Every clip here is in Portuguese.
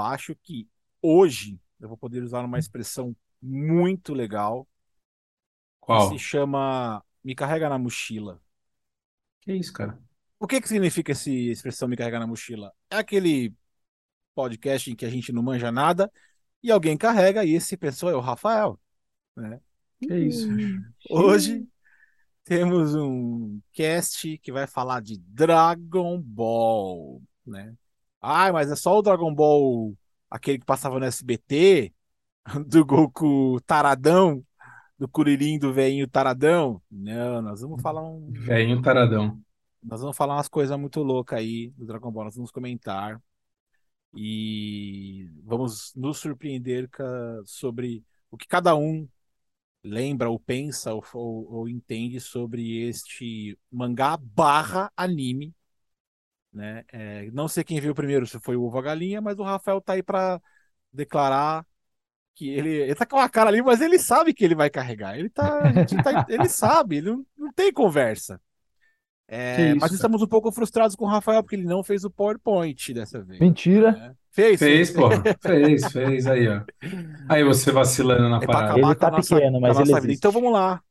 eu acho que hoje eu vou poder usar uma expressão muito legal que Qual? se chama me carrega na mochila. Que isso, cara? O que que significa essa expressão me carrega na mochila? É aquele podcast em que a gente não manja nada e alguém carrega e esse pessoa é o Rafael, né? Que isso? Hoje temos um cast que vai falar de Dragon Ball, né? Ai, mas é só o Dragon Ball, aquele que passava no SBT, do Goku taradão, do Kuririn do veinho taradão? Não, nós vamos falar um, Velhinho taradão. nós vamos falar umas coisas muito loucas aí do Dragon Ball, nós vamos comentar e vamos nos surpreender sobre o que cada um lembra ou pensa ou, ou- ou entende sobre este mangá barra anime, né? É, não sei quem viu primeiro, se foi o ovo ou a galinha, mas o Rafael tá aí pra declarar que ele, ele tá com a cara ali, mas ele sabe que ele vai carregar. Ele tá, tá- ele sabe, ele não, não tem conversa. É, mas cara? estamos um pouco frustrados com o Rafael porque ele não fez o PowerPoint dessa vez. Mentira. né? Fez, Fez, pô. Fez, fez aí, ó. Aí você vacilando na É parada. Ele tá nossa, pequeno, mas ele vida. Então vamos lá.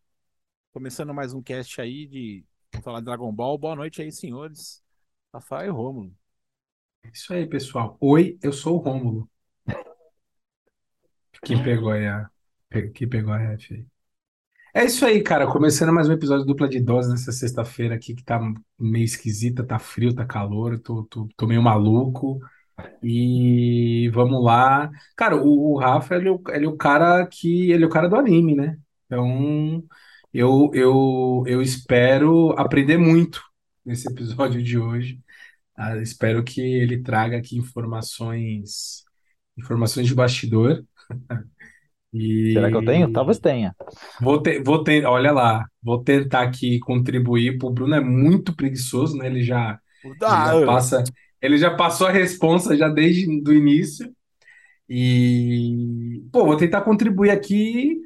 Começando mais um cast aí de falar de Dragon Ball. Boa noite aí, senhores. Rafael e Rômulo. Isso aí, pessoal. Oi, eu sou o Rômulo. Quem pegou aí a. Quem pegou a ref aí. É isso aí, cara. Começando mais um episódio dupla de dose nessa sexta-feira aqui que tá meio esquisita, tá frio, tá calor, tô, tô, tô meio maluco. E vamos lá. Cara, o, o Rafa, ele, é ele é o cara que. Ele é o cara do anime, né? Então, eu, eu, eu espero aprender muito nesse episódio de hoje. Ah, espero que ele traga aqui informações, informações de bastidor. Será que eu tenho? E Talvez tenha. vou, te, vou ter, olha lá, vou tentar aqui contribuir. O Bruno é muito preguiçoso, né? Ele já, ele já passa, ele já passou a responsa já desde do início. E, pô, vou tentar contribuir aqui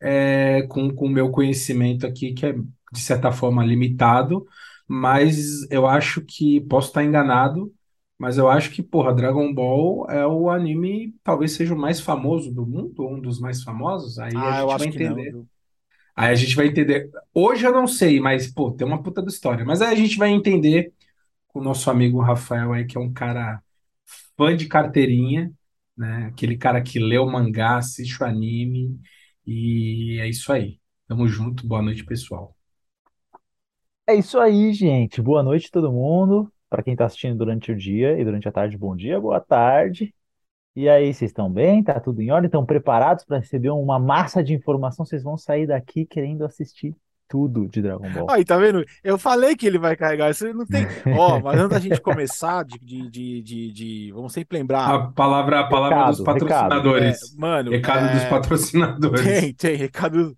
é, com com o meu conhecimento aqui, que é de certa forma limitado, mas eu acho que posso estar enganado, mas eu acho que, porra, Dragon Ball é o anime, talvez seja o mais famoso do mundo, ou um dos mais famosos. Aí a ah, eu gente vai não. entender. viu? Aí a gente vai entender. Hoje eu não sei, mas, pô, tem uma puta da história. Mas aí a gente vai entender com o nosso amigo Rafael aí, que é um cara fã de carteirinha, né? Aquele cara que lê o mangá, assiste o anime, e é isso aí. Tamo junto, boa noite, pessoal. É isso aí, gente. Boa noite, todo mundo. Para quem tá assistindo durante o dia e durante a tarde, bom dia, boa tarde. E aí, vocês estão bem? Tá tudo em ordem? Estão preparados para receber uma massa de informação? Vocês vão sair daqui querendo assistir tudo de Dragon Ball. Aí, tá vendo? Eu falei que ele vai carregar. Isso não tem. Ó, mas antes da gente começar, de, de, de, de- de- vamos sempre lembrar. A palavra, a palavra dos Recado, recado. É, patrocinadores. mano, Recado dos é, patrocinadores. Tem, tem. Recados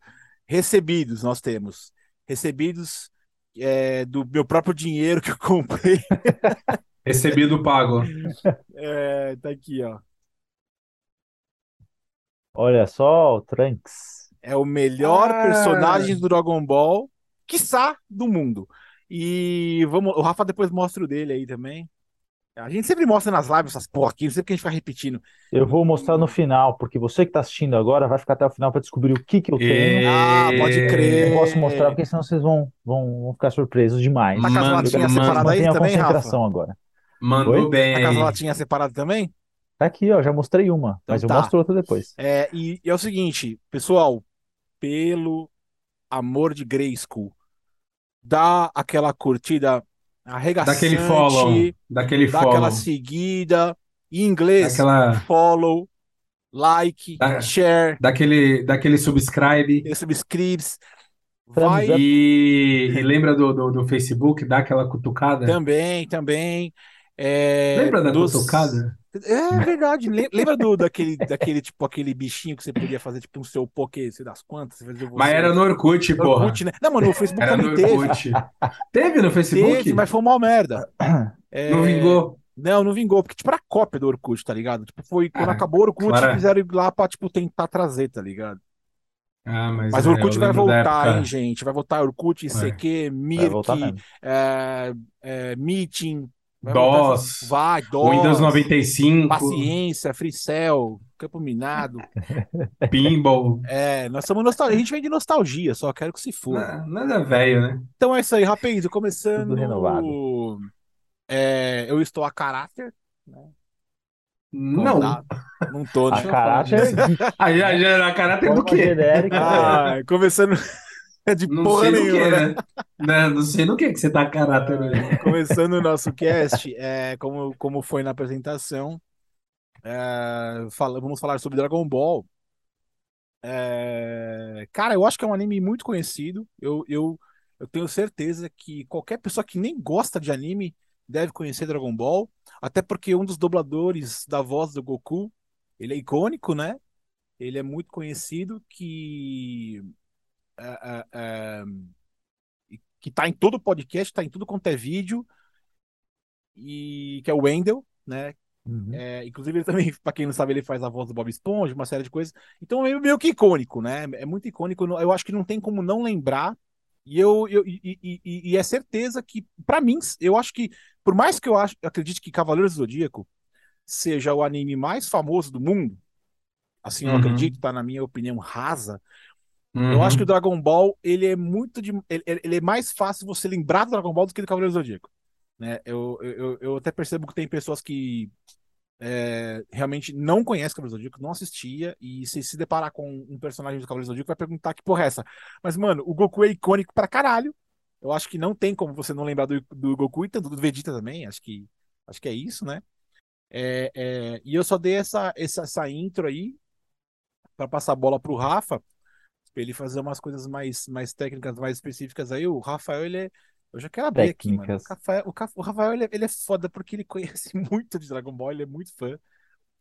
recebidos nós temos. Recebidos é, do meu próprio dinheiro que eu comprei. Recebido pago. É, tá aqui, ó. Olha só, o Trunks. É o melhor Ah. personagem do Dragon Ball, quiçá, do mundo. E vamos, o Rafa depois mostra o dele aí também. A gente sempre mostra nas lives essas porra aqui, não sei porque a gente fica repetindo. Eu vou mostrar no final, porque você que tá assistindo agora vai ficar até o final para descobrir o que que eu tenho. Ah, pode Eu crer. não posso mostrar, porque senão vocês vão, vão, vão ficar surpresos demais. Tá com as latinhas separadas aí também, Rafa? concentração agora. Mandou Oi? bem Tá com as latinhas separadas também? Tá aqui, ó, já mostrei uma, mas eu tá. mostro outra depois. É, e, e é o seguinte, pessoal, pelo amor de Grayskull, dá aquela curtida arregaçante, Daquele follow. Daquele dá follow. aquela seguida, em inglês, Daquela, follow, like, Da- share, daquele, daquele subscribe. subscribes, vai. E, e lembra do, do, do Facebook, dá aquela cutucada? também, também. É, Lembra da dos- cutucada? É verdade. Lem- Lembra do, daquele, daquele, tipo, aquele bichinho que você podia fazer, tipo, um seu poké, sei das quantas, você fazia Mas era no Orkut, No porra. Orkut, né? Não, mano, o Facebook Era no também teve. Orkut. Teve no Facebook? Teve, mas foi uma merda. É, Não vingou? Não, não vingou, porque, tipo, era cópia do Orkut, tá ligado? Tipo, foi quando Ah, acabou o Orkut, claro. fizeram ir lá pra, tipo, tentar trazer, tá ligado? Ah, mas, Mas é, o Orkut eu vai voltar, hein, gente? Vai voltar Orkut, ICQ, Vai voltar Mirk, é, é, Meeting, Vai DOS, essa- Vai, DOS. Windows 95, Paciência, Freecell, Campo Minado. Pinball. É, nós somos nostal... A gente vem de nostalgia, só quero que se for. Na- Nada velho, né? Então é isso aí, rapaz. Começando. Tudo renovado. É, eu estou a caráter. Não. Condado. Não tô, né? A caráter Ah, já, já, a caráter do quê? genérica. Ah, começando. De Não porra sei nenhuma, que, né? né? Né, Não sei no que que você tá caráter hoje. Começando o nosso cast, é, como, como foi na apresentação, é, fala- vamos falar sobre Dragon Ball. É, cara, eu acho que é um anime muito conhecido. Eu, eu, eu tenho certeza que qualquer pessoa que nem gosta de anime deve conhecer Dragon Ball, até porque um dos dubladores da voz do Goku, ele é icônico, né? Ele é muito conhecido que é, é, que tá em todo podcast, tá em tudo quanto é vídeo, e que é o Wendell, né? Uhum. É, inclusive, ele também, pra quem não sabe, ele faz a voz do Bob Esponja, uma série de coisas. Então, é meio, que icônico, né? É muito icônico. Eu acho que não tem como não lembrar. E eu, eu e, e- e- é certeza que, pra mim, eu acho que, por mais que eu acho, eu acredite que Cavaleiros do Zodíaco seja o anime mais famoso do mundo, assim eu Uhum. acredito, tá na minha opinião rasa, eu Uhum. acho que o Dragon Ball, ele é muito de. Ele, ele é mais fácil você lembrar do Dragon Ball do que do Cavaleiro Zodíaco. Né? Eu, eu, eu- eu até percebo que tem pessoas que é, realmente não conhecem o Cavaleiro do Zodíaco, não assistia, e se se deparar com um personagem do Cavaleiro do Zodíaco, vai perguntar que porra é essa. Mas, mano, o Goku é icônico pra caralho. Eu acho que não tem como você não lembrar do, do Goku e tanto do Vegeta também. Acho que, acho que é isso, né? É, é, e eu só dei essa, essa, essa intro aí pra passar a bola pro Rafa ele fazer umas coisas mais, mais técnicas, mais específicas aí. O Rafael, ele é. Eu já quero abrir aqui, mano. O Técnicas. Rafael, o Rafael ele, é, ele é foda porque ele conhece muito de Dragon Ball, ele é muito fã.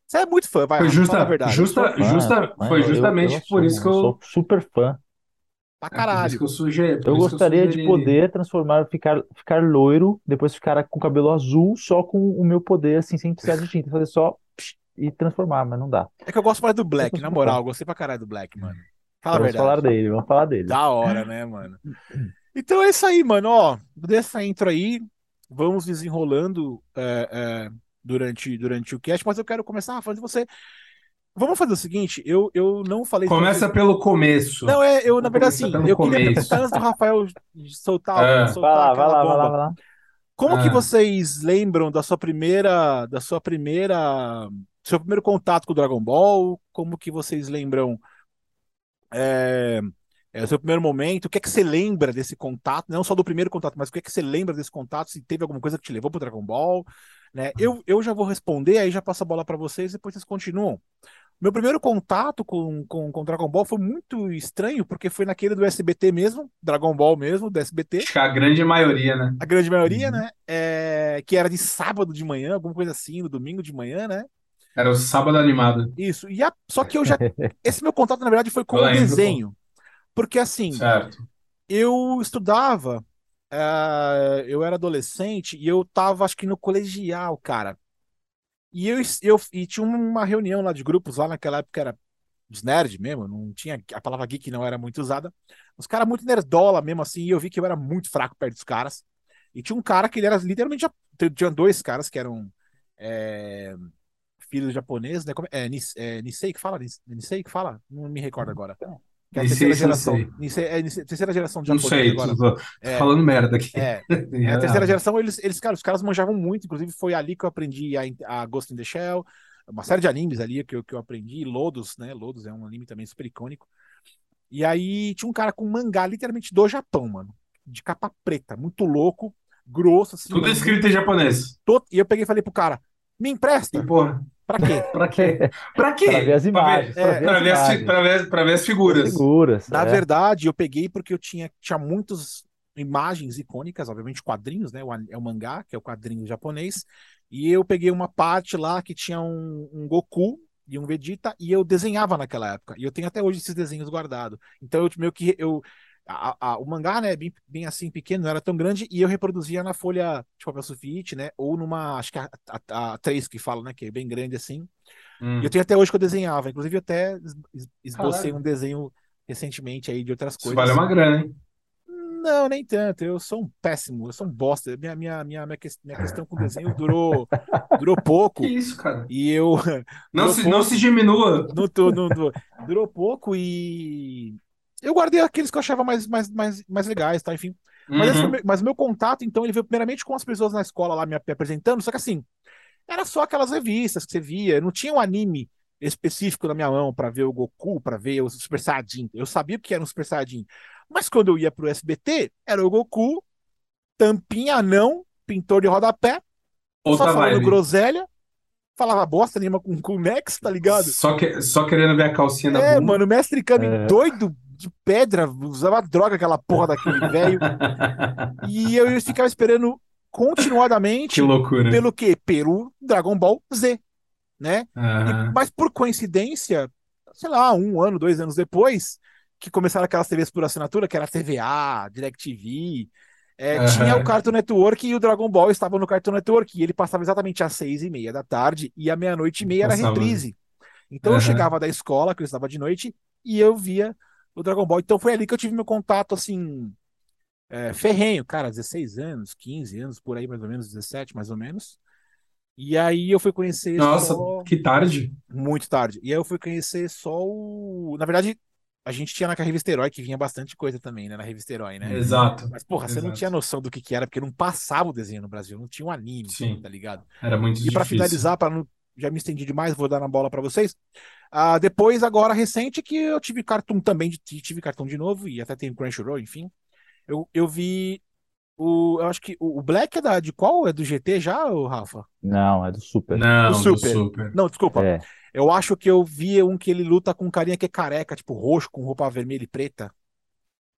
Você é muito fã, vai, Foi justa- verdade. justa- Fã, justa- fã, foi eu- justamente eu por isso que eu- sou super fã. Pra É por isso caralho. que eu sugeri. por Eu isso que gostaria de sugeri. poder transformar, ficar, ficar loiro, depois ficar com cabelo azul, só com o meu poder, assim, sem precisar de tinta, fazer só psh, e transformar, mas não dá. É que eu gosto mais do Black, Eu na moral. Eu gostei pra caralho do Black, mano. Fala a Vamos verdade. falar dele, vamos falar dele. Da hora, né, mano? Então é isso aí, mano. Ó, dessa intro aí, vamos desenrolando é, é, durante, durante o cast, mas eu quero começar falando de você. Vamos fazer o seguinte, eu, eu não falei Começa pelo começo. Não, é, eu, na verdade, assim, eu queria começo. perguntar antes do Rafael soltar, Ah. soltar Vai lá, vai aquela lá, vai lá, bomba. vai lá. Como que Ah. vocês lembram da sua primeira, da sua primeira, seu primeiro contato com o Dragon Ball? Como que vocês lembram é, é, o seu primeiro momento? O que é que você lembra desse contato? Não só do primeiro contato, mas o que é que você lembra desse contato? Se teve alguma coisa que te levou pro Dragon Ball, né? Eu, eu já vou responder, aí já passo a bola para vocês, depois vocês continuam. Meu primeiro contato com, com, com Dragon Ball foi muito estranho, porque foi naquele do SBT mesmo, Dragon Ball mesmo, do SBT que a grande maioria, né? a grande maioria, Uhum. né? É, que era de sábado de manhã, alguma coisa assim, no domingo de manhã, né? Era o sábado animado. Isso. E a- só que eu já. Esse meu contato, na verdade, foi com o desenho. Porque assim, Certo. eu estudava, eh, eu era adolescente e eu tava, acho que no colegial, cara. E eu, eu e tinha uma reunião lá de grupos, lá naquela época era dos nerd mesmo, não tinha, a palavra geek não era muito usada. Os caras muito nerdola mesmo assim, e eu vi que eu era muito fraco perto dos caras. E tinha um cara que ele era literalmente, tinha dois caras que eram é, filhos japoneses, né? Como- É, Nis- é, Nisei que fala? Nis- Nisei que fala? Não me recordo agora. Que é a terceira geração. Nisei, é, Nisei- terceira geração de Não japonês sei, agora. tô, tô É. falando merda aqui. É, é, a terceira geração, eles, eles, cara, os caras manjavam muito, inclusive foi ali que eu aprendi a, a Ghost in the Shell, uma série de animes ali que eu, que eu aprendi, Lodos, né? Lodos é um anime também super icônico. E aí tinha um cara com mangá literalmente do Japão, mano, de capa preta, muito louco, grosso, assim. Tudo escrito em japonês. muito- E eu peguei e falei pro cara, me E, empresta? porra, Pra quê? pra quê? Pra quê? Pra ver as imagens, Pra ver, pra as ver as, fi- imagens. pra ver- pra ver as figuras. Figuras. Na é. verdade, eu peguei porque eu tinha, tinha muitas imagens icônicas, obviamente quadrinhos, né? É o mangá, que é o quadrinho japonês. E eu peguei uma parte lá que tinha um, um Goku e um Vegeta, e eu desenhava naquela época. E eu tenho até hoje esses desenhos guardados. Então eu meio que eu. A- a- o mangá, né, bem, bem assim, pequeno, não era tão grande, e eu reproduzia na folha de papel sulfite, né? Ou numa, acho que a, a, a 3 que fala, né? Que é bem grande assim. Hum. E eu tenho até hoje que eu desenhava. Inclusive, eu até es- es- esbocei Caralho. um desenho recentemente aí de outras Isso coisas. vale uma grana, hein? Não, nem tanto. Eu sou um péssimo, eu sou um bosta. Minha, minha, minha, minha, ques- minha questão com desenho durou, durou Que pouco. isso, cara? E eu. Não se, não pouco. se diminua. Não não- não- durou pouco e. Eu guardei aqueles que eu achava mais, mais, mais, mais legais, tá? Enfim. Mas, foi Uhum. meu- mas o meu contato, então, ele veio primeiramente com as pessoas na escola lá me ap- apresentando, só que assim, era só aquelas revistas que você via, não tinha um anime específico na minha mão pra ver o Goku, pra ver o Super Saiyajin. Eu sabia o que era um Super Saiyajin. Mas quando eu ia pro SBT, era o Goku, tampinha anão, pintor de rodapé, Outra só falando vibe. groselha, falava bosta nenhuma com, com o Nex, tá ligado? Só, que, só querendo ver a calcinha da É, mano, o mestre Kami É. doido de pedra, usava droga aquela porra daquele velho. E eu ficava esperando continuadamente Que loucura. pelo quê? Pelo Dragon Ball Z, né? E- Aham. mas por coincidência, sei lá, um ano, dois anos depois, que começaram aquelas TVs por assinatura, que era TVA, DirecTV, é, Aham. tinha o Cartoon Network e o Dragon Ball estava no Cartoon Network, e ele passava exatamente às seis e meia da tarde, e à meia-noite e meia era reprise. Então eu Aham. chegava da escola, que eu estava de noite, e eu via o Dragon Ball. Então foi ali que eu tive meu contato, assim, é, ferrenho, cara, 16 anos, 15 anos, por aí mais ou menos, 17 mais ou menos. E aí eu fui conhecer Nossa, só que tarde. muito tarde. E aí eu fui conhecer só o. Na verdade, a gente tinha na revista Herói, que vinha bastante coisa também, né? Na revista Herói, né? Exato. Mas, porra, você não Exato. tinha noção do que que era, porque não passava o desenho no Brasil, não tinha um anime, Sim. tá ligado? Era muito E pra difícil. finalizar, para não. Já me estendi demais, vou dar na bola pra vocês. Ah, depois, agora recente, que eu tive Cartoon também, de- tive Cartoon de novo, e até tem Crunchyroll, enfim. Eu, eu vi o. Eu acho que o Black é da, de qual? É do GT já, Rafa? Não, é do Super. Não, Do do Super. Super. Não, desculpa. É. Eu acho que eu vi um que ele luta com um carinha que é careca, tipo roxo, com roupa vermelha e preta.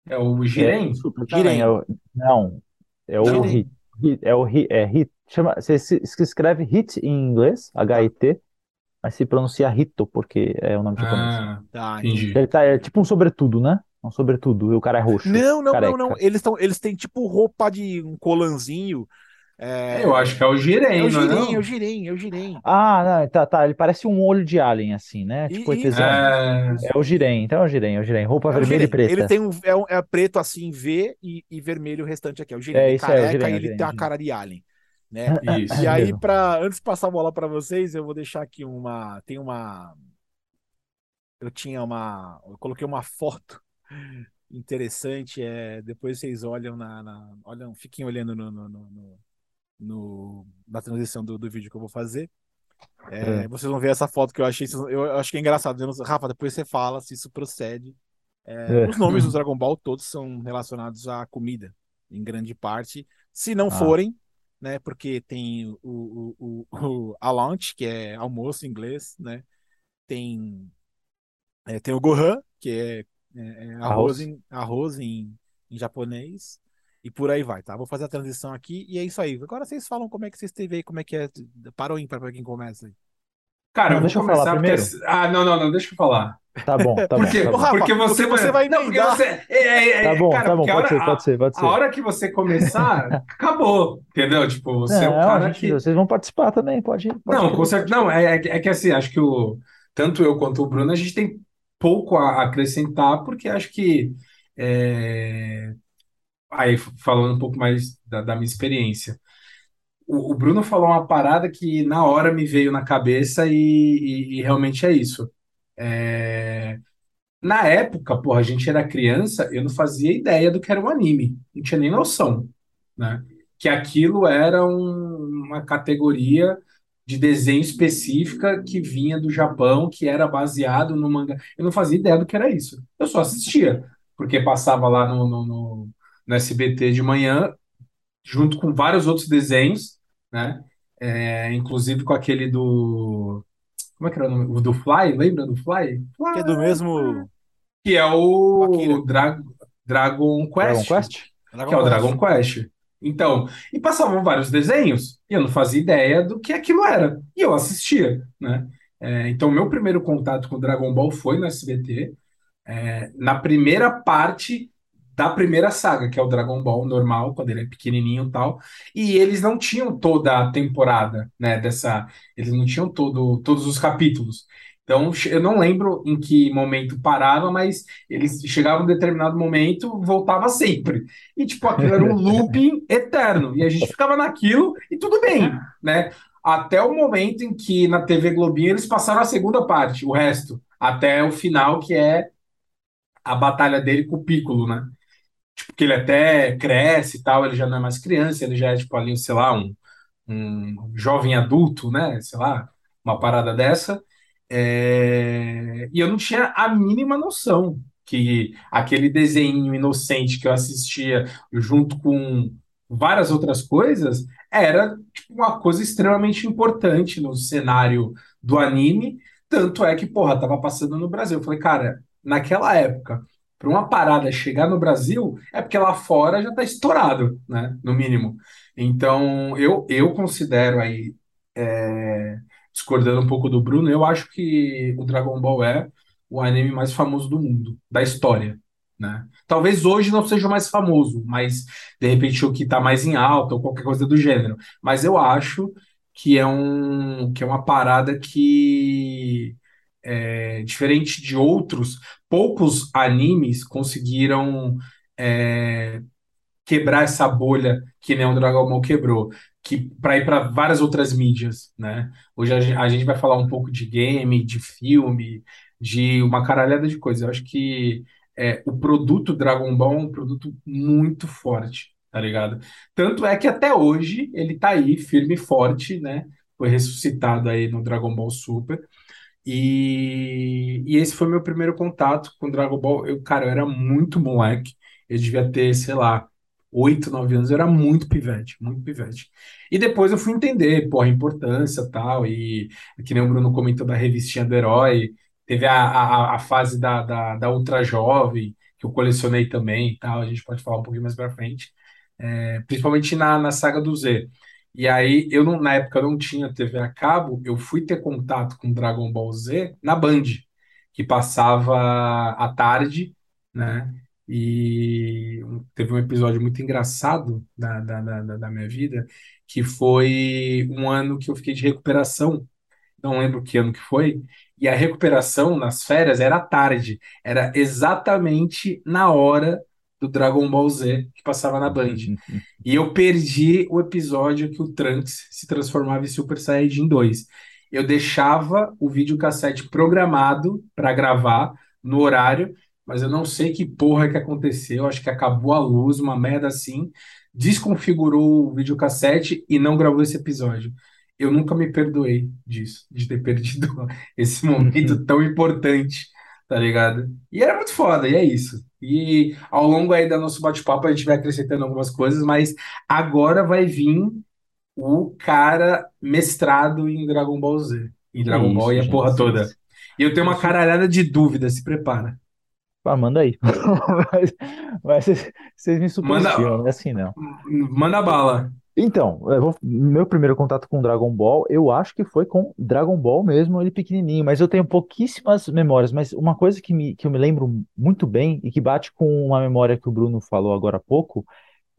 É o Jiren? É, Super Jiren. é o- não, é o. Hit. Hit- É o Hit, é Hit. Chama, você se, se escreve Hit em inglês, H-I-T, mas se pronuncia Hito, porque é o nome japonês. Ah, Tá, entendi. Ele tá, é tipo um sobretudo, né? Um sobretudo, e o cara é roxo, Não, não, careca. não, não. Eles, tão, eles têm tipo roupa de um colanzinho. É, Eu acho que é o é Jiren, o é Jiren, não? é o Jiren, é o Jiren. Ah, não, tá, tá, ele parece um olho de alien, assim, né? E- Tipo e- ETzão. É, É o Jiren, então é o Jiren, é o Jiren. Roupa É o vermelha e Jiren. preta. Ele tem um é, um- é preto assim, V e, e vermelho o restante aqui. É o Jiren. É, Ele isso é, o careca Jiren, e é o ele Jiren, tem é o a cara de alien, né? isso. E É aí, pra, antes de passar a bola pra vocês, eu vou deixar aqui uma. Tem uma. Eu tinha uma. Eu coloquei uma foto interessante. É, depois vocês olham na. na- olham, fiquem olhando no, no, no- no- na transição do, do vídeo que eu vou fazer. É, É. Vocês vão ver essa foto que eu achei. Eu acho que é engraçado. Rafa, depois você fala se isso procede. É, É. Os nomes do Dragon Ball todos são relacionados à comida, em grande parte. Se não Ah. forem, né? Porque tem o, o, o, o a lunch, que é almoço em inglês, né? Tem, é, tem o Gohan, que é, é- é arroz, Arroz. em, arroz em, em japonês. E por aí vai, tá? Vou fazer a transição aqui e é isso aí. Agora vocês falam como é que vocês teve aí, como é que é. Para ou ímpar pra quem começa aí. Cara, Não, eu deixa eu falar começar porque... primeiro. Ah, não, não, não, deixa eu falar. Tá bom, tá bom, Porque, tá bom. Rafa, porque você porque você vai Não, porque você. É, é, é, Tá bom, cara, tá bom, a pode hora, ser, pode ser, pode a, ser. a hora que você começar, acabou. Entendeu? Tipo, você é o Não, a cara gente, que. vocês vão participar também, pode, pode Não, com certeza. Não, é, é que- é que assim, acho que o, tanto eu quanto o Bruno, a gente tem pouco a acrescentar, porque acho que. é, Aí, falando um pouco mais da, da minha experiência. O, o Bruno falou uma parada que na hora me veio na cabeça e, e- e realmente é isso. É, Na época, porra, a gente era criança, eu não fazia ideia do que era um anime, não tinha nem noção, né? Que aquilo era um- uma categoria de desenho específica que vinha do Japão, que era baseado no mangá. Eu não fazia ideia do que era isso. Eu só assistia, porque passava lá no, no, no- no SBT de manhã, junto com vários outros desenhos, né? É, inclusive com aquele do. Como é que era o nome? O do Fly, lembra do Fly? Que é do mesmo Que é Akira. o Dra Dragon Dragon Quest, Quest? que é o Dragon Quest. Então, e passavam vários desenhos, e eu não fazia ideia do que aquilo era. E eu assistia, né? É, então, meu primeiro contato com Dragon Ball foi no SBT, é, na primeira parte da primeira saga, que é o Dragon Ball normal, quando ele é pequenininho e tal. E eles não tinham toda a temporada, né, dessa... Eles não tinham todo, todos os capítulos. Então, eu não lembro em que momento parava, mas eles chegavam em um determinado momento, voltava sempre. E, tipo, aquilo era um looping eterno. E a gente ficava naquilo e tudo bem, né? Até o momento em que na TV Globinho eles passaram a segunda parte, o resto, até o final, que é a batalha dele com o Piccolo, né? Tipo, que ele até cresce e tal, ele já não é mais criança, ele já é, tipo, ali, sei lá, um, um jovem adulto, né? Sei lá, uma parada dessa. É, E eu não tinha a mínima noção que aquele desenho inocente que eu assistia junto com várias outras coisas era tipo, uma coisa extremamente importante no cenário do anime. Tanto é que, porra, tava passando no Brasil. Eu falei, cara, naquela época, para uma parada chegar no Brasil, é porque lá fora já tá estourado, né? No mínimo. Então, eu, eu considero aí. é, discordando um pouco do Bruno, eu acho que o Dragon Ball é o anime mais famoso do mundo, da história, né? Talvez hoje não seja o mais famoso, mas de repente o que está mais em alta ou qualquer coisa do gênero. Mas eu acho que é um que é uma parada que é, diferente de outros, poucos animes conseguiram é, quebrar essa bolha que nem o Dragon Ball quebrou, que para ir para várias outras mídias, né? Hoje a a gente vai falar um pouco de game, de filme, de uma caralhada de coisas. Eu acho que é, o produto Dragon Ball é um produto muito forte, tá ligado? Tanto é que até hoje ele tá aí, firme e forte, né? Foi ressuscitado aí no Dragon Ball Super. E, e esse foi meu primeiro contato com Dragon Ball. Eu, cara, eu era muito moleque. Eu devia ter, sei lá, oito, nove anos. Eu era muito pivete, muito pivete. E depois eu fui entender, pô, a importância tal. E que nem o Bruno comentou da revistinha do Herói. Teve a, a, a fase da, da, da Ultra Jovem, que eu colecionei também e tal. A gente pode falar um pouquinho mais pra frente. É, principalmente na, na saga do Z. E aí, eu não, na época não tinha TV a cabo, eu fui ter contato com Dragon Ball Z na Band, que passava à tarde, né? E teve um episódio muito engraçado da, da, da da minha vida, que foi um ano que eu fiquei de recuperação. Não lembro que ano que foi, e a recuperação nas férias era à tarde, era exatamente na hora do Dragon Ball Z que passava na Band. E eu perdi o episódio que o Trunks se transformava em Super Saiyajin 2. Eu deixava o videocassete programado para gravar no horário, mas eu não sei que porra que aconteceu, acho que acabou a luz, uma merda assim, desconfigurou o videocassete e não gravou esse episódio. Eu nunca me perdoei disso, de ter perdido esse momento tão importante, tá ligado? E era muito foda, e é isso. E ao longo aí do nosso bate-papo a gente vai acrescentando algumas coisas, mas agora vai vir o cara mestrado em Dragon Ball Z, em Dragon Ball isso, e a gente. porra toda. Vocês- E eu tenho uma Isso. caralhada de dúvidas, se prepara. Ah, manda aí. Mas, mas vocês, vocês me superestimam, não é assim não. Manda bala. Então, eu vou- meu primeiro contato com Dragon Ball, eu acho que foi com Dragon Ball mesmo, ele pequenininho, mas eu tenho pouquíssimas memórias. Mas uma coisa que, me, que eu me lembro muito bem e que bate com uma memória que o Bruno falou agora há pouco,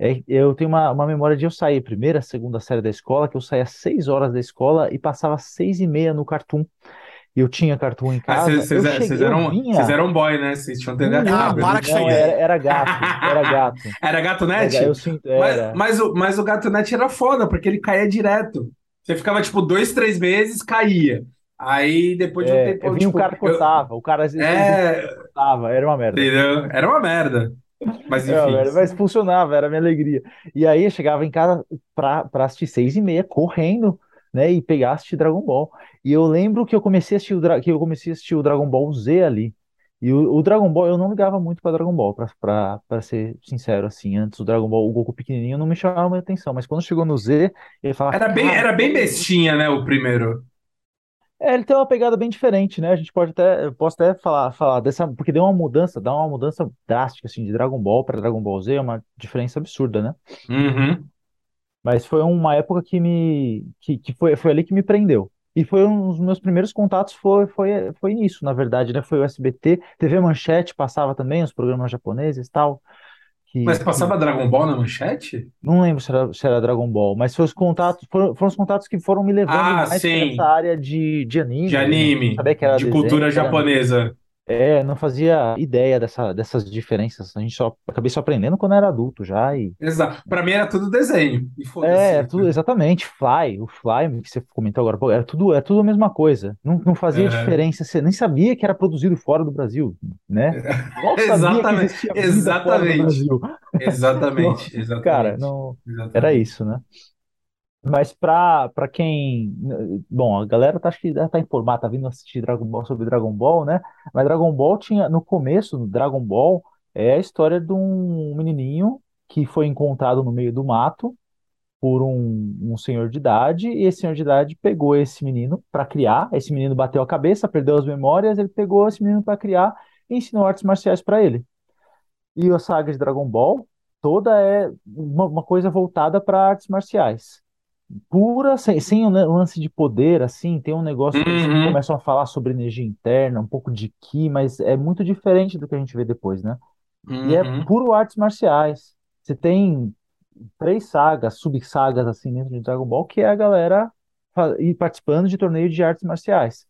é eu tenho uma, uma memória de eu sair primeira, segunda série da escola, que eu saía às seis horas da escola e passava às seis e meia no Cartoon. E eu tinha Cartoon em Ah, casa, vocês eu vocês eu eram, vinha. eram boy, né? Vocês tinham TV a cabo. isso não, era, era gato, era gato. Era Gato Era, Net? eu sinto, Mas, era. mas, o, mas o Gato Net era foda, porque ele caía direto. Você ficava, tipo, dois, três meses, caía. Aí, depois de um É, tempo, eu um tipo, cara eu- cortava, o cara às vezes É, cortava, era uma merda. entendeu? Era uma merda. Mas, Era enfim. mas funcionava, era a minha alegria. E aí eu chegava em casa pra, pra assistir seis e meia, correndo, né, e pegar assistir Dragon Ball. E eu lembro que eu comecei a assistir o, Dra- que eu comecei a assistir o Dragon Ball Z ali. E o, o Dragon Ball, eu não ligava muito pra Dragon Ball, pra ser sincero, assim. Antes o Dragon Ball, o Goku pequenininho, não me chamava muita atenção. Mas quando chegou no Z, ele falava, Era bem, era bem bestinha, né, o primeiro. É, ele tem uma pegada bem diferente, né? A gente pode até, eu posso até falar, falar dessa, porque deu uma mudança, dá uma mudança drástica assim de Dragon Ball para Dragon Ball Z, é uma diferença absurda, né? Uhum. Mas foi uma época que me, que, que foi, foi ali que me prendeu. E foi um dos meus primeiros contatos foi, foi, foi nisso, na verdade, né? Foi o SBT, TV Manchete passava também os programas japoneses e tal, que, Mas que- passava Dragon Ball na manchete? não lembro se era, se era Dragon Ball, mas foi os contatos, foram, foram os contatos que foram me levando Ah, mais sim. essa área de, de anime. De anime, de desenho, cultura japonesa. É, não fazia ideia dessa, dessas diferenças. A gente só acabei só aprendendo quando era adulto já e Exato. Pra mim era tudo desenho. E. É, era tudo exatamente, Fly, o Fly que você comentou agora, pô, era tudo, é tudo a mesma coisa. Não, não fazia É. diferença, você nem sabia que era produzido fora do Brasil, né? Mal sabia que Exatamente, existia vida fora do exatamente. Brasil. Exatamente, exatamente. Cara, não, Exatamente. era isso, né? Mas pra quem. Bom, a galera tá, acho que tá informada, tá vindo assistir Dragon Ball sobre Dragon Ball, né? Mas Dragon Ball tinha, no começo, no Dragon Ball, é a história de um menininho que foi encontrado no meio do mato por um, um senhor de idade, e esse senhor de idade pegou esse menino para criar. Esse menino bateu a cabeça, perdeu as memórias, ele pegou esse menino para criar e ensinou artes marciais para ele. E a saga de Dragon Ball toda é uma, uma coisa voltada para artes marciais. Pura, sem, sem o lance de poder, assim, tem um negócio que eles Uhum. começam a falar sobre energia interna, um pouco de ki, mas é muito diferente do que a gente vê depois, né? E é Uhum. puro artes marciais. Você tem três sagas, subsagas assim dentro de Dragon Ball, que é a galera ir participando de torneio de artes marciais.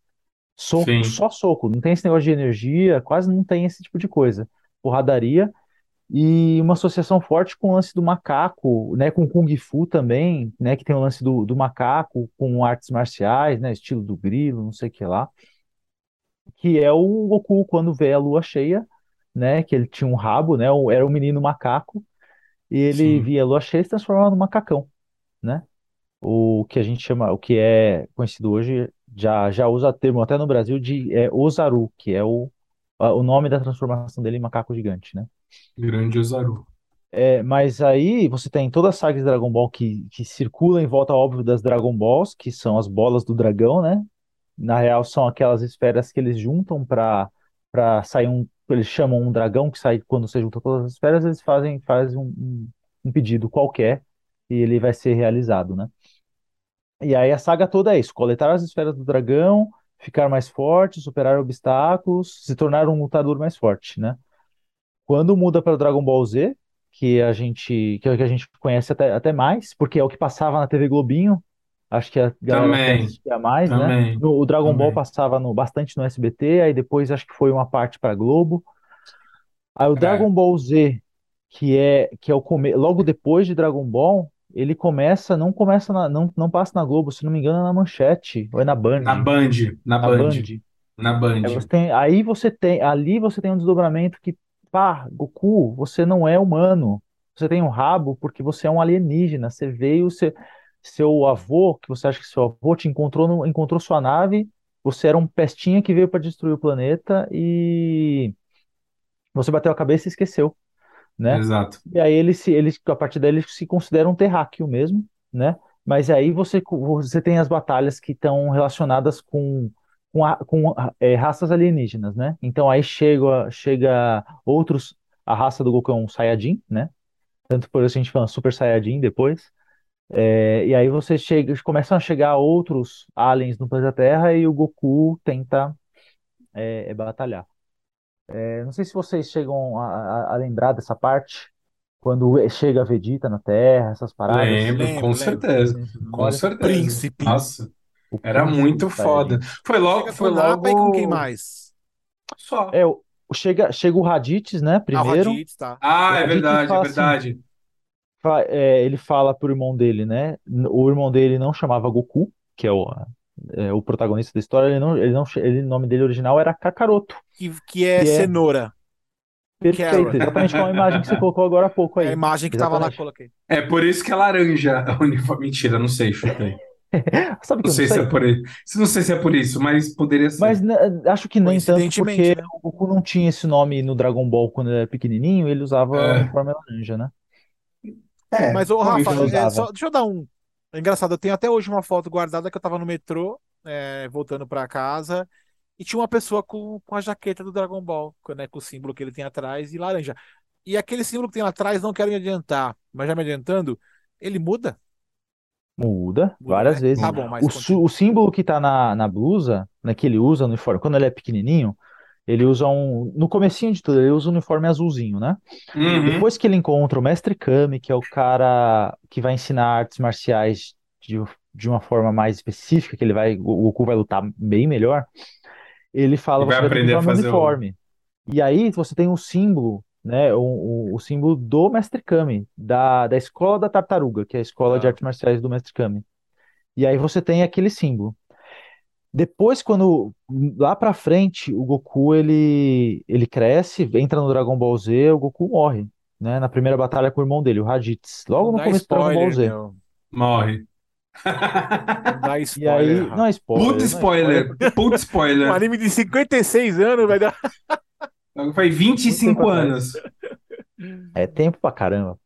Soco, Sim. só soco, não tem esse negócio de energia, quase não tem esse tipo de coisa. Porradaria e uma associação forte com o lance do macaco, né, com Kung Fu também, né, que tem o lance do, do macaco com artes marciais, né, estilo do grilo, não sei o que lá, que é o Goku quando vê a lua cheia, né, que ele tinha um rabo, né, o- era um menino macaco, e ele Sim. via a lua cheia e se transformava num macacão, né? O que a gente chama, o que é conhecido hoje, já, já usa termo até no Brasil de é, Ozaru, que é o, o nome da transformação dele em macaco gigante, né? Grande Ozaru. É, mas aí você tem toda a saga de Dragon Ball que, que circula em volta, óbvio, das Dragon Balls, que são as bolas do dragão, né? Na real, são aquelas esferas que eles juntam para para sair um. Eles chamam um dragão que sai quando você junta todas as esferas, eles fazem, fazem um, um pedido qualquer e ele vai ser realizado, né? E aí a saga toda é isso: coletar as esferas do dragão, ficar mais forte, superar obstáculos, se tornar um lutador mais forte, né? Quando muda para Dragon Ball Z, que a gente que, é o que a gente conhece até, até mais, porque é o que passava na TV Globinho, acho que a galera assistia mais, né? também, No- o Dragon Ball também. passava no, bastante no SBT, aí depois acho que foi uma parte para Globo. Aí o É. Dragon Ball Z, que é que é o come... logo depois de Dragon Ball, ele começa, não começa na, não, não passa na Globo, se não me engano, é na Manchete, ou é na Band, Na Band, na na Band, Band. na Band. Aí você tem, aí você tem, ali você tem um desdobramento que, pá, Goku, você não é humano. Você tem um rabo porque você é um alienígena. Você veio, você, seu avô, que você acha que seu avô te encontrou, no- encontrou sua nave. Você era um pestinha que veio para destruir o planeta e você bateu a cabeça e esqueceu, né? Exato. E aí ele se, ele, a partir daí ele se considera um terráqueo mesmo, né? Mas aí você, você tem as batalhas que estão relacionadas com, com, a- com é, raças alienígenas, né? Então aí chega, chega outros, a raça do Goku é um Saiyajin, né? Tanto por isso a gente fala Super Saiyajin depois. É, e aí você chega, começam a chegar outros aliens no planeta Terra e o Goku tenta é, é, batalhar. É, não sei se vocês chegam a, a- a lembrar dessa parte, quando chega a Vegeta na Terra, essas paradas. Lembro, Lembro, com lembro. certeza, com certeza. Príncipe. Nossa, era muito Saiyajin. foda. Foi logo, Chega foi com o Nappa e com quem logo mais? só. É, o- chega, chega o Raditz, né, Ah, primeiro. Raditz, tá. Ah, é verdade, é assim, verdade. fa- é, ele fala pro irmão dele, né? O irmão dele não chamava Goku, que é o, é, o protagonista da história, ele não, ele não, ele, o nome dele original era Kakaroto, Que, que é que é cenoura. perfeito, exatamente como a imagem que você colocou agora há pouco É a aí. imagem que tava lá, coloquei. É por isso que é laranja a uniforme. Mentira, não sei, chutei. Sabe que Não eu não sei se é sei? por isso. Não sei se é por isso, mas poderia ser. Mas né, acho que nem tanto porque né? o Goku não tinha esse nome no Dragon Ball quando ele era pequenininho, ele usava É. o uniforme laranja, né? É, Mas, ô, bom, Rafa, é, só, deixa eu dar um. É engraçado, eu tenho até hoje uma foto guardada que eu tava no metrô, é, voltando pra casa, e tinha uma pessoa com, com a jaqueta do Dragon Ball, com, né, com o símbolo que ele tem atrás e laranja. E aquele símbolo que tem lá atrás, não quero me adiantar, mas já me adiantando, ele muda? Muda várias né? vezes. Tá bom, O, o símbolo que tá na, na blusa, né, que ele usa no uniforme, quando ele é pequenininho, Ele usa um. No comecinho de tudo, ele usa um uniforme azulzinho, né? Uhum. Depois que ele encontra o Mestre Kami, que é o cara que vai ensinar artes marciais de, de uma forma mais específica, que ele vai. O Goku vai lutar bem melhor. Ele fala, E vai você vai ter que aprender usar fazer o- uniforme. E aí você tem um símbolo, né? O, o, o símbolo do Mestre Kami, da, da Escola da Tartaruga, que é a escola de Ah. artes marciais do Mestre Kami. E aí você tem aquele símbolo. Depois, quando lá pra frente, o Goku ele, ele cresce, entra no Dragon Ball Z, o Goku morre, né? Na primeira batalha com o irmão dele, o Raditz. Logo Não no dá começo do Dragon Ball spoiler, Z. meu. Morre. Não dá E spoiler. aí, Rafa. não é spoiler, Puta não é spoiler. Puta Um spoiler. anime de 56 anos vai dar. Foi 25 Muito tempo anos. É tempo pra caramba.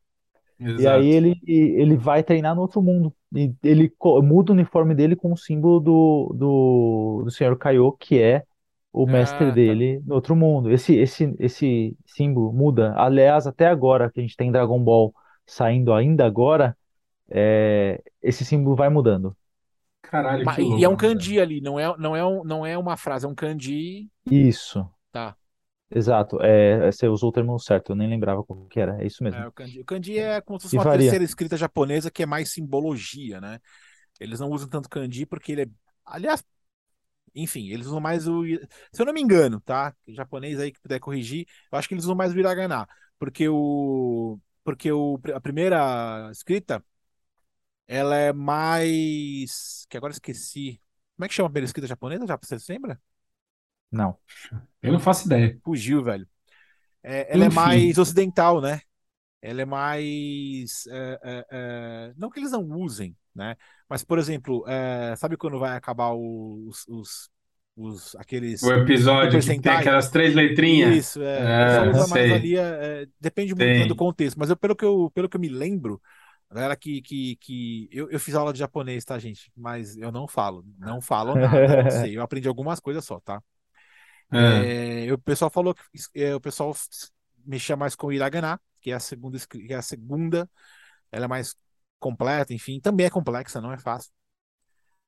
E Exato. aí ele, ele vai treinar no outro mundo. E ele muda o uniforme dele com o símbolo do, do, do Senhor Kaiô, que é o mestre Ah, tá. dele no outro mundo. Esse, esse, esse símbolo muda. Aliás, até agora que a gente tem Dragon Ball saindo ainda agora, é, esse símbolo vai mudando. Caralho, Mas- que louco. e é um kanji ali, não é, não, é um, não é uma frase, é um kanji. Isso, Tá. Exato. É, você usou o termo certo, eu nem lembrava qual que era. É isso mesmo. É, o kanji. O kanji é como se fosse E uma varia. terceira escrita japonesa que é mais simbologia, né? Eles não usam tanto kanji porque ele é. Aliás, enfim, eles usam mais o. Se eu não me engano, tá? Japonês aí que puder corrigir, eu acho que eles usam mais o hiragana. Porque o. Porque o, a primeira escrita, ela é mais. Que agora esqueci. Como é que chama a primeira escrita japonesa? Já você lembra? Não. Eu não faço ideia. Fugiu, velho. É, ela é Enfim. mais ocidental, né? Ela é mais. é, é, é, não que eles não usem, né? Mas, por exemplo, é, sabe quando vai acabar os, os, os- aqueles. O episódio que tem aquelas três letrinhas. Isso, é. É, sei. ali. é, é, depende muito Tem. do contexto. Mas eu, pelo, que eu, pelo que eu me lembro, a galera que. que, que eu, eu fiz aula de japonês, tá, gente? Mas eu não falo. Não falo nada, não sei. Eu aprendi algumas coisas só, tá? É. É, o pessoal falou que é, o pessoal mexia mais com o hiragana, que é a segunda, que é a segunda, ela é mais completa, enfim, também é complexa, não é fácil.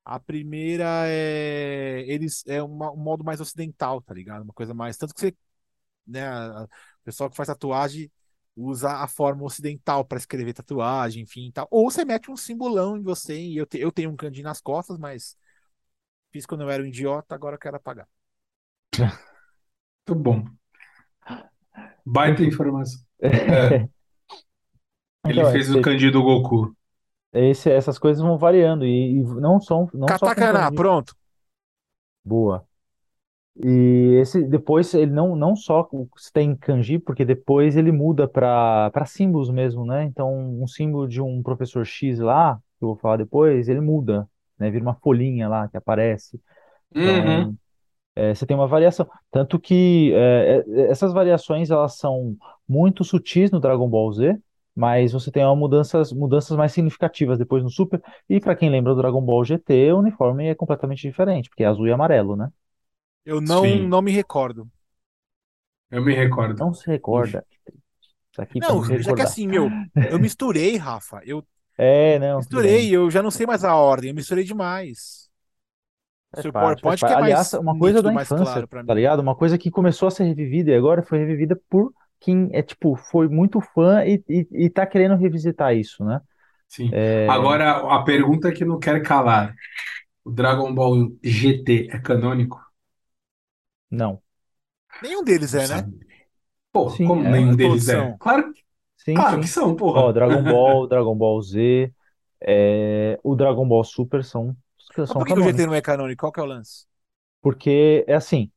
A primeira é eles é uma- um modo mais ocidental, tá ligado? Uma coisa mais tanto que você, né, a- a- o pessoal que faz tatuagem usa a forma ocidental para escrever tatuagem, enfim, tal. Ou você mete um simbolão em você, e eu, te- eu tenho um kanji nas costas, mas fiz quando eu era um idiota, agora eu quero apagar. Muito bom. Baita informação. É. Ele Então, fez o esse- kanji do Goku. esse- essas coisas vão variando e, e não são não só com Katakana, kanji. pronto. Boa. E esse depois ele não, não só tem kanji, porque depois ele muda para para símbolos mesmo, né? Então, um símbolo de um professor X lá, que eu vou falar depois, ele muda, né? Vira uma folhinha lá que aparece. Uhum. É, você tem uma variação. Tanto que é, é, essas variações elas são muito sutis no Dragon Ball Z, mas você tem uma mudanças, mudanças mais significativas depois no Super. E para quem lembra do Dragon Ball GT, o uniforme é completamente diferente, porque é azul e amarelo, né? Eu não, Sim. não me recordo. Eu me recordo. Não se recorda. Isso aqui Não, já que assim, meu, eu misturei, Rafa. Eu É, não, misturei, eu já não sei mais a ordem, eu misturei demais. Faz Seu parte, PowerPoint que é Aliás, uma coisa da infância, claro tá ligado? Uma coisa que começou a ser revivida e agora foi revivida por quem é, tipo, foi muito fã e, e, e tá querendo revisitar isso, né? Sim. É, Agora, a pergunta que não quer calar. O Dragon Ball GT é canônico? não. Nenhum deles é, né? Pô, Sim, como é. nenhum deles é? Claro, Sim, claro sim. que são, Ó, porra. Dragon Ball, Dragon Ball Z, é, o Dragon Ball Super são, Mas são por que o GT não é canônico? Qual que é o lance? Porque é assim,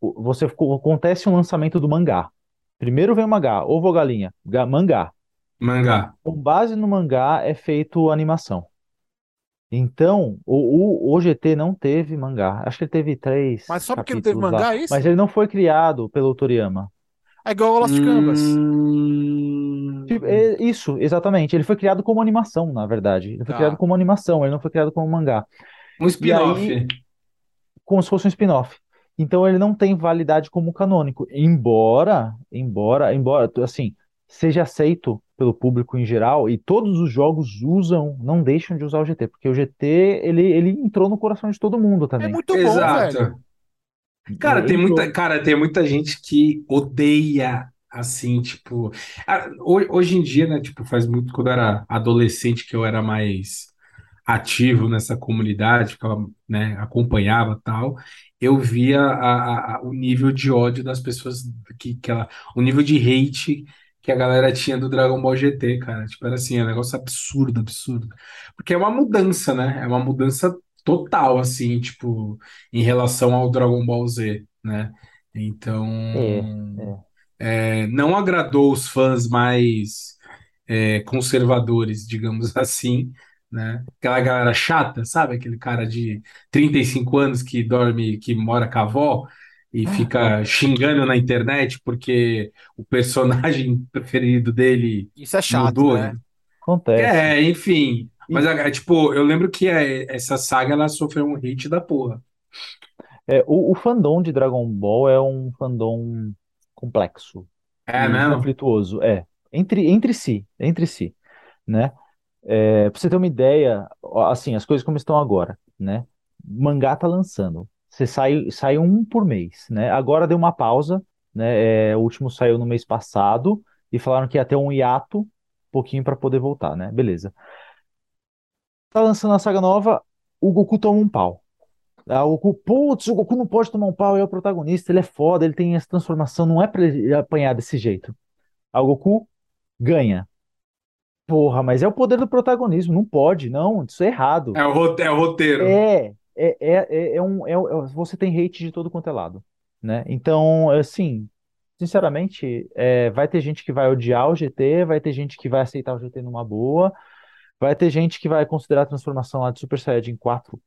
você acontece um lançamento do mangá. Primeiro vem o mangá, ovo ou galinha, Ga- mangá. Mangá. Com base no mangá é feito a animação. Então, o, o, o GT não teve mangá. Acho que ele teve três Mas só porque não teve lá. mangá, é isso? Mas ele não foi criado pelo Toriyama. É igual o Lost Canvas. É isso, exatamente. Ele foi criado como animação, na verdade. Ele foi Tá. criado como animação, ele não foi criado como mangá. Um spin-off. Como se fosse um spin-off. Então ele não tem validade como canônico. Embora, embora, embora, assim, seja aceito pelo público em geral e todos os jogos usam, não deixam de usar o GT, porque o GT ele, ele entrou no coração de todo mundo É também. muito bom, Exato. velho. Cara, tem Entrou. muita, cara, tem muita gente que odeia, assim, tipo, hoje em dia, né, tipo, faz muito, quando eu era adolescente, que eu era mais ativo nessa comunidade, ficava, né, acompanhava tal, eu via a- a- o nível de ódio das pessoas, que, que ela, o nível de hate que a galera tinha do Dragon Ball GT, cara, tipo, era assim, é um negócio absurdo, absurdo, porque é uma mudança, né, é uma mudança total, assim, tipo, em relação ao Dragon Ball Z, né, então, é. é, não agradou os fãs mais é, conservadores, digamos assim, né? Aquela galera chata, sabe? Aquele cara de 35 anos que dorme, que mora com a avó e fica xingando na internet porque o personagem preferido dele Isso é chato, mudou. né? Acontece. É, enfim. Mas, E- é, tipo, eu lembro que é, essa saga ela sofreu um hate da porra. É, o, o fandom de Dragon Ball é um fandom complexo É mesmo? conflituoso. É, entre, entre si, entre si, né? É, pra você ter uma ideia, assim, as coisas como estão agora, né? Mangá tá lançando. Você sai, sai um por mês, né? Agora deu uma pausa, né? É, o último saiu no mês passado e falaram que ia ter um hiato, um pouquinho para poder voltar, né? Beleza. Tá lançando a saga nova, o Goku toma um pau. Ah, o Goku, putz, o Goku não pode tomar um pau, ele é o protagonista, ele é foda, ele tem essa transformação, não é pra ele apanhar desse jeito. Aí o Goku ganha. Porra, mas é o poder do protagonismo, não pode, não, isso é errado. É o, rote- é o roteiro. É, é, é, é, é um, é, é- você tem hate de todo quanto é lado, né? Então, assim, sinceramente, é, vai ter gente que vai odiar o GT, vai ter gente que vai aceitar o GT numa boa, vai ter gente que vai considerar a transformação lá de Super Saiyajin 4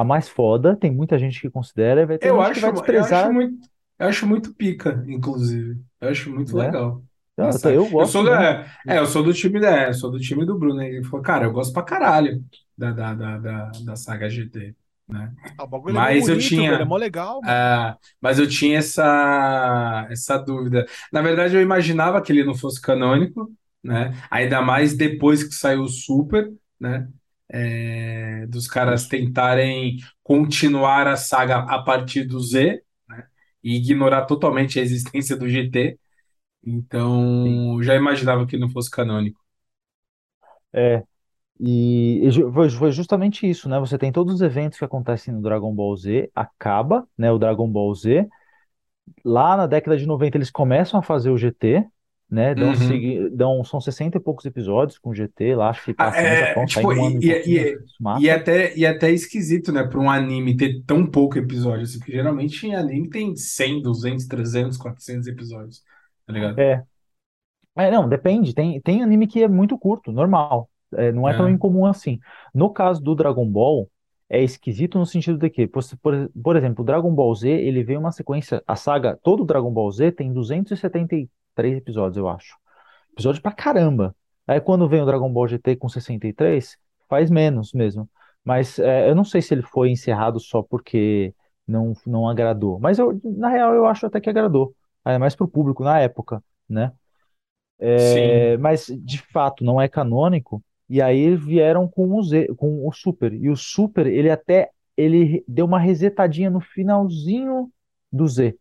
a mais foda, tem muita gente que considera, e vai ter Eu gente que acho, vai eu desprezar, acho muito, eu acho muito pica, inclusive. Eu acho muito né? legal. Eu, eu Eu gosto sou muito. da, é, eu sou do time da, eu sou do time do Bruno. né? Ele falou, cara, eu gosto pra caralho da, da, da, da, da saga GT, né? Ah, é Mas eu bonito, velho, é tinha, mó legal, ah, mas eu tinha essa, essa dúvida. Na verdade, eu imaginava que ele não fosse canônico, né? Ainda mais depois que saiu o Super, né? É, dos caras tentarem continuar a saga a partir do Z, né? E ignorar totalmente a existência do GT. Então, já imaginava que não fosse canônico. É, e, foi justamente isso, né? Você tem todos os eventos que acontecem no Dragon Ball Z, acaba, né, o Dragon Ball Z. Lá na década de 90 eles começam a fazer o GT, né? Dão, Uhum. segui- dão, são 60 e poucos episódios com GT, lá acho que Ah, passa é, tipo, um e, e e, e, e é até, e é até esquisito, né, para um anime ter tão pouco episódio, assim, porque geralmente em anime tem 100, 200, 300, 400 episódios, tá ligado? É, É, não, depende. Tem, tem anime que é muito curto, normal. É, não é tão É. incomum assim. No caso do Dragon Ball, é esquisito no sentido de que, por, por, por exemplo, o Dragon Ball Z, ele veio uma sequência, a saga, todo o Dragon Ball Z tem 273 episódios, eu acho. Episódio pra caramba. Aí quando vem o Dragon Ball GT com 63, faz menos mesmo. Mas é, eu não sei se ele foi encerrado só porque não, não agradou. Mas eu, na real, eu acho até que agradou. Ainda mais pro público na época, né? É, mas de fato não é canônico. E aí vieram com o Z, com o Super. E o Super, ele até ele deu uma resetadinha no finalzinho do Z.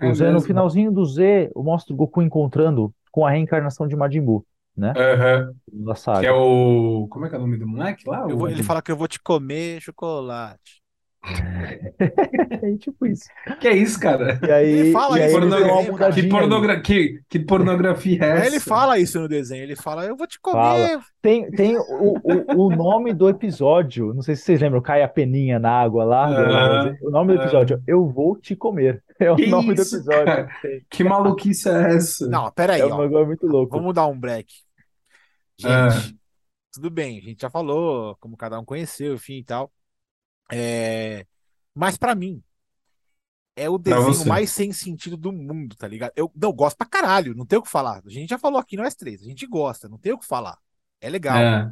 É O Z, no finalzinho do Z, mostra o Goku encontrando com a reencarnação de Majin Buu, né? Aham. Da Que é saga. o. Como é que é o nome do moleque lá? Vou- ele fala que eu vou te comer chocolate. É tipo isso. Que é isso, cara? E aí, Ele fala e aí cara. Que, pornogra... que, que pornografia é Aí ele essa? fala isso no desenho. Ele fala, eu vou te Fala. comer. Tem, tem o, o, o nome do episódio, não sei se vocês lembram, cai a peninha na água lá, Dragon Ball Z. Aham, O nome do episódio é Eu Vou Te Comer. É o Que nome do isso, episódio. cara? que maluquice é essa? Não, peraí, É um ó. negócio muito louco. Vamos dar um break. Ah, Gente, tudo bem, a gente já falou como cada um conheceu, enfim e tal. É... Mas pra mim, é o desenho mais sem sentido do mundo, tá ligado? Eu não gosto pra caralho, não tem o que falar. A gente já falou aqui no S3, a gente gosta, não tem o que falar. É legal. É,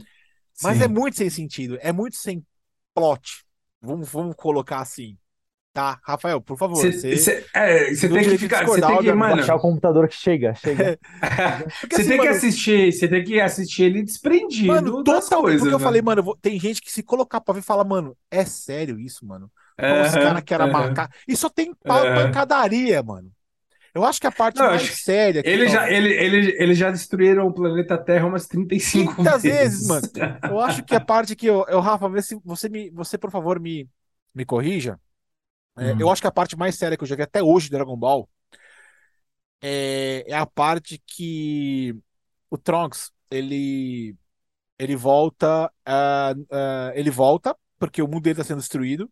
Mas é sim. muito sem sentido, é muito sem plot. Vamos, vamos colocar assim. Tá, Rafael, por favor, Você é, tem que ficar. Você tem que, obviamente. Baixar o mano. computador que chega, chega. Você assim, tem que mano, assistir. Você tem que assistir ele desprendido Mano, das totalmente. Porque eu falei, mano, vou- tem gente que se colocar pra ver fala, mano, é sério isso, mano? Olha os caras que era aham, macaco. E só tem pancadaria, mano. Eu acho que a parte Não, mais acho que séria que Eles já, ele, ele, eles já destruíram o planeta Terra umas 35 Muitas vezes, vezes. mano. Eu acho que a parte que eu, eu Rafa, vê se você me, você por favor me, me corrija. É, Hum. Eu acho que a parte mais séria que eu já vi até hoje de Dragon Ball é, é a parte que o Trunks ele ele volta ah, ah, ele volta porque o mundo dele está sendo destruído.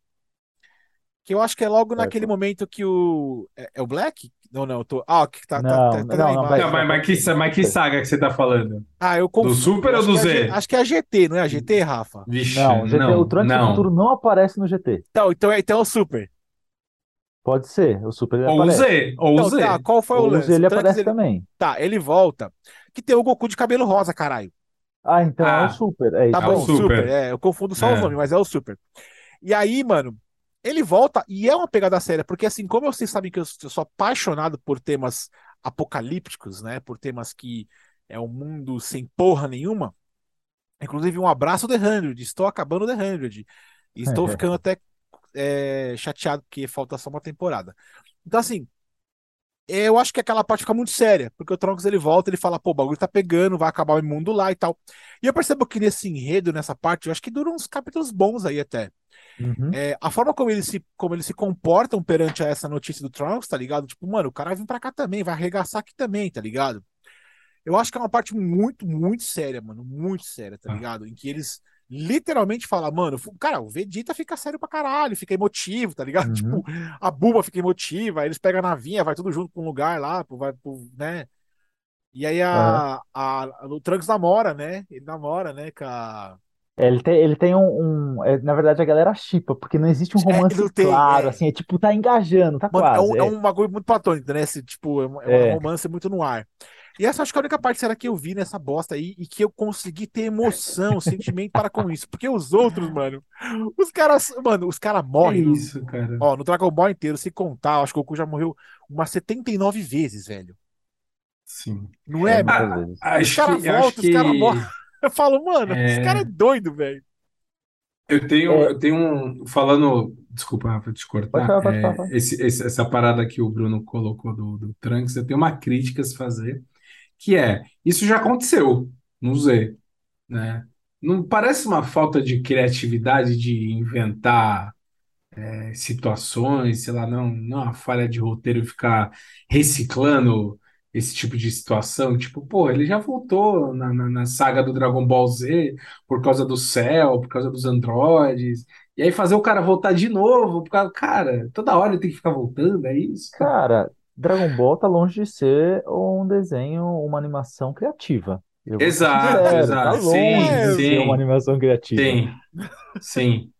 Que eu acho que é logo naquele Certo. momento que o é, é o Black? Não, não, eu tô. Ah, que tá, tá, Não, tá, tá não, não, Não, mas, mas, que, mas que saga que você tá falando? Ah, eu Do confundo. Super ou Acho do que é a Z? Acho que é a GT, não é a GT, Rafa? Vixe, Não, o GT, não, o Trunks do não. futuro não aparece no GT. Então, então, é- então é o Super. Pode ser, o Super ele Ou o aparece. Z, ou o Então, Z. tá, qual foi o Ou lance? ele O Trunks, aparece ele- também. Tá, ele volta. Que tem o Goku de cabelo rosa, caralho. Ah, então é Ah, o Super. É Tá isso É o bom. Super. Super. É, eu confundo só os É. nomes, mas é o Super. E aí, mano, ele volta e é uma pegada séria, porque assim, como vocês sabem que eu, sou apaixonado por temas apocalípticos, né? Por temas que é um mundo sem porra nenhuma. Inclusive, um abraço The 100. Estou acabando The 100. E estou ficando até é, chateado porque falta só uma temporada. Então, assim, eu acho que aquela parte fica muito séria, porque o Trunks ele volta, ele fala, pô, o bagulho tá pegando, vai acabar o mundo lá e tal. E eu percebo que nesse enredo, nessa parte, eu acho que dura uns capítulos bons aí até. Uhum. É, a forma como eles, se, como eles se comportam perante essa notícia do Trunks, tá ligado? Tipo, mano, o cara vai vir pra cá também, vai arregaçar aqui também, tá ligado? Eu acho que é uma parte muito, muito séria, mano, muito séria, tá Ah. ligado? Em que eles literalmente falam, mano, cara, o Vegeta fica sério pra caralho, fica emotivo, tá ligado? Uhum. Tipo, a Bulma fica emotiva, aí eles pegam a navinha, vai tudo junto pra um lugar lá, pro- vai pro, né? E aí a, a, o Trunks namora, né? Ele namora, né, com a... É, Ele tem, ele tem um, um- é, na verdade, a galera chipa, porque não existe um É, romance não tem, claro, é. assim, é tipo, tá engajando, tá Mano, é quase. um, é é. um bagulho muito platônico, né? Esse, tipo, é, é É. um romance muito no ar. E essa acho que é a única parte será que eu vi nessa bosta aí e que eu consegui ter emoção, sentimento para com isso. Porque os outros, mano, os caras, mano, os caras morrem. no- isso, cara. Ó, no Dragon Ball inteiro, se contar, acho que o Goku já morreu umas 79 vezes, velho. Sim. Não é, É, mano? vezes. Acho caras voltam, os caras que morrem. Eu falo, mano, esse É. cara é doido, velho. eu tenho, É. eu tenho um. Falando. Desculpa, Rafa, te Pode cortar. falar, pode É, falar. fala. esse, esse- essa parada que o Bruno colocou do, do Trunks, eu tenho uma crítica a se fazer, que é: isso já aconteceu no Z, né? Não parece uma falta de criatividade de inventar é, situações, sei lá, não, não é uma falha de roteiro ficar reciclando esse tipo de situação. Tipo, pô, ele já voltou na, na, na saga do Dragon Ball Z por causa do céu, por causa dos androides. E aí fazer o cara voltar de novo, cara, toda hora ele tem que ficar voltando, é isso? Cara, Dragon Ball tá longe de ser um desenho, uma animação criativa. Exato, tá exato. longe Sim, de ser uma sim. animação criativa. Sim, sim.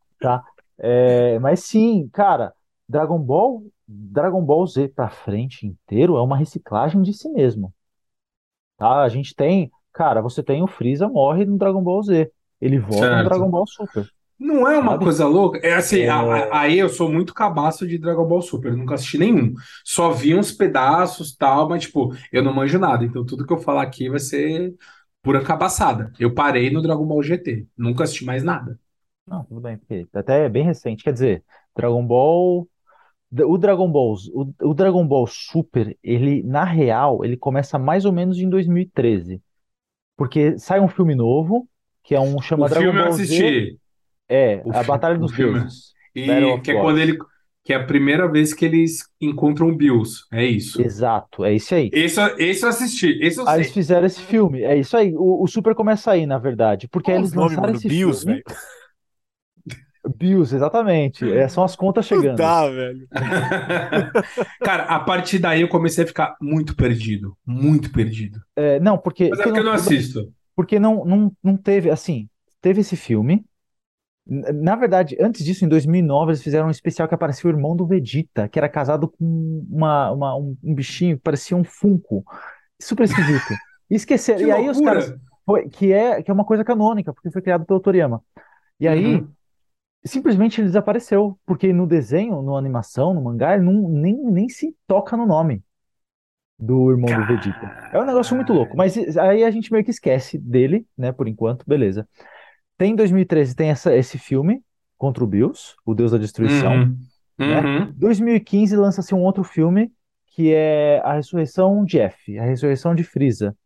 É, mas sim, cara, Dragon Ball, Dragon Ball Z pra frente inteiro é uma reciclagem de si mesmo, tá? A gente tem, cara, você tem o Freeza morre no Dragon Ball Z, ele volta no Certo. Dragon Ball Super, Não é uma sabe? coisa louca? É assim, É. aí eu sou muito cabaço de Dragon Ball Super, eu nunca assisti nenhum. Só vi uns pedaços, tal, mas tipo, eu não manjo nada, então tudo que eu falar aqui vai ser pura cabaçada. Eu parei no Dragon Ball GT, nunca assisti mais nada. Não, tudo bem, porque até é bem recente, quer dizer, Dragon Ball, o Dragon Ball, o, o Dragon Ball Super, ele na real, ele começa mais ou menos em 2013, porque sai um filme novo que é um chama O Dragon filme eu Ball Z, assisti, é o, a Batalha o dos Deuses, e que é quando ele, que é a primeira vez que eles encontram o Bills, é isso. Exato, é isso aí. Esse, eu- esse eu assisti, esse eu Aí eles sei. fizeram esse filme, é isso aí. O, o Super começa aí, na verdade, porque Olha eles os nomes, lançaram mano. esse Bills, filme. velho. Bills, exatamente. É, são as contas chegando. dá, velho. Cara, a partir daí eu comecei a ficar muito perdido, muito perdido. É, não, porque, Mas é porque porque eu não, não assisto. porque não, não, não teve, assim, teve esse filme. Na verdade, antes disso, em 2009, eles fizeram um especial que aparecia o irmão do Vegeta, que era casado com uma, uma- um, um bichinho que parecia um Funko. Super esquisito. E esqueceram. Que E aí os caras. loucura! foi- que, é, que é uma coisa canônica, porque foi criado pelo Toriyama. E aí. Uhum. simplesmente ele desapareceu, porque no desenho, no animação, no mangá, ele não, nem, nem se toca no nome do irmão do Vegeta. É um negócio muito louco, mas aí a gente meio que esquece dele, né, por enquanto, beleza. Tem em 2013, tem essa, esse filme contra o Bills, o Deus da Destruição. Uhum. né? Uhum. 2015 lança-se um outro filme que é A Ressurreição de F, A Ressurreição de Frieza.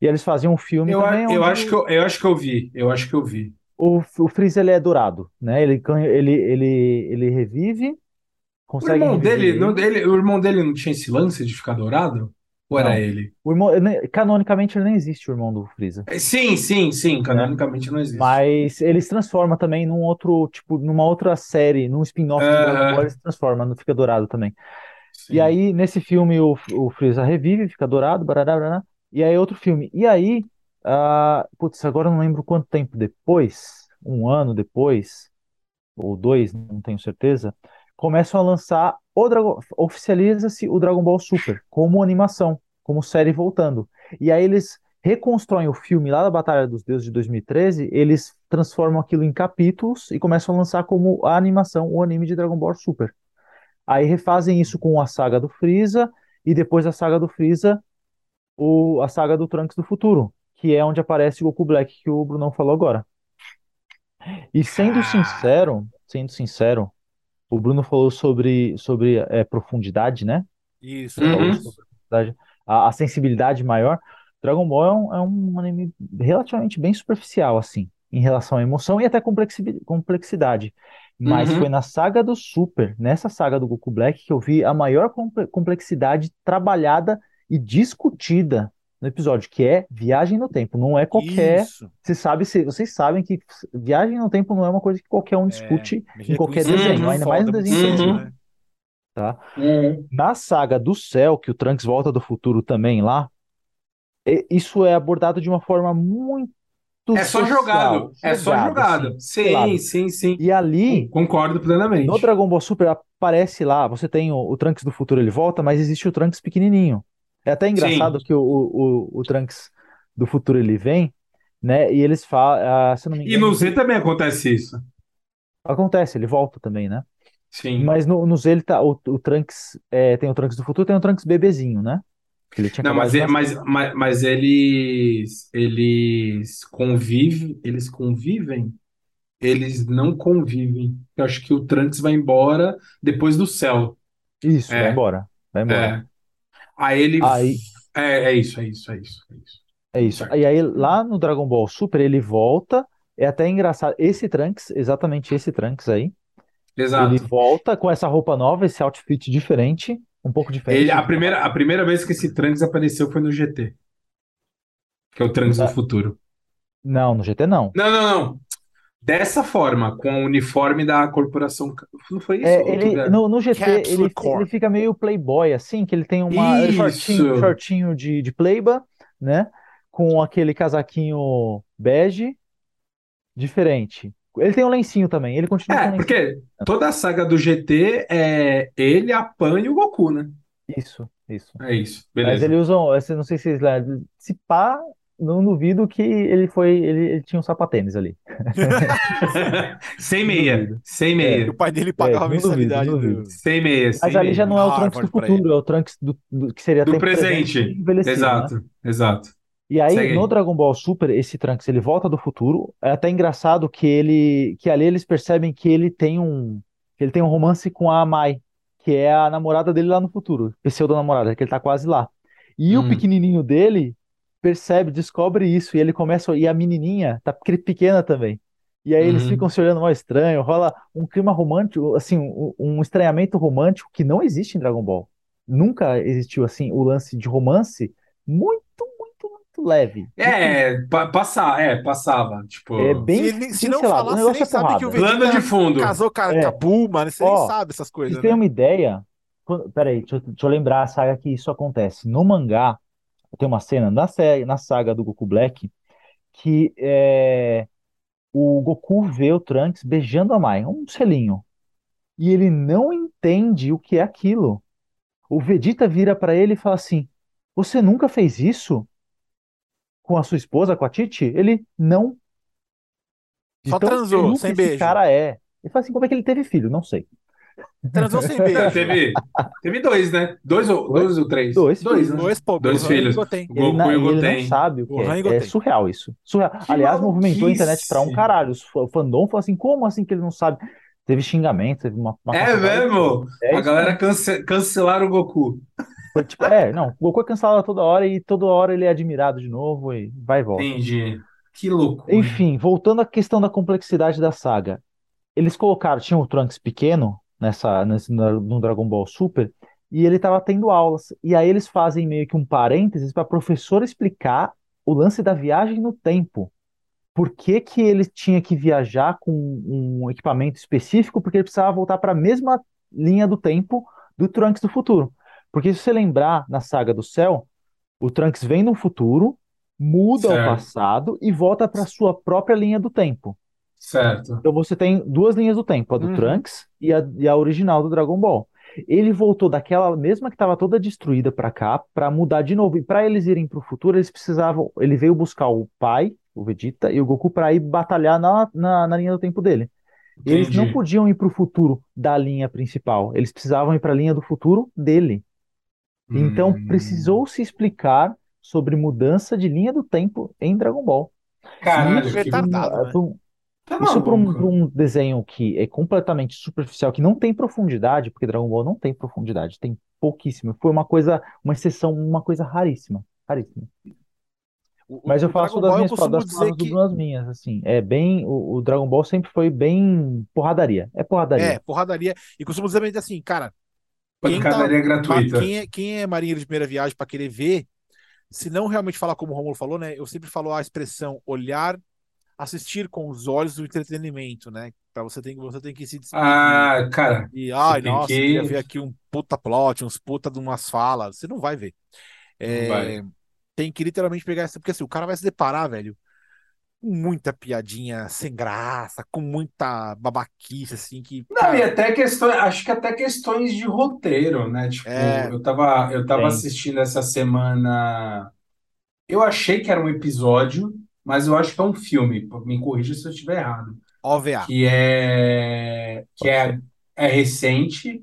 E eles faziam um filme Eu, também eu onde acho que eu, eu acho que eu vi. Eu acho que eu vi. o, o Freeza ele é dourado, né? Ele, ele, ele, ele revive, O consegue irmão reviver dele, ele. não, ele- o irmão dele não tinha esse lance de ficar dourado? Ou era Não. ele? O irmão, ele- canonicamente ele nem existe, o irmão do Freeza. É, Sim, sim, sim. Canonicamente não existe. Mas ele se transforma também num outro, tipo, numa outra série, num spin-off de Dragon Aham. Ball, ele se transforma, não fica dourado também. Sim. E aí, nesse filme, o, o Freeza revive, fica dourado, barará, barará. E aí, outro filme. E aí, ah, putz, agora eu não lembro quanto tempo depois, um ano depois, ou dois, não tenho certeza, começam a lançar o Dragon, oficializa-se o Dragon Ball Super como animação, como série voltando. E aí eles reconstroem o filme lá da Batalha dos Deuses de 2013, eles transformam aquilo em capítulos e começam a lançar como a animação, o anime de Dragon Ball Super. Aí refazem isso com a saga do Freeza e depois da saga do Freeza, o, a saga do Trunks do futuro, que é onde aparece o Goku Black que o Brunão falou agora. E sendo sincero, sendo sincero, o Bruno falou sobre, sobre é, profundidade, né? Isso. Uhum. Profundidade, a, a sensibilidade maior. Dragon Ball é um, é um anime relativamente bem superficial, assim, em relação à emoção e até complexi- complexidade. Mas Uhum. foi na saga do Super, nessa saga do Goku Black, que eu vi a maior comple- complexidade trabalhada e discutida no episódio, que é viagem no tempo. Não é qualquer. Isso. Você sabe, se- vocês sabem que viagem no tempo não é uma coisa que qualquer um discute mexer em qualquer é desenho, muito ainda mais no desenho Uhum. infantil. né? Tá? Uhum. Na saga do céu, que o Trunks volta do futuro também lá, isso é abordado de uma forma muito É só social, jogado. É só jogado. assim, Sim, pelado. sim, sim. E ali, Concordo plenamente. no Dragon Ball Super, aparece lá, você tem o, o Trunks do futuro, ele volta, mas existe o Trunks pequenininho. É até engraçado Sim. que o, o, o, Trunks do futuro ele vem, né, e eles falam, ah, se não me E engano, no Z também acontece isso. acontece, ele volta também, né? Sim. Mas no, no Z ele tá, o, o Trunks, é, tem o Trunks do futuro, tem o Trunks bebezinho, né? Que ele tinha Não, mas, é- mas, mas, mas eles, eles convivem, eles convivem, eles não convivem. Eu acho que o Trunks vai embora depois do céu. Isso, É. vai embora, vai embora. Aí ele. Aí- É, é isso, é isso, é isso, é isso. É isso. Certo. E aí, lá no Dragon Ball Super, ele volta. É até engraçado. Esse Trunks, exatamente esse Trunks aí, Exato. ele volta com essa roupa nova, esse outfit diferente, um pouco diferente. Ele, a primeira, a primeira vez que esse Trunks apareceu foi no GT. Que é o Trunks do futuro. Não, no GT não. Não, não, não. Dessa forma, com o uniforme da corporação. Não foi isso? É, ele, tudo- no, no GT, ele, ele fica meio playboy, assim, que ele tem uma Isso. shortinho, shortinho de, de playba, né? Com aquele casaquinho bege, diferente. Ele tem um lencinho também, ele continua com É, um lencinho. porque toda a saga do GT é ele apanha o Goku, né? Isso, isso. É isso. Mas Beleza. ele usa, não sei se vocês lembram, se pá, não duvido que ele foi, ele, ele tinha um sapatênis ali. Sem meia. Sem meia. o pai dele pagava a não duvido, mensalidade do. Sem meia. Mas sem ali já meia. não é o Trunks do pra ele. futuro, é o Trunks do, do- que seria Do tempo presente. envelhecido, né? Exato, exato. E aí, Segue no aí. Dragon Ball Super, esse Trunks, ele volta do futuro. É até engraçado que ele, que ali eles percebem que ele tem um, que ele tem um romance com a Mai, que é a namorada dele lá no futuro, pseudo-namorada, que ele tá quase lá. E o Hum. pequenininho dele percebe, descobre isso, e ele começa, e a menininha tá pe- pequena também. E aí eles Uhum. ficam se olhando mal estranho, rola um clima romântico, assim, um, um estranhamento romântico que não existe em Dragon Ball. Nunca existiu assim o lance de romance muito, muito, muito leve. É, pa- passar, é, passava. Tipo, É bem Se, se não falar, O você nem sabe que o plano de fundo. casou com a, É. com a Bulma? Você Ó, nem sabe essas coisas, né? uma ideia, quando, peraí, deixa eu, deixa eu lembrar a saga que isso acontece. No mangá, tem uma cena na, sé- na saga do Goku Black que é, o Goku vê o Trunks beijando a Mai, um selinho. E ele não entende o que é aquilo. O Vegeta vira pra ele e fala assim: Você nunca fez isso com a sua esposa, com a Titi? Ele não. Só tão transou, sem esse beijo. cara é. Ele fala assim: Como é que ele teve filho? Não sei. Transou sem beijo. teve, teve dois, né? Dois ou, Oi? dois ou três? Dois Dois, filhos. né? Dois, pô, Dois filhos. Goten. Ele, Goku e o ele não Goten. sabe o que é. Goten. É surreal isso. Surreal. Que Aliás, movimentou a internet pra um maluquice. caralho. O fandom falou assim: como assim que ele não sabe? Teve xingamento, teve uma, uma É mesmo? É A galera mesmo. cance cancelaram o Goku. Foi tipo, é, não, o Goku é cancelado toda hora e toda hora ele é admirado de novo e vai e volta. Entendi. Que loucura. Enfim, voltando à questão da complexidade da saga. Eles colocaram, tinha o Trunks pequeno nessa, nesse, no Dragon Ball Super e ele estava tendo aulas. E aí eles fazem meio que um parênteses para a professora explicar o lance da viagem no tempo. Por que que ele tinha que viajar com um equipamento específico? Porque ele precisava voltar para a mesma linha do tempo do Trunks do futuro. Porque se você lembrar na saga do céu, o Trunks vem no futuro, muda o Certo. passado e volta para sua própria linha do tempo. Certo. Então você tem duas linhas do tempo, a do Uhum. Trunks e a, e a original do Dragon Ball. Ele voltou daquela mesma que estava toda destruída para cá para mudar de novo. E para eles irem para o futuro, eles precisavam. Ele veio buscar o pai, o Vegeta, e o Goku para ir batalhar na, na, na linha do tempo dele. E eles não Entendi. podiam ir para o futuro da linha principal. Eles precisavam ir para a linha do futuro dele. Então Hum. precisou se explicar sobre mudança de linha do tempo em Dragon Ball. Caralho, Isso que retardado, né? Tá isso para um, um desenho que é completamente superficial, que não tem profundidade, porque Dragon Ball não tem profundidade, tem pouquíssimo. Foi uma coisa, uma exceção, uma coisa raríssima, raríssima. O- Mas o eu faço das Ball minhas, das que Bruno as minhas, assim. É bem, o, o Dragon Ball sempre foi bem porradaria. É é porradaria. porradaria. E costumo dizer assim, cara, quem tá, Pancadaria ma- gratuita. quem é, quem é marinheiro de primeira viagem para querer ver, se não realmente falar como o Romulo falou, né? Eu sempre falo a expressão olhar, assistir com os olhos do entretenimento, né? Para você tem você tem que se despedir. Ah, cara, E, ai, nossa, que. queria ver aqui um puta plot, uns puta de umas falas. Você não vai ver. Não vai. É, tem que literalmente pegar essa, porque assim, o cara vai se deparar, velho, com muita piadinha sem graça, com muita babaquice, assim, que, Não, e cara, até questões, acho que até questões de roteiro, né? Tipo, é, eu tava, eu tava assistindo essa semana. Eu achei que era um episódio, mas eu acho que é um filme. Me corrija se eu estiver errado. OVA. Que é que é, é recente,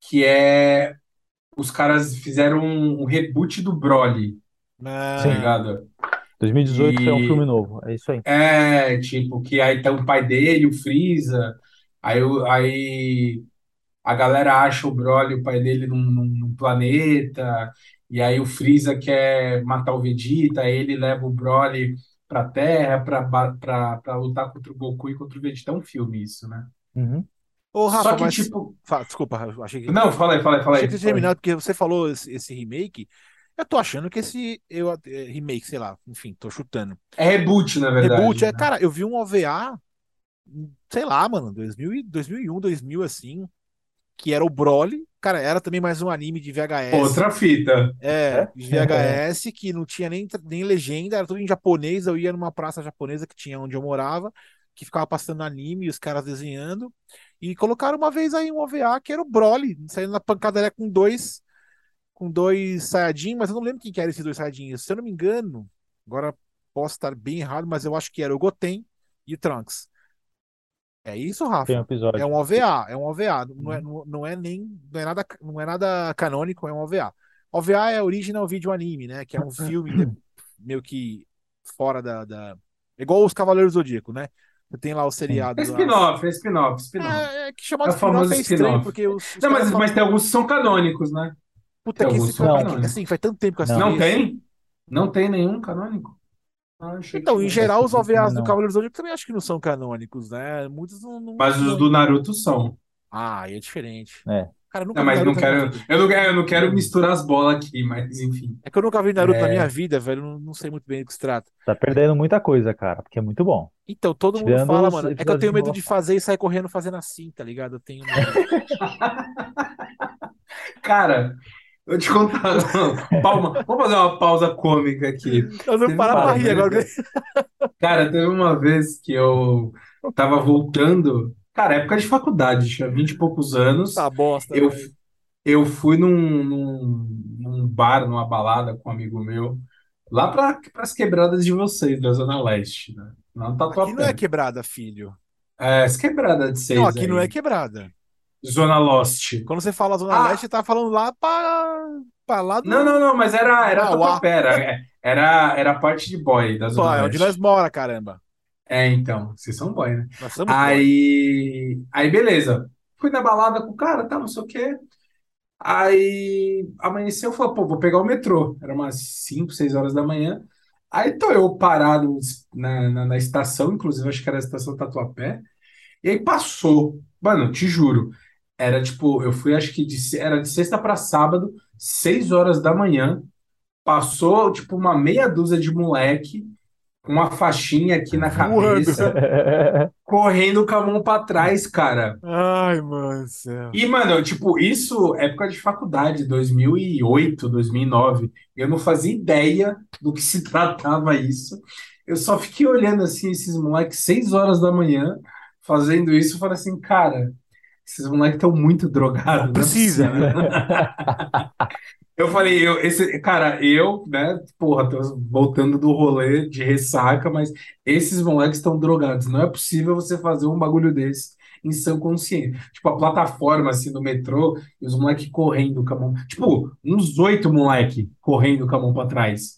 que é os caras fizeram um, reboot do Broly, tá. Ah, ligado? 2018 é um filme E novo, é isso aí. é tipo que aí tá o pai dele, o Freeza, aí, aí a galera acha o Broly, o pai dele, num, num- num planeta, e aí o Freeza quer matar o Vegeta, aí ele leva o Broly pra Terra pra, ba- pra, pra lutar contra o Goku e contra o Vegeta. É um filme isso, né? Uhum. Ô, Só Rafa, que, mas. tipo. fa- Desculpa, eu achei que. Não, fala aí, fala aí, fala Achei aí. que fala aí. terminado, porque você falou esse, esse remake. Eu tô achando que esse. Eu, é, remake, sei lá, enfim, tô chutando. É reboot, na verdade, Reboot, é, né? cara, eu vi um OVA, sei lá, mano, 2000, e- 2001, 2000, assim, que era o Broly. Cara, era também mais um anime de VHS. Outra fita. É, É? de VHS, que não tinha nem, nem legenda, era tudo em japonês. Eu ia numa praça japonesa que tinha onde eu morava, que ficava passando anime e os caras desenhando. E colocaram uma vez aí um OVA que era o Broly, saindo na pancadaria com dois, com dois Saiyajin, mas eu não lembro quem que era esses dois Saiyajin. Se eu não me engano, agora posso estar bem errado, mas eu acho que era o Goten e o Trunks. É isso, Tem um Rafa? É episódio. um OVA, é um OVA, não é, Uhum. não, não é nem, não é nada, não é nada canônico, é um OVA. OVA é Original Video Anime, né? Que é um filme de- meio que fora da, da... Igual os Cavaleiros do Zodíaco, né? Você tem lá o É seriado lá. spin-off, é spin-off, spin-off. É, é que É chamado o spin-off é estranho, spin-off. porque os, os Não, mas, falam, mas tem alguns que são canônicos, né? puta, Tem que alguns esse Não. é canônicos. assim, faz tanto tempo que eu assisti Não. Não tem? Não tem nenhum canônico? Ah, Então, em geral, os OVAs do Não. Cavaleiros do Zodíaco também acho que não são canônicos, né? Muitos não. não- Mas os do Naruto são. Ah, aí é diferente. É. Cara, eu nunca Não, mas não na quero. Eu não, quero- eu não quero misturar as bolas aqui, mas enfim. É que eu nunca vi Naruto na É. minha vida, velho. Não, não sei muito bem do que se trata. Tá perdendo muita coisa, cara, porque é muito bom. Então, todo mundo Tirando fala, os mano. É que eu tenho medo de fazer e sair correndo fazendo assim, tá ligado? Eu tenho medo. Cara, eu te contar. não, Palma. Vamos fazer uma pausa cômica aqui. Nós vamos parar pra rir vez- agora. Cara, teve uma vez que eu tava voltando. Cara, época de faculdade, tinha 20 e poucos anos. Tá bosta, Eu, velho. eu fui num, num, num bar, numa balada com um amigo meu, lá para as quebradas de vocês, da Zona Leste, né? Lá no Aqui não é quebrada, filho. É, as quebradas de Não, vocês aqui não é aí. quebrada. Zona Lost. Quando você fala Zona Ah. Leste, você tá falando lá pra, pra lá do. Não, não, não, mas era, era Mauá. Tatuapé, era, era, era a parte de boy da Pô, Zona é onde nós mora, caramba. É, então, vocês são boy, né? Nós somos boy. Aí, aí beleza. Fui na balada com o cara, tá, não sei o quê. Aí amanheceu, eu falei, pô, vou pegar o metrô. Era umas 5, 6 horas da manhã. Aí tô eu parado na, na, na estação, inclusive acho que era a estação Tatuapé. E aí passou. Mano, te juro. Era tipo, eu fui acho que de, era de sexta para sábado, 6 horas da manhã. Passou tipo uma meia dúzia de moleque com uma faixinha aqui na cabeça, correndo com a mão pra trás, cara. Ai, mano céu. E, mano, tipo, isso época de faculdade, 2008, 2009. Eu não fazia ideia do que se tratava isso. Eu só fiquei olhando assim esses moleques seis horas da manhã fazendo isso. Eu falei assim, cara, esses moleques estão muito drogados. é Precisa, possível. Eu falei, eu, esse, cara, eu, né, porra, tô voltando do rolê de ressaca, mas esses moleques estão drogados. Não é possível você fazer um bagulho desse em sã consciência. Tipo, a plataforma, assim, do metrô, e os moleques correndo com a mão. Tipo, uns oito moleque correndo com a mão pra trás.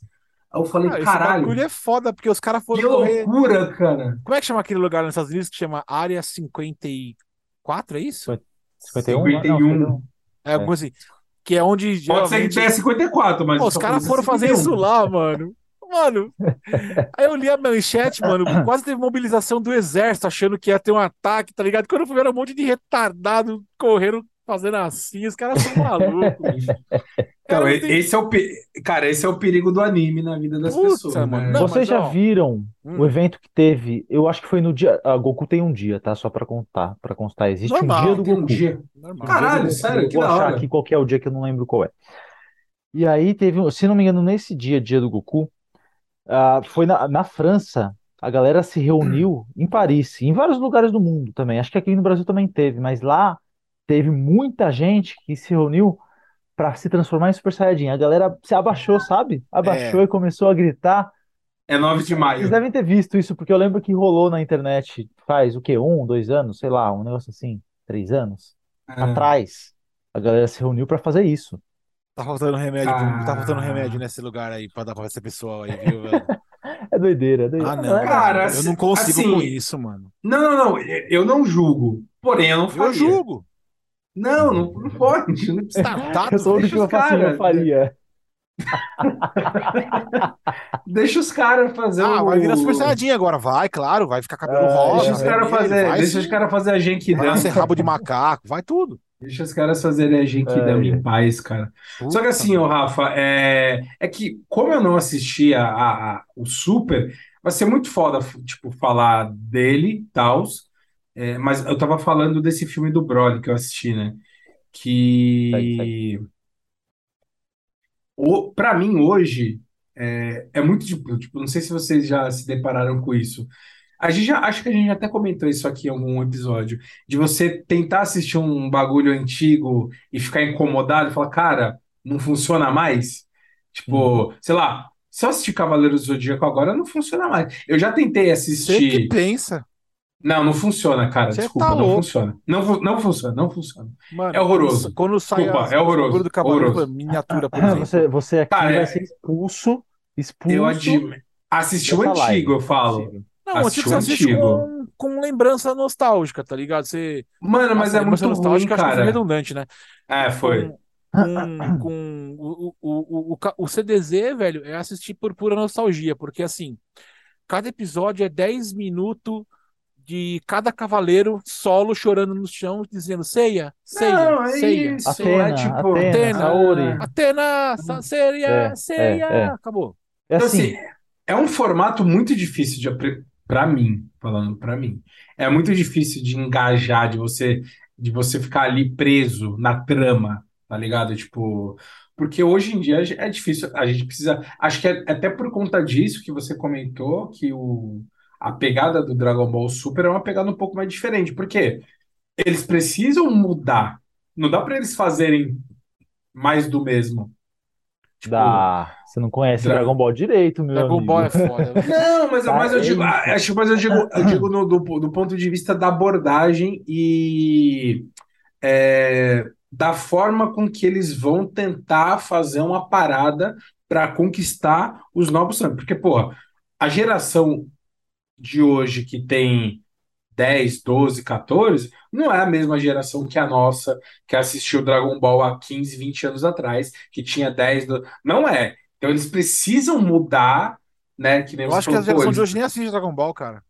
Aí eu falei, Ah, esse caralho, bagulho é foda, porque os caras que foram correr. loucura, cara. Como é que chama aquele lugar nos Estados Unidos que chama Área 54, é isso? 51? 51. Não, É alguma coisa assim. Que é onde Pode ser que geralmente. tenha 54, mas Pô, os caras foram fazer 51. isso lá, mano. Mano. Aí eu li a manchete, mano. Quase teve mobilização do exército, achando que ia ter um ataque, tá ligado? Quando eu fui era um monte de retardado correndo, fazendo assim. Os caras são malucos. Então, Cara, e- tem- esse é o, pe- cara, esse é o perigo do anime na vida das Puta, pessoas, mano, né? não, Vocês mas, já ó, viram Hum. o evento que teve? Eu acho que foi no dia. A Goku tem um dia, tá? Só pra contar, para constar. Existe um Normal, dia do Tem um Goku. dia. Normal. Caralho, Dia Goku. sério, Eu que vou da achar hora. aqui qual que é o dia que eu não lembro qual é. E aí teve, um- se não me engano, nesse dia, dia do Goku, ah, foi na, na França. A galera se reuniu em Paris, em vários lugares do mundo também. Acho que aqui no Brasil também teve, mas lá teve muita gente que se reuniu pra se transformar em Super Saiyajin. A galera se abaixou, sabe? Abaixou É. e começou a gritar. É 9 de Vocês maio. devem ter visto isso, porque eu lembro que rolou na internet faz o quê? Um, dois anos, sei lá, um negócio assim, três anos Ah, atrás. A galera se reuniu pra fazer isso. Tá faltando remédio, pro- tá faltando Ah. remédio nesse lugar aí pra dar pra esse pessoal aí, viu, velho? É doideira, é doideira. Ah, não, galera- Cara, eu assim- não consigo assim, com isso, mano. Não, não, não. Eu não julgo. Porém, eu não faria. Eu julgo. Não, não, não pode. Não precisa. Tardado, Eu sou o único que eu cara. faria. Deixa os caras fazer Ah, o... vai virar Super Saiyajin agora. Vai, claro, vai ficar cabelo É, rosa. Deixa os caras fazer, vai deixa os caras fazer a Vai nascer rabo de macaco, vai tudo. Deixa os caras fazerem a Genkidama É. em paz, cara. Só que Puta, assim, ô Rafa, é, é que como eu não assisti a, a- a- o Super, vai ser muito foda, tipo, falar dele, tals, é, mas eu tava falando desse filme do Broly que eu assisti, né? Que o, para mim hoje é, é muito tipo, tipo, não sei se vocês já se depararam com isso. A gente já, acho que a gente até comentou isso aqui em algum episódio, de você tentar assistir um bagulho antigo e ficar incomodado e falar, cara, não funciona mais. Tipo, sei lá, se eu assistir Cavaleiros do Zodíaco agora, não funciona mais. Eu já tentei Você que assistir. pensa. Não, não funciona, cara. Você Desculpa, tá não louco. funciona. Não, não funciona, não funciona. Mano, É horroroso. Quando sai Desculpa, as- é horroroso, do Cavaleiro, horroroso. por miniatura, por Ah, exemplo. Você, você aqui Cara, vai é- ser expulso, expulso Eu admiro. Assisti o antigo, live. eu falo. Não, Assisti antigo você o assiste antigo. com, com lembrança nostálgica, tá ligado? Você. Mano, mas é muito lembrança ruim, nostálgica, acho que foi cara. redundante, né? É, foi. Com, com o, o, o, o CDZ, velho, é assistir por pura nostalgia, porque assim, cada episódio é 10 minutos de cada cavaleiro solo chorando no chão, dizendo ceia, ceia, Não, é ceia, isso. Atena, é tipo- Atena, Atena. Saori. Atena, sa- ceia, É, ceia, é, é. acabou. É Então, assim, assim, é um formato muito difícil de para mim, falando pra mim. É muito difícil de engajar, de você de você ficar ali preso na trama, tá ligado? Tipo, porque hoje em dia é difícil, a gente precisa, acho que é até por conta disso que você comentou que o a pegada do Dragon Ball Super é uma pegada um pouco mais diferente, porque eles precisam mudar. Não dá pra eles fazerem mais do mesmo. Tipo, dá. Você não conhece Dra- Dragon Ball direito, meu Dragon amigo. Ball é foda. Não, mas, Tá, mas eu é digo, ah, acho, mas eu digo, eu digo no- do, do ponto de vista da abordagem e é, da forma com que eles vão tentar fazer uma parada para conquistar os novos fãs. Porque, pô, a geração de hoje que tem 10, 12, 14, não é a mesma geração que a nossa, que assistiu Dragon Ball há 15, 20 anos atrás, que tinha 10. Do... Não é. Então eles precisam mudar, né? Que nem Eu acho que a geração de hoje nem assiste Dragon Ball, cara.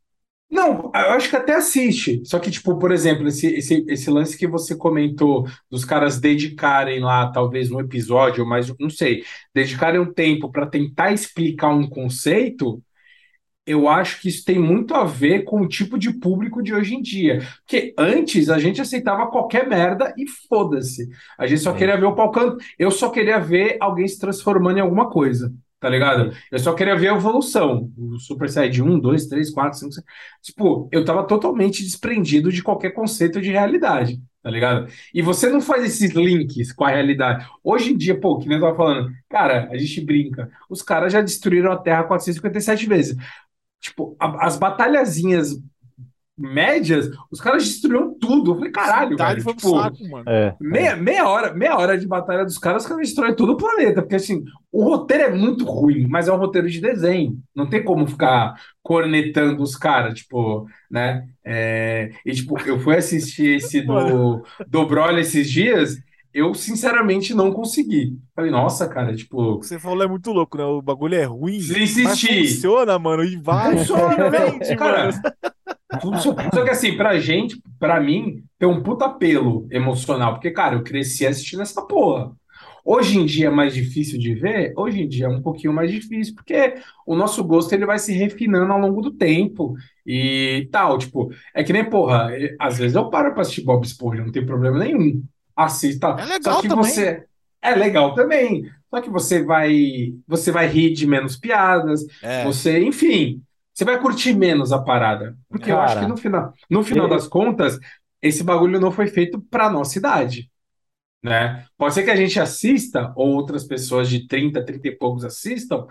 Não, eu acho que até assiste. Só que, tipo, por exemplo, esse, esse, esse lance que você comentou dos caras dedicarem lá, talvez um episódio, ou mais, não sei, dedicarem um tempo para tentar explicar um conceito, eu acho que isso tem muito a ver com o tipo de público de hoje em dia. Porque antes a gente aceitava qualquer merda e foda-se. A gente só Sim. queria ver o pau can- Eu só queria ver alguém se transformando em alguma coisa. Tá ligado? Eu só queria ver a evolução. O Super Saiyajin 1, 2, 3, 4, 5, 6. Tipo, eu tava totalmente desprendido de qualquer conceito de realidade. Tá ligado? E você não faz esses links com a realidade. Hoje em dia, pô, que nem eu tava falando, cara, a gente brinca. Os caras já destruíram a Terra 457 vezes. Tipo, a- as batalhazinhas médias, os caras destruíram tudo. Eu falei, caralho, velho. foi Tipo, saco, mano. É, meia, meia hora, meia hora de batalha dos caras, os caras destroem todo o planeta. Porque assim, o roteiro é muito ruim, mas é um roteiro de desenho. Não tem como ficar cornetando os caras, tipo, né? É, e tipo, eu fui assistir esse do, do Broly esses dias. Eu, sinceramente, não consegui. Falei, nossa, cara, tipo, você falou é muito louco, né? O bagulho é ruim, Se mas insistir. funciona, mano, e vai. Funciona, Vende, não, cara. Funciona. Só que assim, pra gente, pra mim, tem um puta apelo emocional. Porque, cara, eu cresci assistindo essa porra. Hoje em dia é mais difícil de ver? Hoje em dia é um pouquinho mais difícil, porque o nosso gosto ele vai se refinando ao longo do tempo e tal. Tipo, é que nem, porra, às vezes eu paro pra assistir Bob Esponja, não tem problema nenhum. Assista. É legal Só que também. você. É legal também. Só que você vai. Você vai rir de menos piadas. É. Você, enfim, você vai curtir menos a parada. Porque eu acho Cara, que no final, no final eu- das contas, esse bagulho não foi feito pra nossa idade, né? Pode ser que a gente assista, ou outras pessoas de 30, 30 e poucos assistam,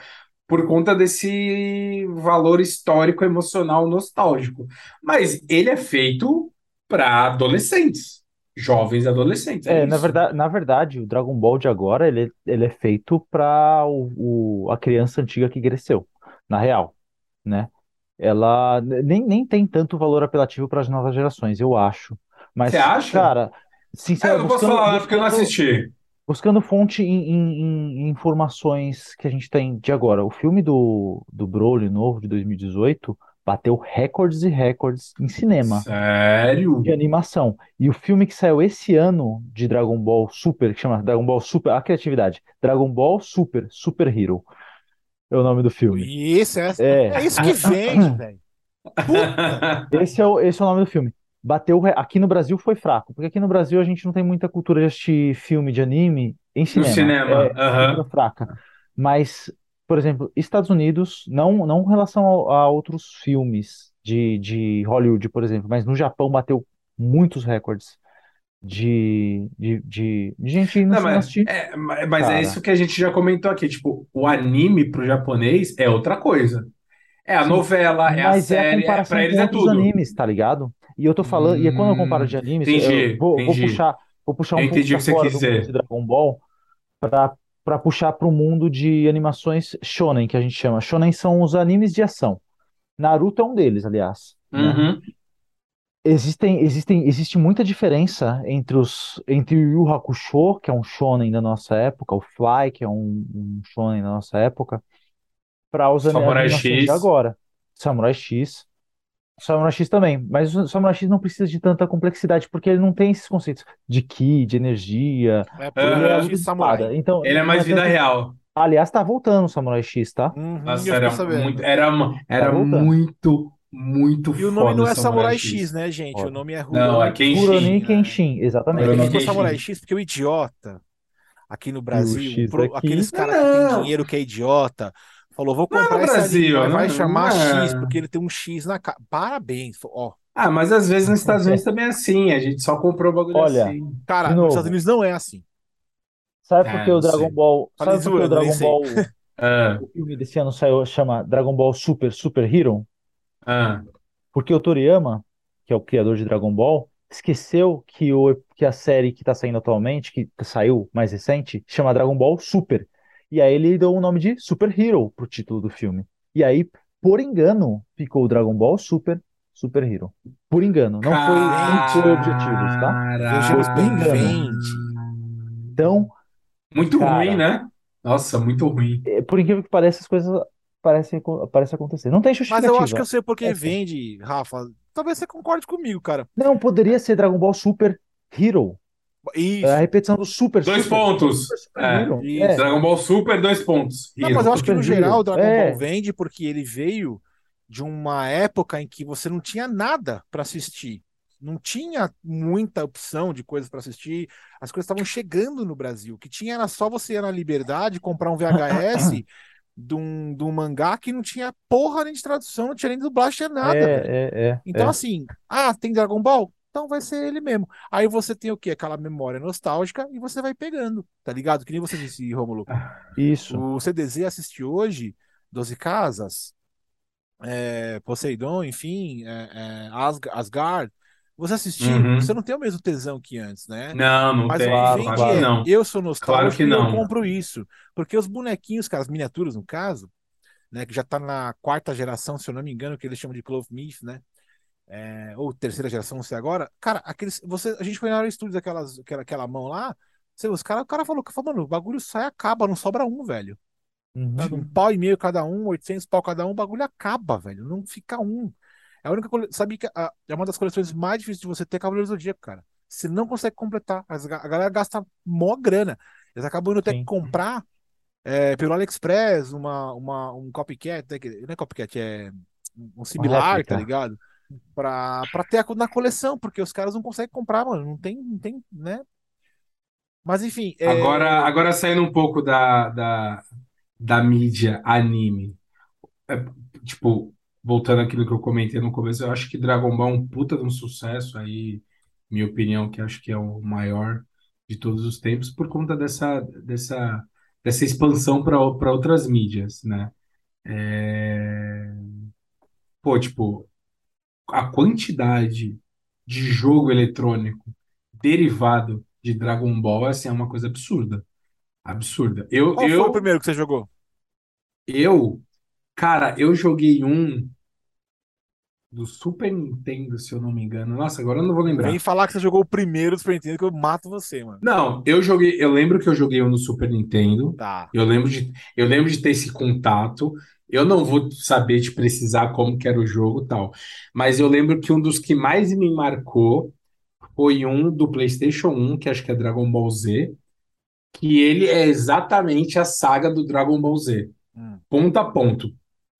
por conta desse valor histórico, emocional, nostálgico. Mas ele é feito para adolescentes, jovens adolescentes. É, É na verdade, na verdade, o Dragon Ball de agora, ele, ele é feito para o, o- a criança antiga que cresceu, na real, né? Ela nem, nem tem tanto valor apelativo para as novas gerações, eu acho. Mas, Você acha? cara, É, sinceramente, eu posso buscando, falar porque eu não assisti. buscando fonte em, em- em informações que a gente tem de agora, o filme do, do Broly novo de 2018 bateu recordes e recordes em cinema Sério? de animação. E o filme que saiu esse ano de Dragon Ball Super, que chama Dragon Ball Super, a criatividade, Dragon Ball Super, Super Hero, é o nome do filme. Esse é, É. é isso que vende, velho. Esse é o, esse é o nome do filme. Bateu, re- aqui no Brasil foi fraco, porque aqui no Brasil a gente não tem muita cultura de assistir filme de anime em cinema. cinema, É, fraca. Mas, por exemplo, Estados Unidos, não, não em relação ao- a, outros filmes de, de Hollywood, por exemplo, mas no Japão bateu muitos recordes de, de, de, de gente no Não, cinema mas, é, mas é isso que a gente já comentou aqui. Tipo, o anime pro japonês é outra coisa. É a Sim, novela, é a Mas é a série, é, pra eles é tudo. animes, tá ligado? E eu tô falando, e é quando eu comparo de animes, entendi, eu vou, puxar, vou puxar um Eu pouco pra que você fora do mundo de Dragon Ball pra, pra puxar pro mundo de animações shonen, que a gente chama. Shonen são os animes de ação. Naruto é um deles, aliás, né? Uhum. Existem, existem, existe muita diferença entre os entre o Yu Hakusho, que é um shonen da nossa época, o Fly, que é um, um shonen da nossa época, para os Samurai animações de X. agora. Samurai X. Samurai X também, mas o Samurai X não precisa de tanta complexidade, porque ele não tem esses conceitos de ki, de energia, É ele é por luta de samurai. Então, Ele é mais vida tanto- real. Aliás, tá voltando o Samurai X, tá? Uhum, Nossa, eu era muito, era, era Tá voltando. muito, muito E o nome foda não é Samurai Samurai X, né, gente? Foda. O nome é Não, é Rurouni Kenshin. Rurouni né? Kenshin, exatamente. Ele Rurouni ficou. Samurai X porque o idiota aqui no o Brasil, X pro- aqueles caras que Não. têm dinheiro que é idiota, falou: vou Não é comprar no esse Brasil, anime, mas vai não- chamar não é. X, porque ele tem um X na cara. Parabéns. Ó, Ah, mas às vezes nos Estados Unidos também é assim. A gente só comprou o bagulho Olha, assim. cara, nos. Estados Unidos não é assim. Sabe Ah, por que o não Dragon sei. Ball, Tá sabe por que o Dragon sei. Ball, Ah, o filme desse ano saiu, chama Dragon Ball Super Super Hero? ah. Porque o Toriyama, que é o criador de Dragon Ball, esqueceu que, o, que a série que tá saindo atualmente, que saiu mais recente, chama Dragon Ball Super. E aí ele deu o nome de Super Hero pro título do filme. E aí, por engano, ficou Dragon Ball Super Super Hero. Por engano, não foi, não foi objetivos, tá? Vejamos Por engano. Então, Muito Cara. ruim, né? Nossa, muito ruim. é, por incrível que pareça, as coisas parecem, parecem acontecer. Não tem Mas justificativa. eu acho que eu sei por que É vende, Rafa. Talvez você concorde comigo, cara. Não, poderia ser Dragon Ball Super Hero. Isso. É a repetição do Super Dois Super, pontos. Super, Super É. É. Dragon Ball Super, dois pontos. Não, mas eu acho que no geral o Dragon É. Ball vende porque ele veio de uma época em que você não tinha nada para assistir. Não tinha muita opção de coisas para assistir. As coisas estavam chegando no Brasil. O que tinha era só você ir na Liberdade, comprar um VHS de um, de um mangá que não tinha porra nem de tradução, não tinha nem dublagem, tinha nada. É, é, é, Então, é. assim, ah, tem Dragon Ball? Então vai ser ele mesmo. Aí você tem o quê? Aquela memória nostálgica e você vai pegando, tá ligado? Que nem você disse, Rômulo. Isso. O CDZ assiste hoje, Doze Casas, é, Poseidon, enfim, é, é, Asg- Asgard. Você assistiu, Uhum. você não tem o mesmo tesão que antes, né? Não, não Mas tem. claro, claro não. eu sou nostálgico que e eu não. compro isso. Porque os bonequinhos, cara, as miniaturas, no caso, né, que já tá na quarta geração, se eu não me engano, que eles chamam de Clove Myth, né? É, ou terceira geração, não sei agora. Cara, aqueles, você, a gente foi na hora estúdio daquelas, aquela, aquela mão lá, você, os cara, o cara falou, falou, mano, o bagulho sai e acaba, não sobra um, velho. Uhum. Um pau e meio cada um, 800 pau cada um, o bagulho acaba, velho. Não fica um. É a única. Sabe que a- é uma das coleções mais difíceis de você ter Cavaleiros do Zodíaco, cara. Você não consegue completar. A galera gasta mó grana. Eles acabam indo Sim. que comprar é, pelo AliExpress uma, uma, um copycat, né, não é copycat, é um similar, tá ligado? Pra, pra ter na coleção, porque os caras não conseguem comprar, mano. Não tem, não tem, né? Mas enfim. é, Agora, agora saindo um pouco da, da, da mídia anime. É, tipo, voltando àquilo que eu comentei no começo, eu acho que Dragon Ball é um puta de um sucesso aí, minha opinião, que acho que é o maior de todos os tempos, por conta dessa, dessa, dessa expansão para outras mídias, né? É... Pô, tipo, a quantidade de jogo eletrônico derivado de Dragon Ball, assim, é uma coisa absurda. Absurda. Eu, Qual foi eu, o primeiro que você jogou? eu, cara, eu joguei um do Super Nintendo, se eu não me engano. Nossa, agora eu não vou lembrar. Vem falar que você jogou o primeiro do Super Nintendo que eu mato você, mano. Não, eu joguei, eu lembro que eu joguei um no Super Nintendo. Tá. Eu lembro de, eu lembro de ter esse contato. Eu não vou saber te precisar como que era o jogo e tal. Mas eu lembro que um dos que mais me marcou foi um do PlayStation 1, que acho que é Dragon Ball Z, que ele é exatamente a saga do Dragon Ball Z, Hum. ponto a ponto.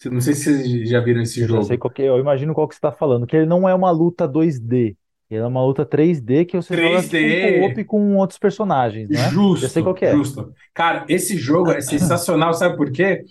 Não sei se vocês já viram esse Eu jogo. sei qual que, eu imagino qual que você está falando, que ele não é uma luta 2D, ele é uma luta 3D que você joga 3D. tipo um co-op com outros personagens, não é? Justo, Já sei qual que é. justo. Cara, esse jogo é sensacional, sabe por quê?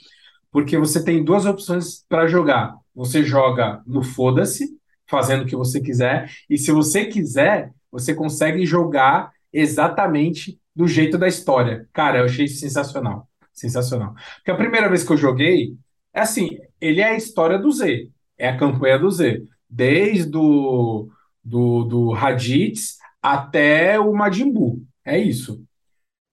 Porque você tem duas opções para jogar. Você joga no foda-se, fazendo o que você quiser, e se você quiser, você consegue jogar exatamente do jeito da história. Cara, eu achei sensacional. Sensacional. Porque a primeira vez que eu joguei, é assim, ele é a história do Z, é a campanha do Z. Desde o do, do Raditz até o Majin Buu. É isso.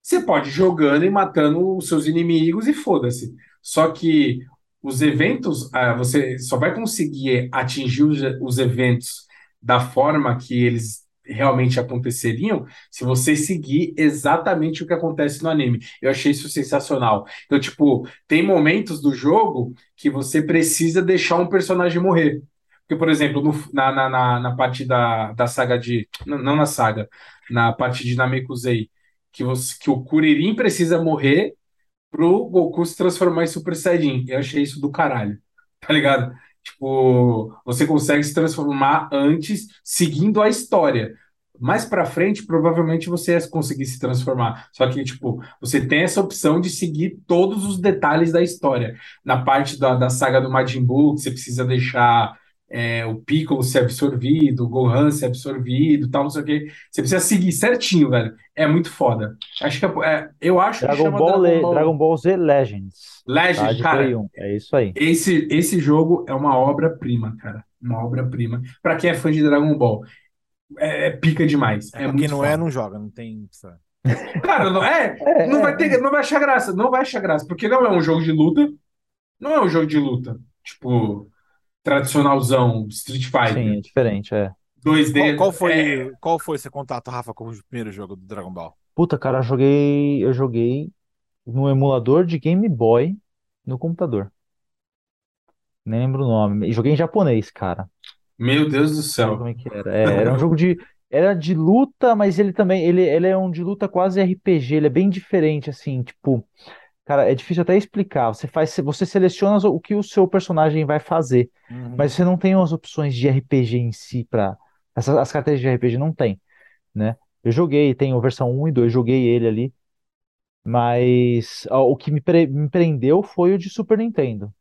Você pode ir jogando e matando os seus inimigos e foda-se. Só que os eventos, ah, você só vai conseguir atingir os, os eventos da forma que eles realmente aconteceriam se você seguir exatamente o que acontece no anime. Eu achei isso sensacional. Então, tipo, tem momentos do jogo que você precisa deixar um personagem morrer. Porque, por exemplo, no- na, na, na, na parte da, da saga de. Não, não na saga, na parte de Namekusei, que, você, que o Kuririn precisa morrer pro Goku se transformar em Super Saiyajin. Eu achei isso do caralho. Tá ligado? Tipo, você consegue se transformar antes, seguindo a história. Mais pra frente, provavelmente você ia conseguir se transformar. Só que, tipo, você tem essa opção de seguir todos os detalhes da história. Na parte da, da saga do Majin Buu, que você precisa deixar é, o Piccolo ser absorvido, o Gohan ser absorvido, tal, não sei o quê. Você precisa seguir certinho, velho. É muito foda. Acho que é, é- eu acho que Dragon chama Ball, Dragon Ball Dragon Ball Z Legends, tá? Legend, De cara. Play 1. É isso aí. Esse, esse jogo é uma obra-prima, cara. Uma obra-prima. Pra quem é fã de Dragon Ball. é, é pica demais. É, É, quem não é, foda. não joga, não tem. Cara, não, é, É, não é, vai ter, não vai achar graça, não vai achar graça, porque não é um jogo de luta, não é um jogo de luta, tipo, tradicionalzão, Street sim, Fighter, é diferente, é. 2D. Qual, qual é, foi, qual foi seu contato, Rafa, com o primeiro jogo do Dragon Ball? Puta, cara, eu joguei, eu joguei no emulador de Game Boy no computador. Nem lembro o nome. E joguei em japonês, cara. meu Deus do céu. como é que era. É, era um jogo de. Era de luta, mas ele também. Ele, ele é um de luta quase RPG. Ele é bem diferente, assim. Tipo, cara, é difícil até explicar. Você faz, você seleciona o que o seu personagem vai fazer, Uhum. mas você não tem as opções de RPG em si para essas as características de RPG não tem, né? Eu joguei, tenho a versão 1 e 2, joguei ele ali, mas ó, o que me, pre- me prendeu foi o de Super Nintendo.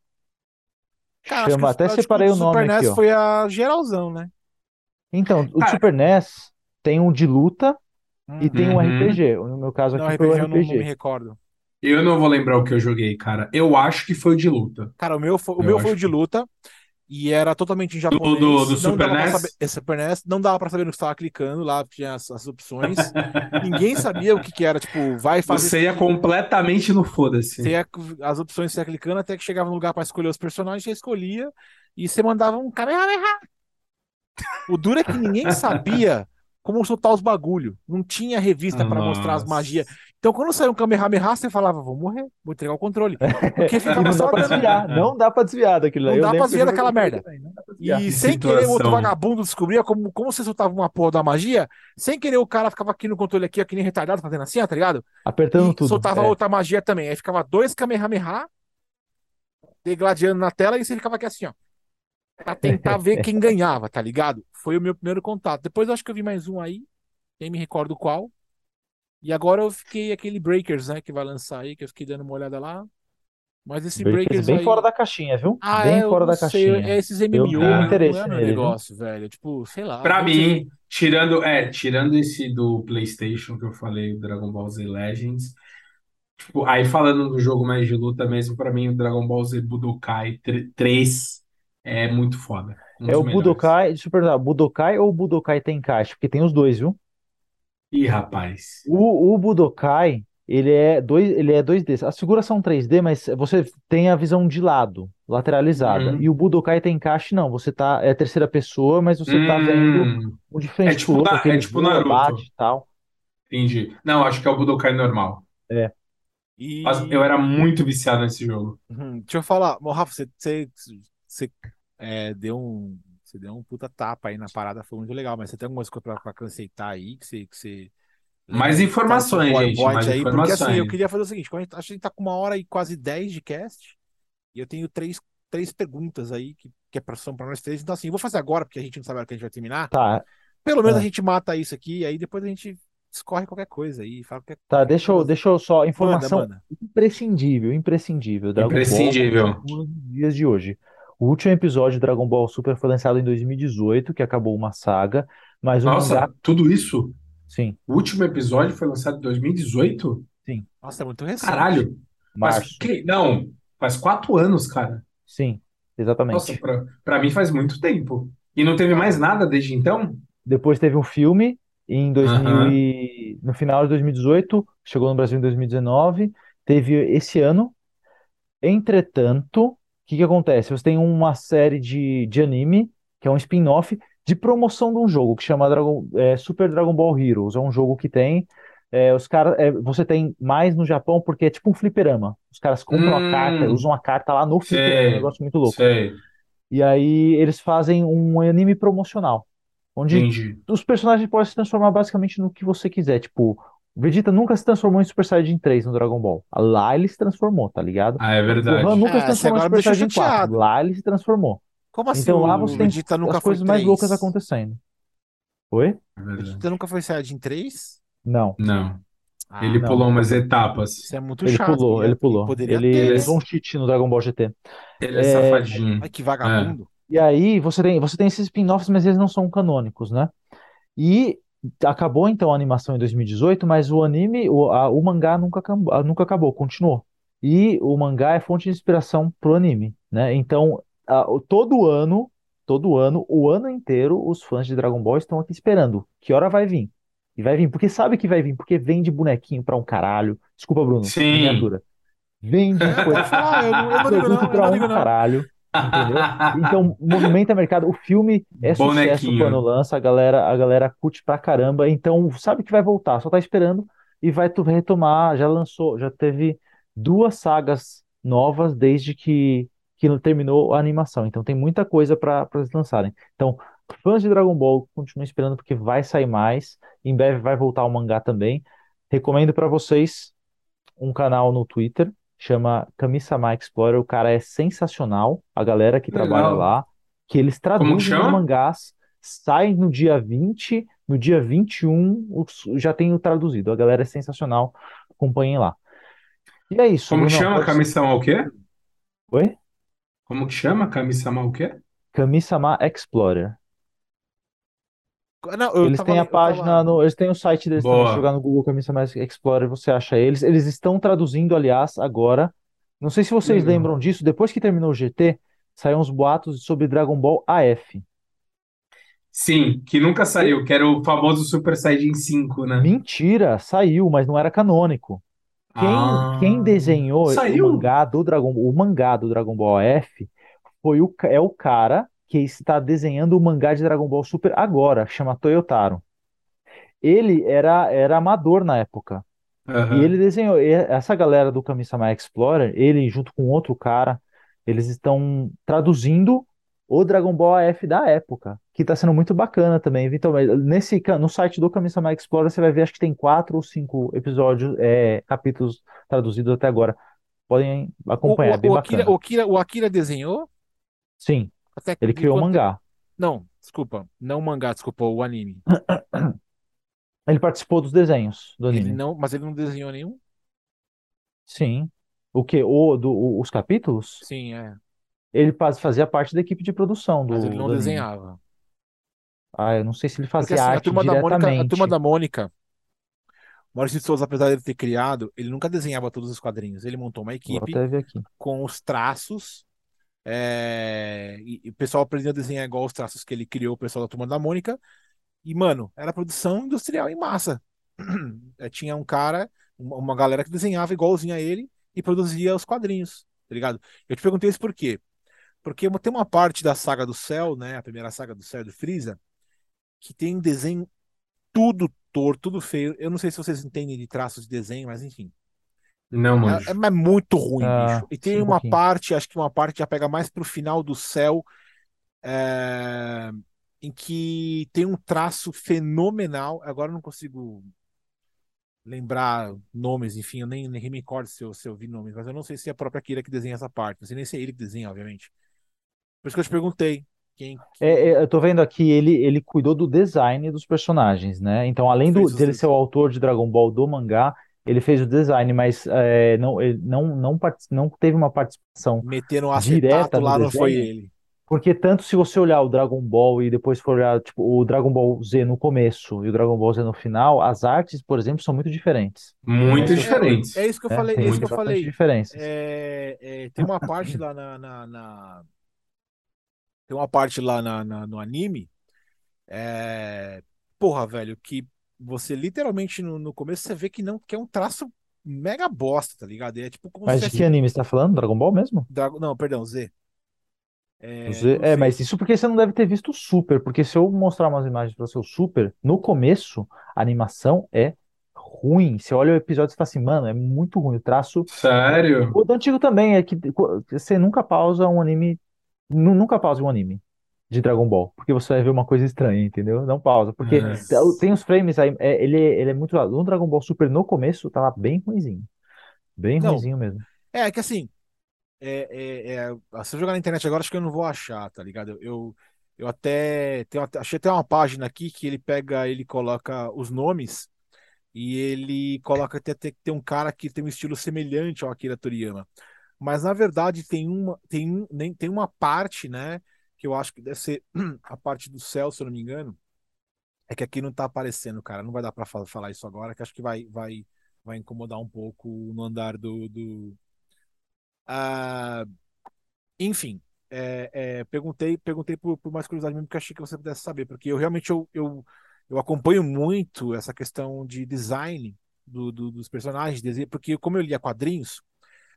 Cara, acho Chama, que, até acho que separei o o nome Super aqui, NES ó. foi a geralzão, né? Então, o Cara, Super NES tem um de luta e tem um Uhum. RPG. No meu caso Não, aqui foi o RPG eu não, não me recordo. Eu não vou lembrar o que eu joguei, cara. Eu acho que foi o de luta. Cara, o meu foi, o Eu meu foi o de luta e era totalmente em Do, japonês. do, do Não Super NES? saber, é, Super NES, não dava pra saber no que estava clicando, lá tinha as, as opções. Ninguém sabia o que que era, tipo, vai fazer Você ia completamente no foda-se. as opções você ia clicando até que chegava no lugar pra escolher os personagens, você escolhia e você mandava um Kamehameha. O duro é que ninguém sabia como soltar os bagulho. Não tinha revista pra mostrar as magias. Então, quando saiu um Kamehameha, você falava, vou morrer, vou entregar o controle. Porque ficava não dá só pra dando. desviar, não dá pra desviar daquilo Não dá pra desviar daquela merda. também, não dá pra desviar. E Que sem querer, o outro situação. vagabundo descobria como, como você soltava uma porra da magia. Sem querer, o cara ficava aqui no controle aqui, ó, que nem retardado, fazendo assim, ó, tá ligado? Apertando E tudo. soltava é. outra magia também. Aí ficava dois Kamehameha degladiando na tela e você ficava aqui assim, ó. Pra tentar ver quem ganhava, tá ligado? Foi o meu primeiro contato. Depois eu acho que eu vi mais um aí, nem me recordo qual. E agora eu fiquei aquele Breakers, né, que vai lançar aí, que eu fiquei dando uma olhada lá. Mas esse Breakers Breakers bem aí. fora da caixinha, viu? Ah, bem é, eu fora não da sei, caixinha. é esses Eu MMO, tenho não interesse é meu nele, viu? negócio, velho. Tipo, sei lá. Pra mim, tirando, é, tirando esse do PlayStation que eu falei, o Dragon Ball Z Legends, tipo, aí falando do jogo mais de luta mesmo, pra mim o Dragon Ball Z Budokai 3 é muito foda. Um É o melhores. Budokai, deixa eu perguntar, Budokai ou Budokai Tenkaichi? Porque tem os dois, viu? Ih, rapaz. O, o Budokai, ele é, dois, ele é 2D. As figuras são 3D, mas você tem a visão de lado, lateralizada. Uhum. E o Budokai Tenkaichi, não. Você tá, é terceira pessoa, mas você tá vendo Hum, um de frente É tipo outro, na- aquele é tipo Naruto. bate e tal. entendi. Não, acho que é o Budokai normal. É. E... Mas eu era muito viciado nesse jogo. Uhum. Deixa eu falar, Ô, Rafa, você, você, você, é, deu um, você deu um puta tapa aí na parada, foi muito legal, mas você tem alguma coisa pra, pra acrescentar aí que você, que você Mais informações, Tá gente, mais aí, porque assim, eu informações. queria fazer o seguinte, quando a gente, a gente tá com uma hora e quase dez de cast, e eu tenho três, três perguntas aí que, que é pra, são pra nós três, então assim, eu vou fazer agora, porque a gente não sabe a hora que a gente vai terminar, Tá, pelo menos É. a gente mata isso aqui, e aí depois a gente escorre qualquer coisa aí, fala qualquer, tá. qualquer Deixa eu, deixa eu só. Manda, Informação manda. imprescindível, imprescindível. Dragon Ball Imprescindível. continua nos dias de hoje. O último episódio de Dragon Ball Super foi lançado em 2018, que acabou uma saga, mas o Nossa, mangá, tudo isso? sim, O último episódio foi lançado em 2018? sim, Nossa, é muito recente. Caralho. Mas março, que... Não, faz quatro anos, cara. sim, exatamente. Nossa, pra, pra mim faz muito tempo. E não teve mais nada desde então? Depois teve um filme em 2000 Aham. e... no final de 2018, chegou no Brasil em 2019, teve esse ano. Entretanto, que que acontece? Você tem uma série de, de anime, que é um spin-off, de promoção de um jogo que chama Dragon, é, Super Dragon Ball Heroes. É um jogo que tem. é, os caras, é, você tem mais no Japão porque é tipo um fliperama. Os caras compram a carta, Hum. usam a carta lá no fliperama, é um Sei, negócio muito louco. sei, E aí eles fazem um anime promocional, onde entendi. os personagens podem se transformar basicamente no que você quiser. Tipo, o Vegeta nunca se transformou em Super Saiyajin 3 no Dragon Ball. Lá ele se transformou, tá ligado? Ah, é O Gohan verdade. nunca É, se transformou em Super Saiyajin 4. chateado. Lá ele se transformou. Como assim Então lá você tem Vegeta nunca as coisas mais loucas 3? acontecendo. Oi? É verdade. Vegeta nunca foi Saiyajin 3? Não, Não, Ah, ele não. pulou umas etapas. isso é muito Ele chato. pulou, Ele, ele ele pulou. poderia Ele, ter, ele né? usou um cheat no Dragon Ball GT. Ele é É, safadinho. Ai, que vagabundo. E aí você tem, você tem esses spin-offs, mas eles não são canônicos, né? E acabou então a animação em 2018, mas o anime, o, a- o mangá nunca acabou, nunca acabou, continuou. E o mangá é fonte de inspiração pro anime, né? Então, a- o- todo ano todo ano, o ano inteiro, os fãs de Dragon Ball estão aqui esperando. Que hora vai vir? E vai vir, porque sabe que vai vir, porque vende bonequinho pra um caralho. Desculpa, Bruno, Sim. miniatura. Vende coisa, falar, eu não, eu não não, eu pra não um não. caralho. Entendeu? Então, movimenta mercado. O filme é sucesso Bonequinho. quando lança, a galera, a galera curte pra caramba. Então, sabe que vai voltar, só tá esperando e vai tu- retomar. Já lançou, já teve duas sagas novas desde que, que terminou a animação. Então, tem muita coisa pra pra eles lançarem. Então, fãs de Dragon Ball, continuem esperando porque vai sair mais. Em breve vai voltar o mangá também. Recomendo pra vocês um canal no Twitter, chama Kami-sama Explorer. O cara é sensacional, a galera que Legal. trabalha lá, que eles traduzem os mangás, saem no dia 20, no dia 21 os- já tem o traduzido. A galera é sensacional, acompanhem lá. E é isso, Como que Brunão, chama? pode- Kami-sama o quê? Oi? Como que chama? Kami-sama o quê? Kami-sama Explorer. Não, eu Eles têm a página, no, eles têm o site deles se jogar no Google Kami-sama Explorer, você acha eles. Eles estão traduzindo, aliás, agora. Não sei se vocês Legal. lembram disso, depois que terminou o GT, saíram uns boatos sobre Dragon Ball AF. Sim, que nunca saiu, que era o famoso Super Saiyajin 5, né? Mentira, saiu, mas não era canônico. Quem, Ah. quem desenhou Saiu? o mangá do Dragon, o mangá do Dragon Ball AF foi o, é o cara que está desenhando o mangá de Dragon Ball Super agora, chama Toyotaro. Ele era, era amador na época. Aham. E ele desenhou, essa galera do Kami-sama Explorer, ele junto com outro cara, eles estão traduzindo o Dragon Ball AF da época, que tá sendo muito bacana também. Então, nesse, no site do Kami-sama Explorer, você vai ver, acho que tem quatro ou cinco episódios, é, capítulos traduzidos até agora. Podem O, acompanhar, é bem o, o, Akira, bacana. o, Akira, o Akira desenhou? Sim, Até ele criou o mangá. Não, desculpa. Não o mangá, desculpa, o anime. Ele participou dos desenhos do Ele anime. não, mas ele não desenhou nenhum? Sim. O que? O, do, o- os capítulos? Sim, é. Ele faz- fazia parte da equipe de produção do, Mas ele não do anime. desenhava. Ah, eu não sei se ele Porque fazia assim, a arte turma da Mônica, a diretamente. turma da Mônica, Maurício de Souza, apesar de ele ter criado, ele nunca desenhava todos os quadrinhos. Ele montou uma Vou equipe até ver aqui. com os traços. É, e, e o pessoal aprendeu a desenhar igual os traços que ele criou, o pessoal da turma da Mônica. E, mano, era produção industrial em massa. É, Tinha um cara, uma, galera que desenhava igualzinho a ele e produzia os quadrinhos, tá ligado? Eu te perguntei isso por quê? Porque tem uma parte da saga do Céu, né? A primeira saga do Céu do Freeza, que tem um desenho tudo torto, tudo feio. Eu não sei se vocês entendem de traços de desenho, mas enfim. Não, É, manjo. é- é muito ruim, Ah, bicho. E tem sim, um uma pouquinho. parte, acho que uma parte já pega mais pro final do céu, é, em que tem um traço fenomenal. Agora eu não consigo lembrar nomes, enfim, eu nem, nem me recordo se eu, se eu vi nomes, mas eu não sei se é a própria Kira que desenha essa parte. Não sei nem se é ele que desenha, obviamente. Por isso que eu te perguntei. Quem, que- É, é, eu tô vendo aqui, ele, ele cuidou do design dos personagens, né? Então, além do, dele ser o autor de Dragon Ball do mangá, ele fez o design, mas é, não, ele não, não, não teve uma participação meteram um direta no lá, não foi desenho? ele. Porque tanto se você olhar o Dragon Ball e depois for olhar tipo, o Dragon Ball Z no começo e o Dragon Ball Z no final, as artes, por exemplo, são muito diferentes. Muito É, diferentes. É isso que eu falei, Tem é isso que eu bastante falei. diferenças. É, é, tem uma parte lá na, na- na- tem uma parte lá na- na- no anime é, porra velho que você literalmente no, no começo você vê que não que é um traço mega bosta tá ligado é tipo como Mas se de que anime você tá falando? Dragon Ball mesmo? Drago- não perdão Z é, Z- É, mas isso porque você não deve ter visto o Super, porque se eu mostrar umas imagens para você, o Super, no começo, a animação é ruim. Você olha o episódio e fala assim, mano, é muito ruim. O traço. Sério? O do antigo também é que você nunca pausa um anime. nu- Nunca pausa um anime de Dragon Ball, porque você vai ver uma coisa estranha, entendeu? Não pausa, porque tem os frames aí, é, ele, ele é muito. No Dragon Ball Super, no começo, tava bem ruinzinho. Bem Não. ruinzinho mesmo. É, é que assim, é, é, é, se eu jogar na internet agora, acho que eu não vou achar, tá ligado? Eu, eu até, tenho achei até uma página aqui que ele pega, ele coloca os nomes e ele coloca até que tem um cara que tem um estilo semelhante ao Akira Toriyama. Mas na verdade tem uma, tem, um- nem, tem uma parte, né, que eu acho que deve ser a parte do céu, se eu não me engano, é que aqui não tá aparecendo, cara. Não vai dar pra fa- falar isso agora, que acho que vai, vai, vai incomodar um pouco no andar do, do... Ah, enfim, é, é, perguntei, perguntei por, por mais curiosidade mesmo, porque achei que você pudesse saber, porque eu realmente eu, eu, eu acompanho muito essa questão de design do, do- dos personagens, porque como eu lia quadrinhos,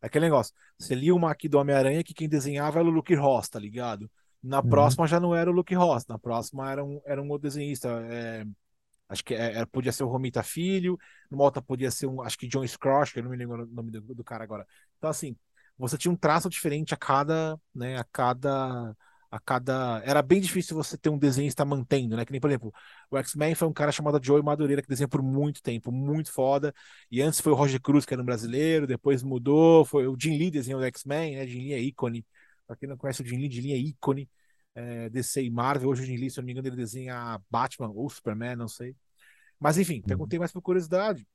é aquele negócio, você lia uma aqui do Homem-Aranha que quem desenhava era o Luke Ross, tá ligado? Na Uhum. próxima já não era o Luke Ross, na próxima era um, era um outro desenhista, é, acho que é- é- podia ser o Romita Filho, numa outra podia ser um, acho que John Scrosh, que eu não me lembro o nome do, do cara agora. Então assim, você tinha um traço diferente a cada, né, a cada a cada era bem difícil você ter um desenhista mantendo, né? Que nem, por exemplo, o X-Men foi um cara chamado Joey Madureira que desenhou por muito tempo, muito foda. E antes foi o Roger Cruz, que era um brasileiro, depois mudou, foi o Jim Lee desenhou o X-Men, né? Jim Lee é ícone. Pra quem não conhece o Jim Lee, Jim Lee é ícone. É, DC e Marvel, hoje o Jim Lee, se eu não me engano, ele desenha Batman ou Superman, não sei. Mas enfim, perguntei mais por curiosidade.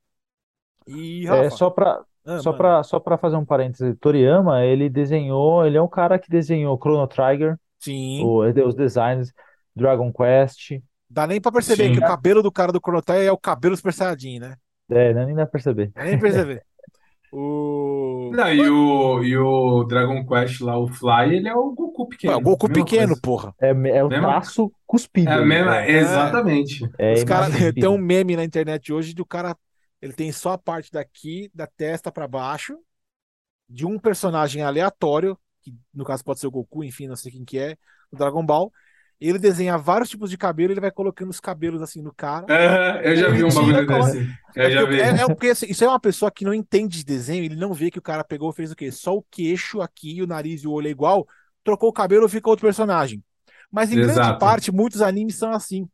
E, É, Rafa, só pra, ah, só pra, só pra fazer um parêntese, Toriyama, ele desenhou, ele é um cara que desenhou Chrono Trigger, sim, o, os designs, Dragon Quest, dá nem pra perceber Sim. que o cabelo do cara do Chrono Trigger é o cabelo Super Saiyajin, né? é, nem dá pra perceber. Dá nem perceber. O... Não, e o, e o Dragon Quest lá, o Fly, ele é o Goku pequeno. é o Goku pequeno, coisa. porra. É, é o Mesma- traço cuspido É a ali, mesma, é, exatamente. é Os cara, imagem tem um meme na internet hoje do cara, ele tem só a parte daqui, da testa pra baixo, de um personagem aleatório, que no caso pode ser o Goku, enfim, não sei quem que é, do Dragon Ball. Ele desenha vários tipos de cabelo, ele vai colocando os cabelos assim no cara. Eu já vi um bagulho coloca- desse. É Eu já porque, vi. é- é porque, assim, isso é uma pessoa que não entende de desenho, ele não vê que o cara pegou e fez o quê? Só o queixo aqui, o nariz e o olho é igual, trocou o cabelo e fica outro personagem. Mas em grande Exato. parte, muitos animes são assim.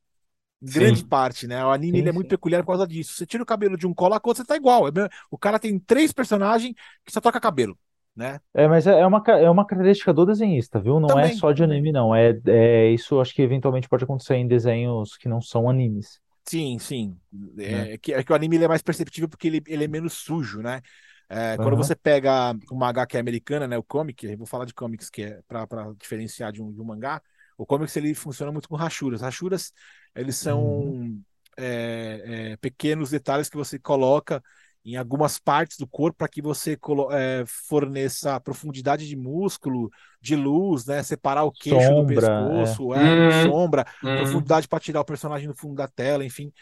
Em Sim. grande parte, né? O anime Sim, ele é muito sim. peculiar por causa disso. Você tira o cabelo de um, coloca outro, você tá igual. É O cara tem três personagens que só troca cabelo, né? É, mas é é uma, é uma característica do desenhista, viu? Não é Também, só de anime, não. É, é, isso acho que eventualmente pode acontecer em desenhos que não são animes. Sim, sim. Né? É, que, é que o anime é mais perceptível porque ele, ele é menos sujo, né? É, quando Aham. você pega uma HQ americana, né, o comic, eu vou falar de comics que é para diferenciar de um, de um mangá, o comics ele funciona muito com rachuras. Rachuras, eles são Uhum. é, é, pequenos detalhes que você coloca em algumas partes do corpo para que você é, forneça profundidade de músculo, de luz, né? Separar o queixo do Sombra, pescoço, é, Hum. sombra, Hum. profundidade para tirar o personagem do fundo da tela, enfim.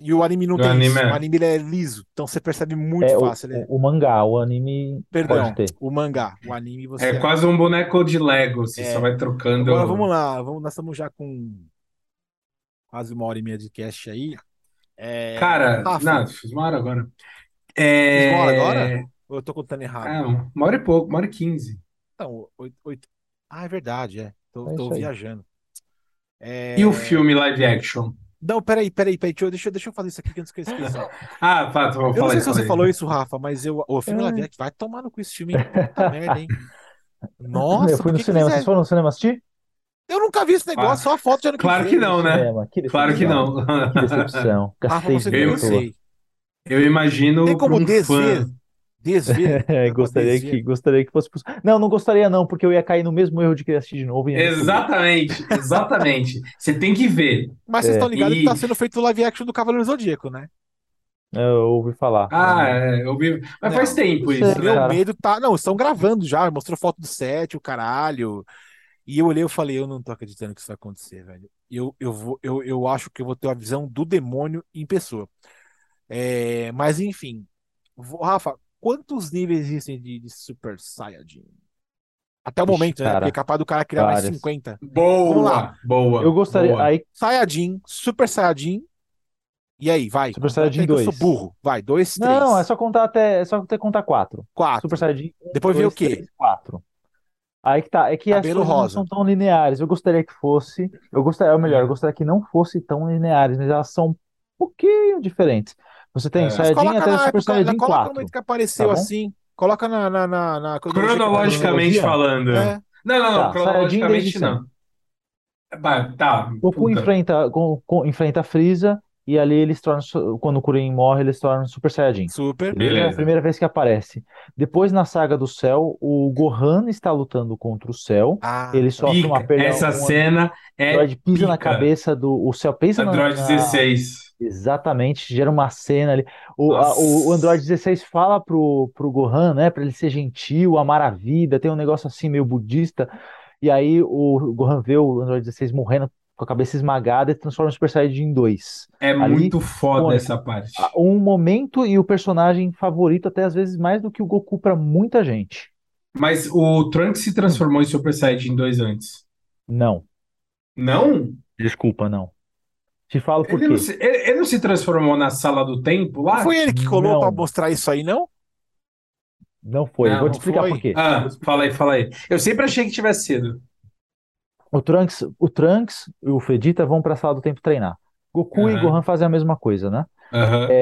E o anime não O tem anime isso. é- O anime ele é liso, então você percebe muito É o, fácil. Ele é- o, o mangá, o anime Perdão, pode ter. o mangá. O anime você. É quase um boneco de Lego, você É. só vai trocando. Agora vamos lá, vamos, nós estamos já com quase uma hora e meia de cast aí. É, Cara, Rafa, não, fiz uma hora agora. fiz É... uma hora agora? Ou eu tô contando errado? É, uma hora e pouco, uma hora e quinze. Então, oito, oito- Ah, é verdade, é. Tô, É tô viajando. É, E o filme live action? Não, peraí, peraí, peraí. Deixa eu, deixa eu, fazer isso aqui que antes que eu esqueça. Ah, tá, vou Eu não falar sei isso se você aí. falou isso, Rafa, mas eu, o filme É. live action vai tomar no cu esse filme, hein? Puta merda, hein? Nossa, eu fui no cinema. Vocês foram no cinema assistir? Eu nunca vi esse negócio, Ah, só a foto de ano que claro vem. que não, né? Cinema, que Claro que não. Que decepção. Rafa, Gastei não toa. sei. Eu imagino Tem como um desver? fã. Desver? É, gostaria desver? que, gostaria que fosse possível. Não, não gostaria não, porque eu ia cair no mesmo erro de querer assistir de novo e. Exatamente, exatamente. Você tem que ver. Mas vocês É. estão ligados que tá E- sendo feito o live action do Cavaleiro Zodíaco, né? Eu ouvi falar. Ah, é, eu vi. Mas Não, faz tempo isso é- Meu né? cara. medo tá. Não, estão gravando já, mostrou foto do set, o caralho. E eu olhei e falei, eu não tô acreditando que isso vai acontecer, velho. Eu, eu, vou, eu, eu acho que eu vou ter a visão do demônio em pessoa. É, mas enfim. Vou- Rafa, quantos níveis existem de, de Super Saiyajin? Até o Ixi, momento, né? cara, Porque é capaz do cara criar mais várias. 50. Vamos Boa, lá. boa. Eu gostaria. boa. Aí, Saiyajin, Super Saiyajin. E aí, vai. Super Saiyajin aí que eu sou 2. burro. Vai, dois, três, não, é só contar até. É só ter contar quatro. quatro. Super Saiyajin 1, Depois vem o 2, quê? 3, 4. Aí que tá. É que as Cabelo coisas não rosa. são tão lineares. Eu gostaria que fosse. Eu gostaria, ou melhor, eu gostaria que não fosse tão lineares, mas elas são um pouquinho diferentes. Você tem É. Mas Saiyajin coloca até na Super época, Saiyajin coloca no 4. momento que apareceu Tá bom? assim. Coloca na, na, na, na Cronologicamente cronologia? falando. É. Não, não, não, Tá, Saiyajin cronologicamente não. Bah, Tá, Goku puta. enfrenta, Go- Go- enfrenta Freeza e ali eles tornam, quando o Kuririn morre, eles tornam Super Saiyajin. Super. Beleza? É a primeira vez que aparece. Depois, na saga do Céu, o Gohan está lutando contra o Céu. Ah, Ele sofre uma Pica. perda. Essa um cena é androide pisa na pica. cabeça do. O Céu pisa na, Android na- 16. Exatamente, gera uma cena ali. O, a- o, o Android Nossa. 16 fala pro, pro Gohan, né, pra ele ser gentil, amar a vida, tem um negócio assim meio budista. E aí o Gohan vê o Android 16 morrendo com a cabeça esmagada e transforma o Super Saiyajin 2. É Ali, muito foda essa parte. A- um momento e o personagem favorito, até às vezes mais do que o Goku pra muita gente. Mas o Trunks se transformou em Super Saiyajin 2 antes. Não, Não? desculpa, não. Te falo por Ele não quê. se, ele, ele não se transformou na sala do tempo lá? Foi ele que colou pra Não, mostrar isso aí, não? não foi. Eu vou Não, te explicar foi? por quê. Ah, fala aí, fala aí. Eu sempre achei que tivesse sido. O Trunks, o Trunks e o Vegeta vão pra sala do tempo treinar. Goku e Aham. Gohan fazem a mesma coisa, né? Aham.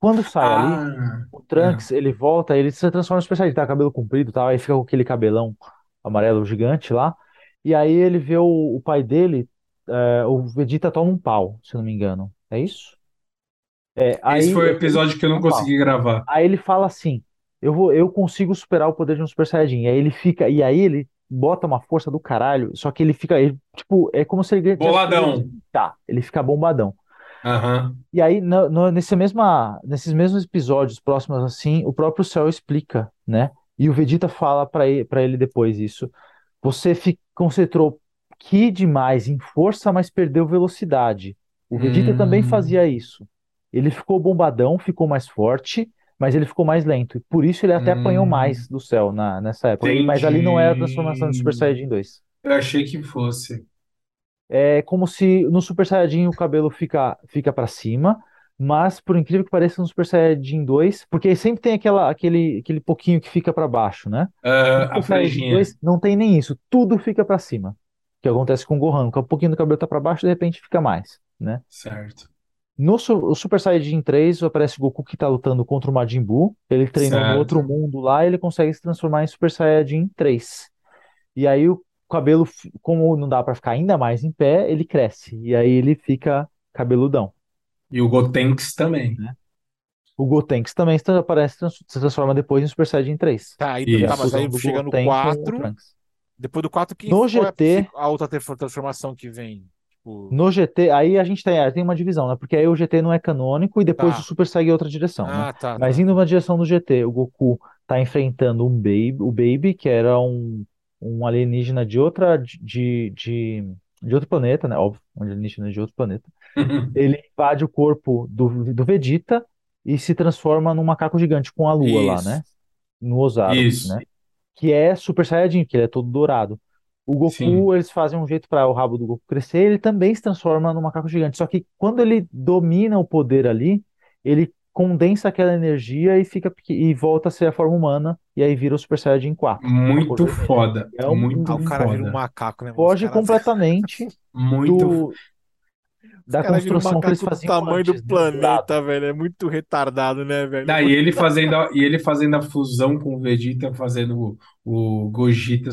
Quando sai ali, Ah, o Trunks, ele volta, ele se transforma no Super Saiyajin, tá cabelo comprido e tal, aí fica com aquele cabelão amarelo gigante lá. E aí ele vê o, o pai dele, é, o Vegeta toma um pau, se eu não me engano. É isso? É, esse foi o episódio que eu não um pau. consegui gravar. Aí ele fala assim: eu vou, eu consigo superar o poder de um Super Saiyajin. E aí ele fica, e aí ele bota uma força do caralho, só que ele fica, ele, tipo, é como se ele Boladão. Tá, ele fica bombadão. Aham. E aí, no, no- nesse mesma, nesses mesmos episódios próximos assim, o próprio Cell explica, né? E o Vegeta fala pra ele, para ele depois isso. Você fi- concentrou Ki demais em força, mas perdeu velocidade. O Vegeta também Hum. fazia isso. Ele ficou bombadão, ficou mais forte, mas ele ficou mais lento. E por isso ele até apanhou Hum. mais do Cell na, nessa época. E- Mas ali não era a transformação do Super Entendi. Saiyajin 2. Eu achei que fosse. É como se no Super Saiyajin o cabelo fica, fica para cima, mas por incrível que pareça no Super Saiyajin 2, porque sempre tem aquela, aquele, aquele pouquinho que fica para baixo, né? No Ah, a Super Saiyajin franjinha. 2 não tem nem isso, tudo fica para cima. O que acontece com o Gohan, que um pouquinho do cabelo tá para baixo, de repente fica mais, né? Certo. No o Super Saiyajin 3 aparece o Goku que tá lutando contra o Majin Buu, ele treinou no Certo. outro mundo lá, e ele consegue se transformar em Super Saiyajin 3. E aí o cabelo, como não dá pra ficar ainda mais em pé, ele cresce. E aí ele fica cabeludão. E o Gotenks também. O Gotenks também se aparece, se transforma depois em Super Saiyajin 3. Tá, aí. Que tá, mas aí do chega no Goten com o 4. Trunks. Depois do 4, quem No é GT, a outra transformação que vem? Tipo, no GT, aí a gente tem, tem uma divisão, né? Porque aí o GT não é canônico e depois Tá. o Super segue outra direção, né? ah, tá, Mas indo na direção do GT, o Goku tá enfrentando um Baby, o Baby, que era um, um alienígena de outra de, de, de outro planeta, né? Óbvio, um alienígena de outro planeta. Ele invade o corpo do, do Vegeta e se transforma num macaco gigante com a lua lá, Isso. né? No Ozaru, Isso. né? Que é Super Saiyajin, que ele é todo dourado. O Goku, Sim. eles fazem um jeito para o rabo do Goku crescer, ele também se transforma num macaco gigante. Só que quando ele domina o poder ali, ele condensa aquela energia e fica e volta a ser a forma humana e aí vira o Super Saiyajin 4. Muito dele. foda. É um- Muito Ah, o cara vira um foda. macaco, né? Foge completamente Muito do da um construção que eles macaco do faziam tamanho antes, do né? Planeta, velho. É muito retardado, né, velho? Daí ele fazendo a, e ele fazendo a fusão com o Vegeta, fazendo o, o Gogeta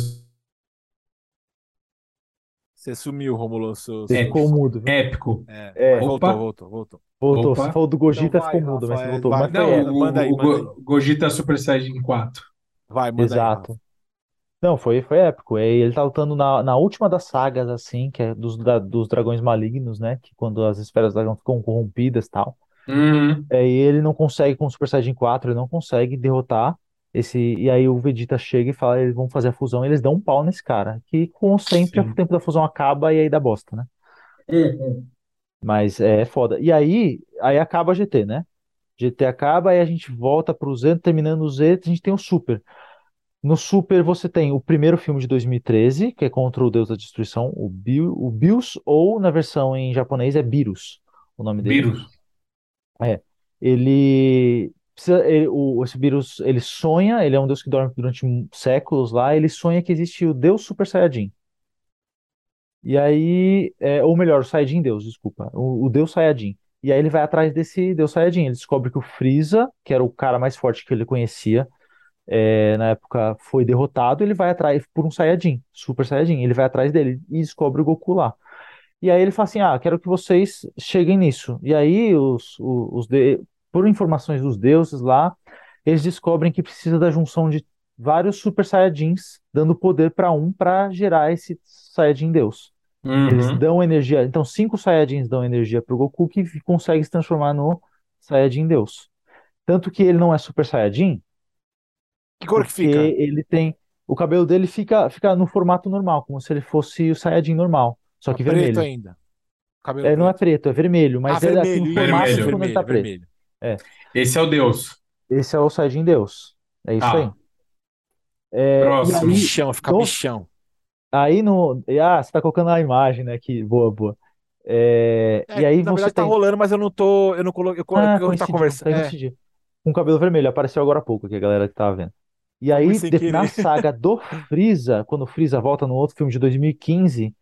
Você sumiu, Romulo. Seu, Você É. ficou mudo, viu? épico. É, É. mas voltou, Opa. voltou, voltou. Voltou. Opa. Você falou do Gogeta, Então vai, ficou mudo, mas você Rafael, voltou. vai. Mas Não, épico. o, Manda aí, o manda Go- Gogeta Super Saiyajin 4. Vai, manda aí. Exato. Rafa. Não, foi, foi épico. Ele tá lutando na, na última das sagas, assim, que é dos, da- dos dragões malignos, né? Que quando as esferas do dragão ficam corrompidas e tal. Uhum. É, e ele não consegue, com o Super Saiyajin 4, ele não consegue derrotar esse. E aí o Vegeta chega e fala, eles vão fazer a fusão, e eles dão um pau nesse cara. Que, como sempre, Sim. o tempo da fusão acaba e aí dá bosta, né? Uhum. Mas é foda. E aí, aí acaba a GT, né? GT acaba, aí a gente volta pro Z, terminando o Z, a gente tem o Super. No Super você tem o primeiro filme de 2013, que é contra o Deus da Destruição, o, Bil, o Bios, ou na versão em japonês é Beerus, o nome dele. Beerus. Ele, precisa- ele- o, esse Beerus, ele sonha, ele é um deus que dorme durante séculos lá, ele sonha que existe o Deus Super Saiyajin. E aí, é, ou melhor, o Saiyajin Deus, desculpa, o, o Deus Saiyajin. E aí ele vai atrás desse Deus Saiyajin. Ele descobre que o Freeza, que era o cara mais forte que ele conhecia, é, na época foi derrotado. Ele vai atrás por um Saiyajin, Super Saiyajin. Ele vai atrás dele e descobre o Goku lá. E aí ele fala assim: Ah, quero que vocês cheguem nisso. E aí, os, os, os de- por informações dos deuses lá, eles descobrem que precisa da junção de vários Super Saiyajins, dando poder para um para gerar esse Saiyajin Deus. Eles Uhum. dão energia. Então, cinco Saiyajins dão energia pro Goku que consegue se transformar no Saiyajin Deus. Tanto que ele não é Super Saiyajin, Que cor que fica? ele tem. O cabelo dele fica, fica no formato normal, como se ele fosse o Saiyajin normal, só Tá que preto vermelho. ainda. Cabelo É, não é preto. preto, é vermelho, mas Ah, é assim, vermelho, o isso, formato de Vermelho. ele tá vermelho, preto. Vermelho. Esse é o Deus. Esse é o Saiyajin Deus. É isso aí. Tá. É, Próximo. Fica aí, bichão, fica no- bichão. aí no. Ah, você tá colocando a imagem, né? Que boa, boa. É, É, e aí na você verdade tá tem. rolando, mas eu não tô. Eu não coloquei. Eu, Ah, eu, tá conversando. tá É. Com o cabelo vermelho, apareceu agora há pouco aqui, a galera que tava vendo. E aí, de- na saga do Freeza, quando o Freeza volta no outro filme de 2015,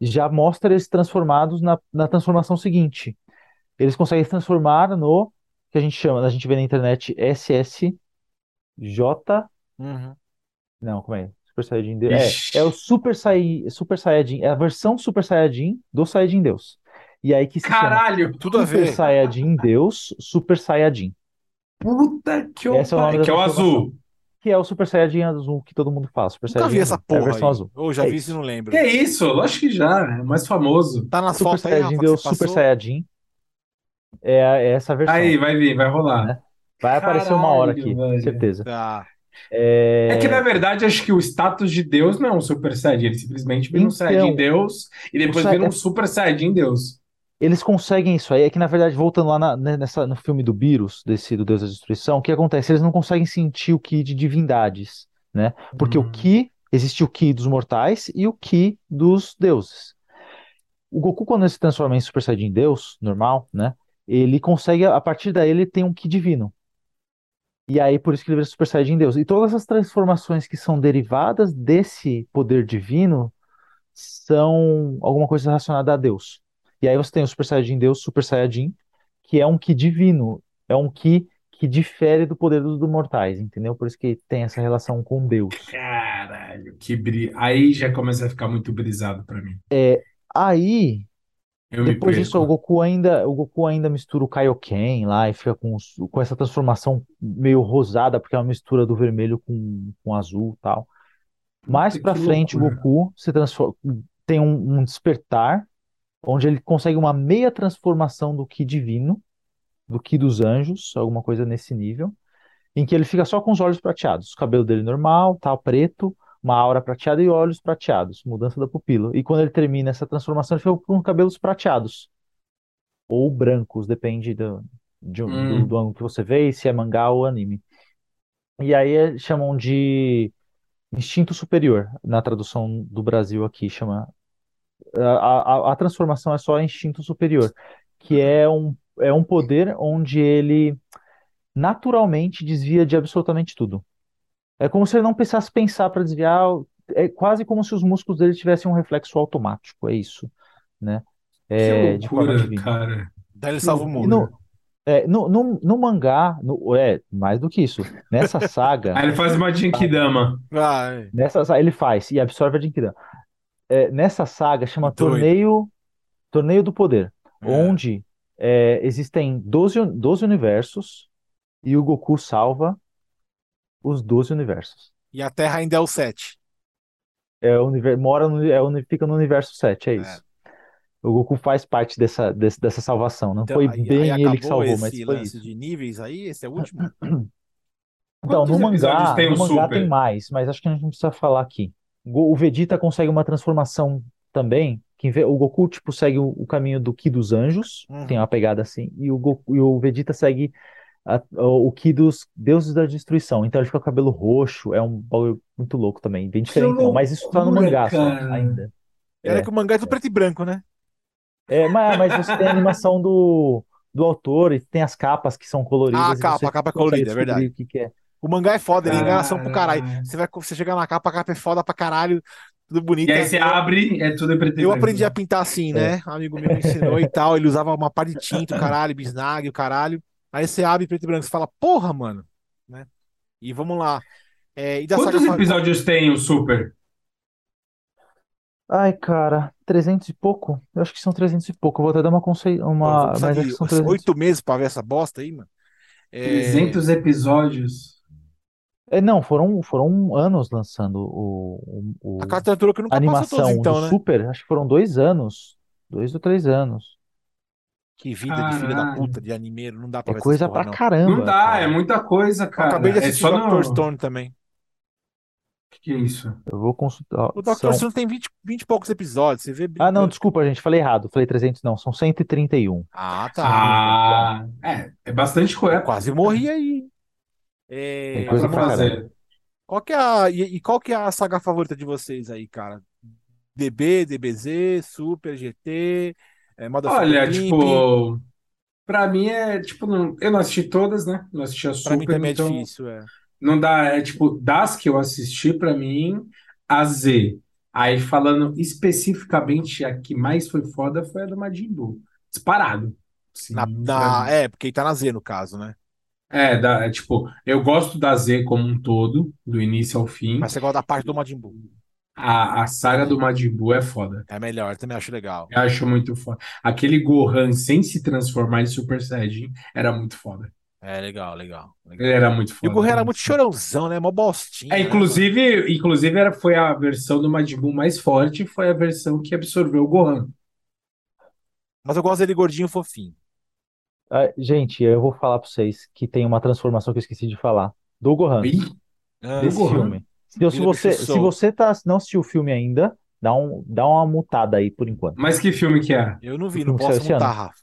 já mostra eles transformados na, na transformação seguinte. Eles conseguem se transformar no que a gente chama, a gente vê na internet SSJ. Uhum. Não, como é? Super Saiyajin Deus. É, Ixi. é o Super, Sai, Super Saiyajin, é a versão Super Saiyajin do Saiyajin Deus. E aí que se chama Caralho! Tudo a Super ver. Saiyajin Deus, Super Saiyajin. Puta que o Esse é o nome Que é o azul. Que é o Super Saiyajin azul que todo mundo fala. Super Nunca Saiyajin vi essa azul. É a porra versão aí. azul. Ou já É vi isso. se não lembro. Que isso? Lógico que já. É o mais famoso. Tá nas Super fotos aí, Saiyajin Deus, Super? Saiyajin. É, a- é essa versão, Aí, vai vir, vai rolar. né? Vai aparecer uma hora Caralho, aqui, velho. certeza. Tá. É que, na É, verdade, acho que o status de Deus não é um Super Saiyajin. Ele simplesmente vira um Saiyajin então, Deus e o depois vira um é- Super Saiyajin Deus. eles conseguem isso aí. É que, na verdade, voltando lá na- né, nessa, no filme do Beerus, desse do Deus da Destruição, o que acontece? Eles não conseguem sentir o Ki de divindades, né? Porque o Hum. Ki, existe o Ki dos mortais e o Ki dos deuses. O Goku, quando ele se transforma em Super Saiyajin Deus, normal, né? Ele consegue, a partir daí, ele tem um Ki divino. E aí, por isso que ele vira Super Saiyajin Deus. E todas as transformações que são derivadas desse poder divino são alguma coisa relacionada a Deus. E aí você tem o Super Saiyajin Deus, Super Saiyajin, que é um Ki divino. É um Ki que difere do poder dos mortais, entendeu? Por isso que tem essa relação com Deus. Caralho, que bri... Aí já começa a ficar muito brisado pra mim. Aí, Eu Depois disso, o. Goku ainda, o Goku ainda mistura o Kaioken lá e fica com, com essa transformação meio rosada, porque é uma mistura do vermelho com, com azul e tal. Mais Puta, pra que frente, o loucura. Goku se transforma, tem um, um despertar, onde ele consegue uma meia transformação do Ki divino, do Ki dos anjos, alguma coisa nesse nível, em que ele fica só com os olhos prateados, o cabelo dele normal, tal, preto, uma aura prateada e olhos prateados, mudança da pupila. E quando ele termina essa transformação, ele fica com cabelos prateados ou brancos, depende do, de- do, Hum. do ângulo que você vê e se é mangá ou anime. E aí é- chamam de instinto superior, na tradução do Brasil aqui, chama. A, a, a transformação é só instinto superior, que é um, é um poder onde ele naturalmente desvia de absolutamente tudo. É como se ele não precisasse pensar para desviar, é quase como se os músculos dele tivessem um reflexo automático, é isso, né? Que É, de forma loucura, cara. Daí ele Que salva o mundo. no, é, no, no, no mangá, no, é, mais do que isso, nessa saga, Aí ele faz uma Genkidama. Vai. nessa, sa- ele faz e absorve a Genkidama. É, nessa saga chama Que doido. Torneio, Torneio do Poder, É. onde é, existem 12, uni- 12 universos e o Goku salva os 12 universos. E a Terra ainda é o 7. É, o univer- mora no, é, fica no universo 7, é isso. O Goku faz parte dessa, desse- dessa salvação. Não Então, foi aí, bem aí ele que salvou, mas esse foi lance isso. de níveis aí, esse é o último. Então, no mangá, tem no o mangá tem mais, mas acho que a gente não precisa falar aqui. O Vegeta consegue uma transformação também, o Goku tipo segue o, o caminho do Ki dos anjos, Uhum. tem uma pegada assim, e o Goku, e o Vegeta segue a- o, Ki dos deuses da destruição. Então ele fica com o cabelo roxo, é um bagulho muito louco também, bem diferente, mas isso tá no mangá só cara. ainda. E olha É. que o mangá é do preto e branco, né? É, mas, mas você tem a animação do, do autor e tem as capas que são coloridas Ah, a capa, a capa é colorida, é verdade. o que que é. O mangá é foda, ele é enganação pro caralho. Caralho. Você vai, você chega na capa, a capa é foda pra caralho, tudo bonito. E aí você abre, é tudo em preto e Eu aprendi a pintar assim, né? Um amigo meu me ensinou e tal. Ele usava uma pá de tinta, o caralho, bisnague, o caralho. Aí você abre preto e branco, você fala, porra, mano. Né? E vamos lá. É, e da Quantos episódios tem o Super? Ai, cara, 300 e pouco? Eu acho que são 300 e pouco. Eu vou até dar uma vou uma, mas de que são 300. oito meses pra ver essa bosta aí, mano. É, 300 episódios. É, não, foram, foram anos lançando o, o, A o- Cartoon Network nunca a passou todos, animação então, do né? Super. Acho que foram dois anos. Dois ou três anos. Que vida de filho da Caralho. puta, de animeiro, não dá pra É ver coisa porra, pra não. caramba. Não dá, cara. é muita coisa, Eu cara. acabei de É assistir só Dr. no. Stone também. que que é isso? Eu vou consultar. O Dr. São... Stone tem 20, 20 e poucos episódios, você vê Ah, não, desculpa, gente. Falei errado. Falei 300, não. São 131. Ah, tá. Ah, é, é bastante Eu coisa. quase morri aí. Tem É, Dá coisa pra caramba. fazer. Qual que é a, e, e qual que é a saga favorita de vocês aí, cara? DB, DBZ, Super, GT, é, Olha, tipo, pra mim é tipo, não- eu não assisti todas, né? Não assisti a Pra mim Super, também é então difícil, é. não dá, é tipo, das que eu assisti, pra mim, a Z. Aí falando especificamente a que mais foi foda foi a do Majin Buu. Disparado. Sim, Na, na- é, porque ele tá na Z, no caso, né? É, da, é, tipo, eu gosto da Z como um todo, do início ao fim. Mas você gosta da parte do Majin Buu. A, a saga do Majin Buu é foda. É melhor, também acho legal. Eu acho muito foda. Aquele Gohan sem se transformar em Super Saiyajin era muito foda. É legal, legal, legal. Ele era muito E o foda. Gohan era muito chorãozão, né? Mó bostinha. É, né, inclusive, inclusive era, foi a versão do Majin Buu mais forte, foi a versão que absorveu o Gohan. Mas eu gosto dele gordinho e fofinho. Ah, gente, eu vou falar pra vocês que tem uma transformação que eu esqueci de falar. Do Gohan. Ih, Ah, desse Gohan? filme. Então, se você, se você tá, não assistiu o filme ainda, dá, um, dá uma mutada aí por enquanto. mas que filme que é? Eu não vi, não posso mutar, ano. Rafa.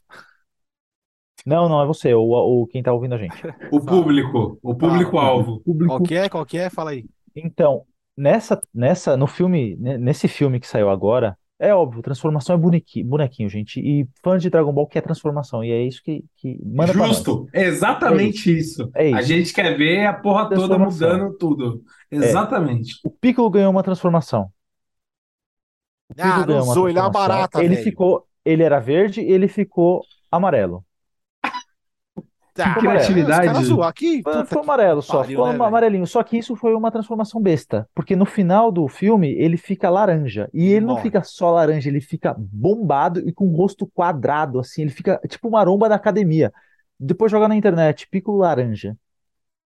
Não, não é você, o, o quem tá ouvindo a gente. O público, o público-alvo. Público. Qual que é? Qual que é? Fala aí. Então, nessa, nessa, no filme, ne- nesse filme que saiu agora, é óbvio, transformação é bonequinho, bonequinho, gente. E fã de Dragon Ball quer transformação, e é isso que, que manda pra nós. Justo, exatamente isso. É A isso. gente quer ver a porra toda Transformação. mudando tudo. Exatamente. O Piccolo ganhou uma transformação. O Ah, Piccolo não ganhou uma zoa, ele é uma transformação. barata, Ele velho. ficou, ele era verde, ele ficou amarelo. Tá, Que criatividade. Zoam aqui. Foi, puta foi amarelo só, pariu, ficou né, ama- velho? amarelinho. Só que isso foi uma transformação besta, porque no final do filme ele fica laranja. E ele não fica só laranja, ele fica bombado e com o rosto quadrado, assim. Ele fica tipo uma maromba da academia. Depois joga na internet, Piccolo laranja.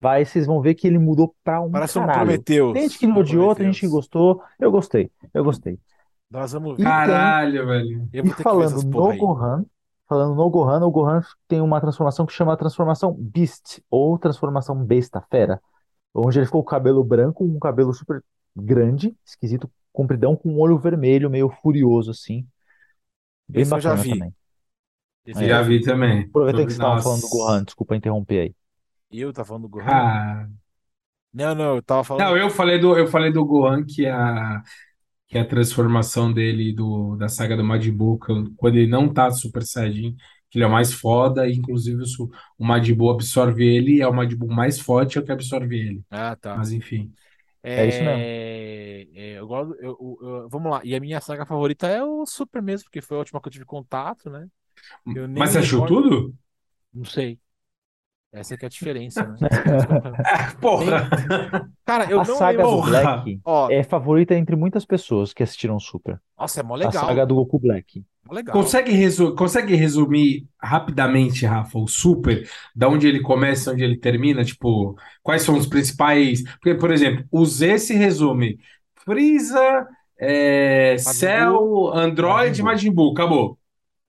Vai, vocês vão ver que ele mudou pra um Parece um caralho. Prometheus. Tem gente que Um odiou, tem gente que gostou. Eu gostei, eu gostei. Nós vamos ver. Caralho, velho. Eu E falando no. Gohan, falando no Gohan, o Gohan tem uma transformação que chama transformação Beast, ou transformação besta, fera. Onde ele ficou com o cabelo branco, um cabelo super grande, esquisito, compridão, com um olho vermelho, meio furioso, assim. Bem Esse eu já vi. também. Esse É. Já vi também. Aproveitando que vocês estavam Nossa. falando do Gohan, desculpa interromper aí. Eu tava falando do Gohan? Ah, Não, não, eu tava falando. não, eu falei do, eu falei do Gohan, que é a, que é a transformação dele do, da saga do que- quando ele não tá Super Saiyajin, que ele é o mais foda, e inclusive o, o Majin Buu absorve ele, e é o Majin Buu mais forte, é o que absorve ele. Ah, tá. Mas enfim. É isso mesmo. É, é, eu gosto, eu- eu- eu- vamos lá. E a minha saga favorita é o Super mesmo, porque foi a última que eu tive contato, né? Eu nem Mas você achou tudo? Não sei. Essa que é a diferença, né? Porra! Cara, eu a não saga lembro. do Black Ó, é favorita entre muitas pessoas que assistiram Super. nossa, é mó A legal. saga do Goku Black. Mó legal. Consegue, resu- consegue resumir rapidamente, Rafa, o Super, da onde ele começa, onde ele termina? Tipo, quais são os principais. Porque, por exemplo, o Z se resume: Freeza, é, Cell, Android, Majin Majin Buu, acabou.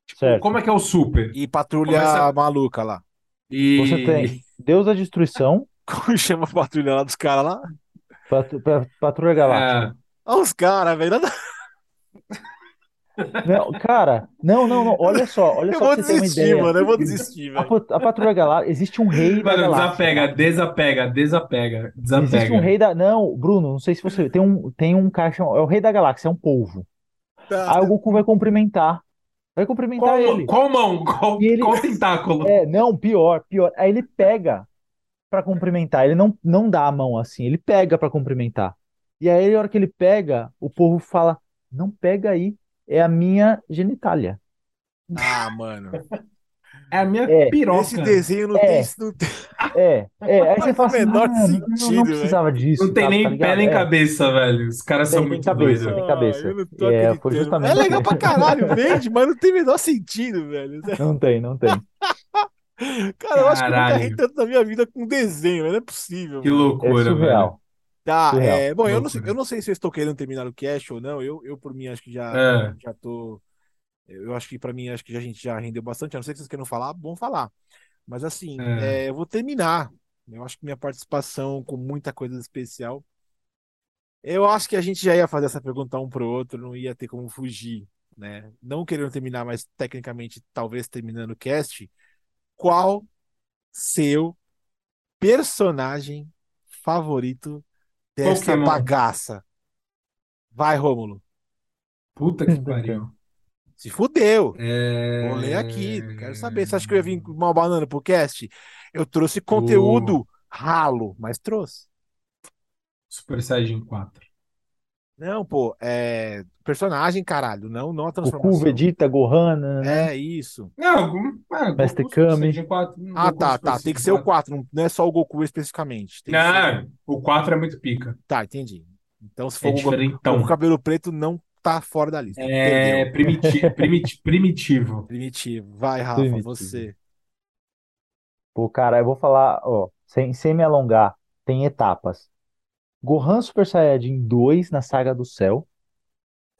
Tipo, como é que é o Super? E patrulha Começa- maluca lá. E Você tem Deus da Destruição, Como chama a patrulha lá dos caras lá? Patru- Pa- Patrulha Galáctica. é, Olha os caras, velho. nada- Não, cara, não, não, não. Olha só, olha Eu só vou desistir, ideia. mano. Eu vou desistir, A, velho. pa- a Patrulha Galáctica, existe um rei da Mano, galáxia. desapega, desapega, desapega, Existe um desapega. rei da. Não, Bruno, não sei se você. Tem um, tem um cara que chama. É o rei da galáxia, é um polvo. Tá. Aí o Goku vai cumprimentar. Vai cumprimentar Qual, ele. qual mão? Qual, ele- qual tentáculo? É, não, pior, pior. Aí ele pega pra cumprimentar. Ele não, não dá a mão assim, ele pega pra cumprimentar. E aí, na hora que ele pega, o povo fala: Não pega aí, é a minha genitália. Ah, mano. É a minha É, piroca. Esse desenho não É. tem. Não tem... É, é. Aí você fala o assim: menor "Mano, não- sentido, não, precisava disso. Não tem tá- nem tá pé ligado?" nem É. cabeça, velho. Os caras são Tem- tem muito cabeça, doidos. tem cabeça. Ah, eu não tô É, foi justamente É legal pra caralho, vende, mas não tem o menor sentido, velho. Não tem, não tem. Cara, eu acho que eu nunca ri tanto na minha vida com desenho, não é possível, que mano. É loucura, velho. surreal. Tá, Surreal. é, bom, eu não sei, eu não sei se eu estou querendo terminar o cast ou não. Eu, eu por mim, acho que já, É, já tô. Eu acho que pra mim, acho que a gente já rendeu bastante. A não ser que vocês queiram falar, bom falar. Mas assim, é. é, eu vou terminar. Eu acho que minha participação com muita coisa especial. Eu acho que a gente já ia fazer essa pergunta um pro outro, não ia ter como fugir, né? Não querendo terminar, mas tecnicamente, talvez terminando o cast. Qual seu personagem favorito dessa Pokémon. bagaça? Vai, Rômulo. Puta que pariu. Se fudeu. É... Vou ler aqui. Não quero saber. Você acha que eu ia vir com uma banana pro cast? Eu trouxe conteúdo ralo, mas trouxe. Super Saiyajin 4. Não, pô, é personagem, caralho, não, não a Goku, transformação. Vegeta, Gohan, né? É isso. Não, Gu- é, Goku Mestre Super Kami. Saiyajin 4. Ah, Goku tá, tá. Tem que ser o 4. 4, não- não é só o Goku especificamente. Tem que ser- Não, o 4 é muito pica. Tá, entendi. Então, se for É o Goku diferentão. com cabelo preto, não tá fora da lista. É primiti primiti primitivo. Primitivo. Vai, Rafa, Primitivo. você. Pô, cara, eu vou falar, ó, sem, sem me alongar, tem etapas. Gohan Super Saiyajin 2 na Saga do Céu.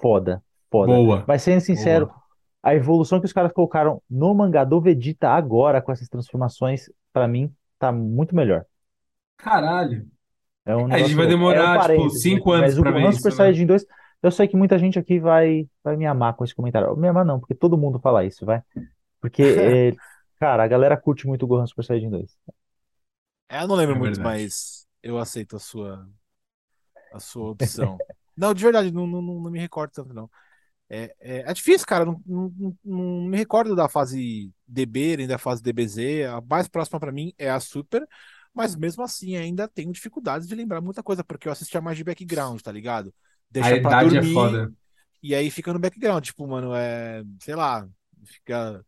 Foda, foda. Boa. Mas sendo sincero, Boa. a evolução que os caras colocaram no mangá do Vegeta agora, com essas transformações, pra mim, tá muito melhor. Caralho. É um A gente vai demorar, É um tipo, parênteses cinco aqui, anos mas o pra ver Gohan isso, Super né? Saiyajin 2, eu sei que muita gente aqui vai, vai me amar com esse comentário. Me amar não, porque todo mundo fala isso, vai. Porque, é, cara, a galera curte muito o Gohan Super Saiyajin 2. É, eu não lembro É muito, verdade. mas eu aceito a sua, a sua opção. Não, de verdade, não, não, não me recordo tanto, não. É, é, é difícil, cara. Não, não, não- não me recordo da fase DB, nem da fase DBZ. A mais próxima pra mim é a Super, mas mesmo assim ainda tenho dificuldades de lembrar muita coisa, porque eu assistia mais de background, tá ligado? A Deixa pra idade é dormir foda. e aí fica no background. Tipo, mano, é, sei lá, fica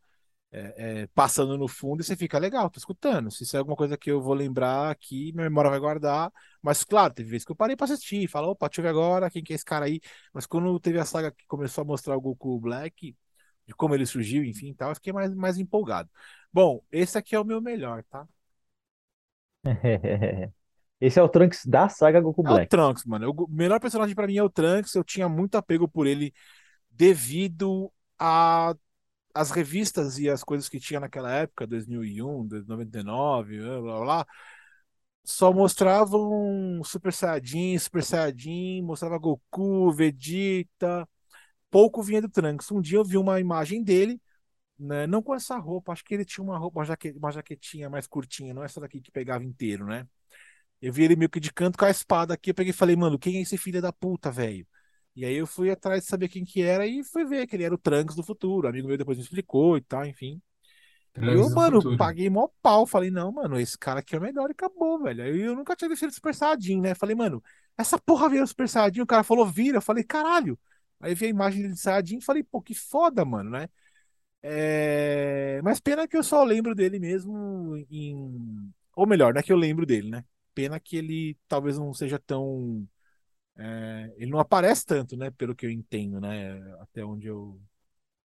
é, é, passando no fundo e você fica legal, tô escutando. Se isso é alguma coisa que eu vou lembrar aqui, minha memória vai guardar. Mas, claro, teve vezes que eu parei pra assistir, fala, opa, deixa eu ver agora quem que é esse cara aí. Mas quando teve a saga que começou a mostrar o Goku Black, de como ele surgiu, enfim, e tal, eu fiquei mais, mais empolgado. Bom, esse aqui é o meu melhor, tá? Esse é o Trunks da saga Goku É o Black. Trunks, mano. O melhor personagem pra mim é o Trunks. Eu tinha muito apego por ele devido a as revistas e as coisas que tinha naquela época, 2001, 99, blá blá blá, só mostravam Super Saiyajin, Super Saiyajin, mostrava Goku, Vegeta, pouco vinha do Trunks. Um dia eu vi uma imagem dele, né, não com essa roupa, acho que ele tinha uma roupa, uma jaquetinha mais curtinha, não essa daqui que pegava inteiro, né? Eu vi ele meio que de canto com a espada aqui, eu peguei e falei, mano, quem é esse filho da puta, velho? E aí eu fui atrás de saber quem que era e fui ver que ele era o Trunks do futuro. Um amigo meu depois me explicou e tal, enfim. E Trunks eu, mano, futuro. paguei mó pau. Falei, não, mano, esse cara aqui é o melhor e acabou, velho. Aí eu nunca tinha visto ele Super Saiyajin, né? Falei, mano, essa porra vira Super Saiyajin. O cara falou, vira. Eu falei, caralho. Aí vi a imagem dele de Saiyajin e falei, pô, que foda, mano, né? É... Mas pena que eu só lembro dele mesmo em. Ou melhor, não é que eu lembro dele, né? Pena que ele talvez não seja tão. é, Ele não aparece tanto, né? Pelo que eu entendo, né? Até onde eu.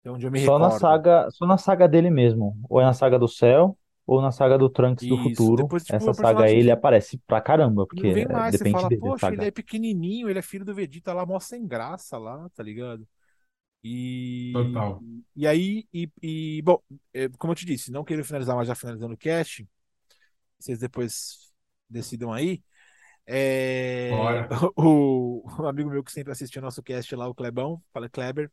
Até onde eu me Só na recordo. saga, só na saga dele mesmo. Ou é na saga do céu, ou na saga do Trunks do Isso, futuro. depois, tipo, Essa saga aí ele aparece pra caramba, Não porque vem é, mais, você depende fala, dele, poxa, ele saga. é pequenininho, ele é filho do Vegeta lá, mó sem graça lá, tá ligado? E, Total. e aí, e, e, bom, é, como eu te disse, não quero finalizar, mas já finalizando o cast, vocês depois decidam aí. É, Bora. o, o amigo meu que sempre assiste o nosso cast lá, o Clebão, fala Kleber,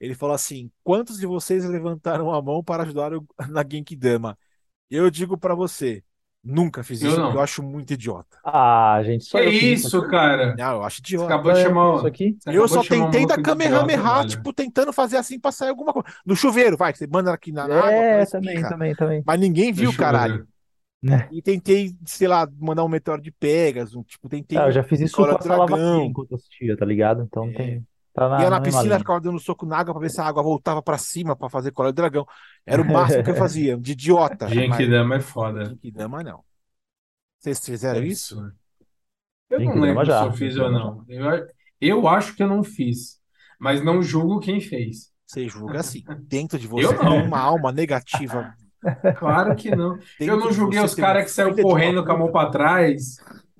ele falou assim: quantos de vocês levantaram a mão para ajudar o- na Genkidama? Eu digo pra você, nunca fiz Eu isso porque eu não. acho muito idiota. Ah, gente, só Que eu isso, aqui. cara? Não, eu acho Você idiota. acabou Só de eu chamar. isso aqui. Você Eu acabou só tentei dar idiota, Kamehameha, tipo, tentando fazer assim pra sair alguma coisa. No chuveiro, vai, você manda aqui na, na água, É, também, também, também. Mas ninguém viu, caralho. Né? E tentei, sei lá, mandar um meteoro de Pegasus, tipo, tentei Ah, eu um já fiz isso com a sala vazia enquanto eu assistia, tá ligado? Então É. tem, tá na, Ia na piscina, linha. ficava dando soco na água pra ver se a água voltava pra cima pra fazer colar de dragão. Era o máximo que eu fazia, de idiota. Mas Genkidama é foda. Genkidama não. Vocês fizeram É isso? absurdo. Eu não Genkidama lembro se já. eu fiz ou Genkidama já. não. Eu, eu acho que eu não fiz. Mas não julgo quem fez. Você julga assim. Dentro de Eu você tem não. uma alma negativa Claro que não. Eu não julguei os caras que uma correndo com a mão puta. pra trás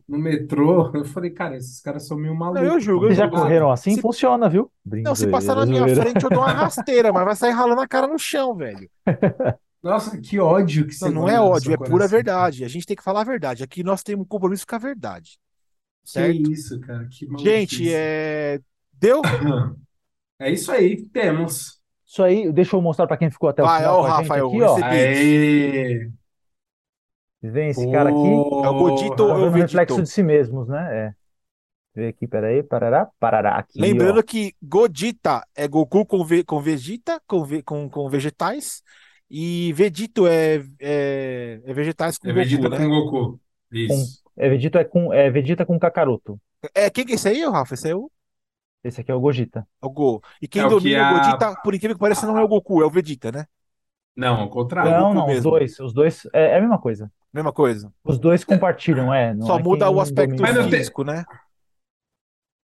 no metrô. Eu falei, cara, esses caras são meio malucos. eu julgo, Vocês já julgo. correram assim? Se- Funciona, viu? Não, se passar na minha frente, eu dou uma rasteira, mas vai sair ralando a cara no chão, velho. Nossa, que ódio que Não, você não guarda é ódio, é pura coração. verdade. A gente tem que falar a verdade. Aqui nós temos um compromisso com a verdade. Que Certo? isso, cara, que Gente, é. Deu? É isso aí, temos. Isso aí, deixa eu mostrar pra quem ficou até o Vai, final ó, com a gente Rafael, aqui, ó. Aê! Veem esse cara aqui? É o Godito Tá ou é o reflexo de si mesmos, né? É. Vê aqui, peraí, parará, parará, aqui, Lembrando ó. que Godita é Goku com, ve com Vegeta, com, ve com, com vegetais. E Vegito é, é, é vegetais com É Goku, Vegeta né? com Goku. Isso. É Vegeta é com, é Vegeta com Kakaroto. É, quem que é esse aí, Rafa? Esse aí é o, Esse aqui é o Gogeta. é o Go. E quem É o que domina o a- Godita, por incrível que pareça, não é o Goku, é o Vegeta, né? Não, ao contrário. Não, Goku não, os mesmo. dois. Os dois é, é a mesma coisa. Mesma coisa. Os dois compartilham, é. Não Só é muda o aspecto domina Mas não mais. tem- físico, né?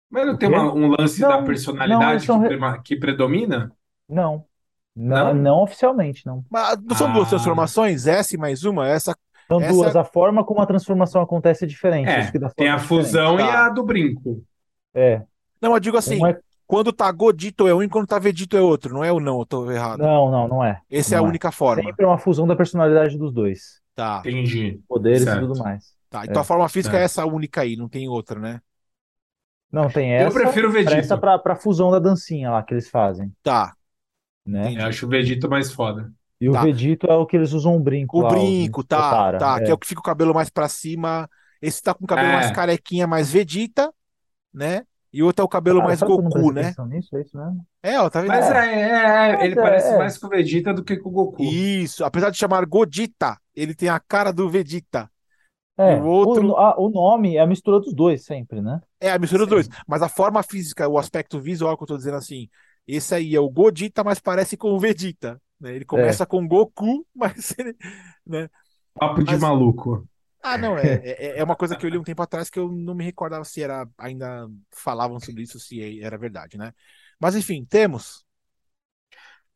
Mas não O tem uma- um lance Não, da não, personalidade são que, re- que predomina? Não. Não, Não? não oficialmente, não. Mas não são duas Ah. transformações? Essa e mais uma? Essa. São Essa- duas. A forma como a transformação acontece é diferente. É, que tem a diferente. fusão e Tá. a do brinco. É. Não, eu digo assim, Um é- quando tá Godito é um e quando tá Vegito é outro, não é ou não? Eu tô errado. Não, não, não é. Essa é a Não única forma. Sempre é uma fusão da personalidade dos dois. Tá, Entendi. Poderes Certo. e tudo mais. tá. Então É, a forma física é certo. essa única aí, não tem outra, né? Não, tem Eu essa. prefiro o Vegeta. Presta pra, pra fusão da dancinha lá que eles fazem, Tá. né? Entendi. Eu acho o Vegeta mais foda. E o Tá. Vegito é o que eles usam um brinco O lá, brinco, tá, tá. é. Que é o que fica o cabelo mais pra cima. Esse tá com o cabelo É. mais carequinha, mais Vegeta, né? E o outro é o cabelo Cara, mais Goku, né? nisso? É isso mesmo? É, ó, tá vendo? Mas é, é, é, ele Mas é, parece é. mais com o Vegeta do que com o Goku. Isso. Apesar de chamar Godita, ele tem a cara do Vegeta. É, o outro- o, a- o nome é a mistura dos dois sempre, né? É, a mistura dos dois. Mas a forma física, o aspecto visual que eu tô dizendo assim, esse aí é o Godita, mas parece com o Vegeta. né? Ele começa com Goku, mas ele. Né? Papo de Mas- maluco. Ah, não, é, é, é uma coisa que eu li um tempo atrás que eu não me recordava se era ainda falavam sobre isso, se era verdade, né? Mas enfim, temos.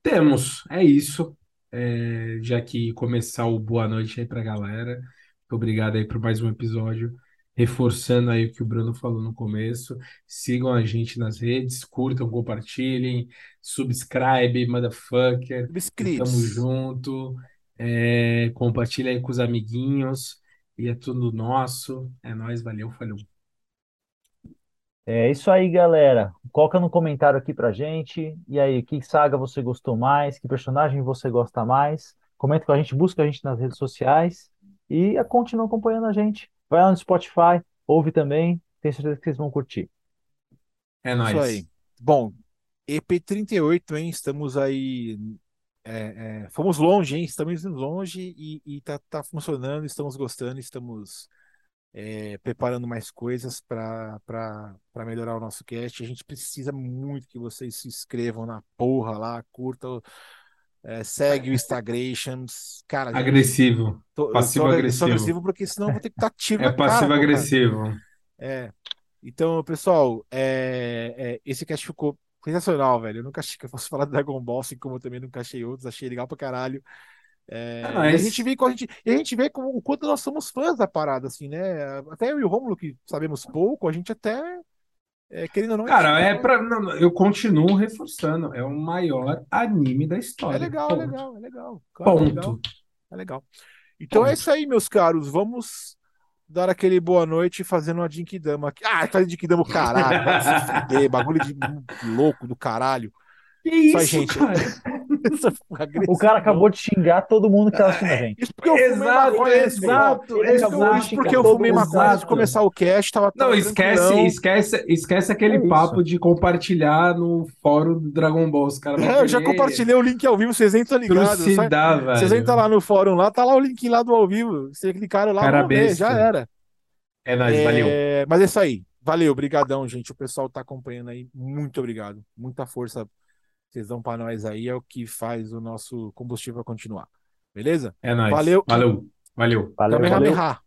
Temos, é isso. É, já que começar o boa noite aí pra galera. Muito obrigado aí por mais um episódio. Reforçando aí o que o Bruno falou no começo. Sigam a gente nas redes, curtam, compartilhem, subscribe, motherfucker. Tamo Subscritos. junto. É, compartilha aí com os amiguinhos. E é tudo nosso. É nóis, valeu, falou. É isso aí, galera. Coloca no comentário aqui pra gente. E aí, que saga você gostou mais? Que personagem você gosta mais? Comenta com a gente, busca a gente nas redes sociais e continua acompanhando a gente. Vai lá no Spotify, ouve também. Tenho certeza que vocês vão curtir. É Isso nóis. aí. Bom, EP38, hein? Estamos aí. É, é, fomos longe, hein? Estamos indo longe e, e tá, tá funcionando, estamos gostando, estamos é, preparando mais coisas para melhorar o nosso cast. A gente precisa muito que vocês se inscrevam na porra lá, curtam, é, segue o Instagrams. Cara, gente, Agressivo. tô- passivo eu agressivo. agressivo porque senão vou ter que dar tiro É cara, passivo cara. agressivo. É. Então, pessoal, é, é, esse cast ficou sensacional, velho. Eu nunca achei que eu fosse falar do Dragon Ball, assim como eu também nunca achei outros. Achei legal pra caralho. É, É e a gente vê, a gente, e a gente vê como, o quanto nós somos fãs da parada, assim, né? Até eu e o Rômulo, que sabemos pouco, a gente até, é, querendo ou não, Cara, gente- é pra. não, eu continuo reforçando. É o maior anime da é história. legal, é Ponto. legal, é legal. Claro, é legal, Ponto. é legal. Então é Ponto. isso aí, meus caros. Vamos dar aquele boa noite fazendo uma Jinkidama. Ah, fazendo Jinkidama, caralho. Vai se fuder, bagulho de louco do caralho. Que Isso isso, gente. cara? Agressão. O cara acabou de xingar todo mundo que tava assistindo a gente. Isso porque eu fumei Exato, exato. Isso porque eu fumei maconha antes de começar o cast, tava, Não, esquece, tranquilão. esquece, esquece aquele É papo de compartilhar no fórum do Dragon Ball. Os caras vão É, eu já compartilhei o link ao vivo, vocês entram ligados. Só- trucidar, velho. Vocês entram lá no fórum, lá tá lá o link lá do ao vivo. Vocês clicaram lá, Cara ver, já era. É nóis, valeu. É, mas é isso aí. Valeu, brigadão, gente. O pessoal tá acompanhando aí. Muito obrigado. Muita força vocês dão pra nós aí. É o que faz o nosso combustível continuar. Beleza? É nóis. Valeu. Valeu. Valeu. Valeu, valeu.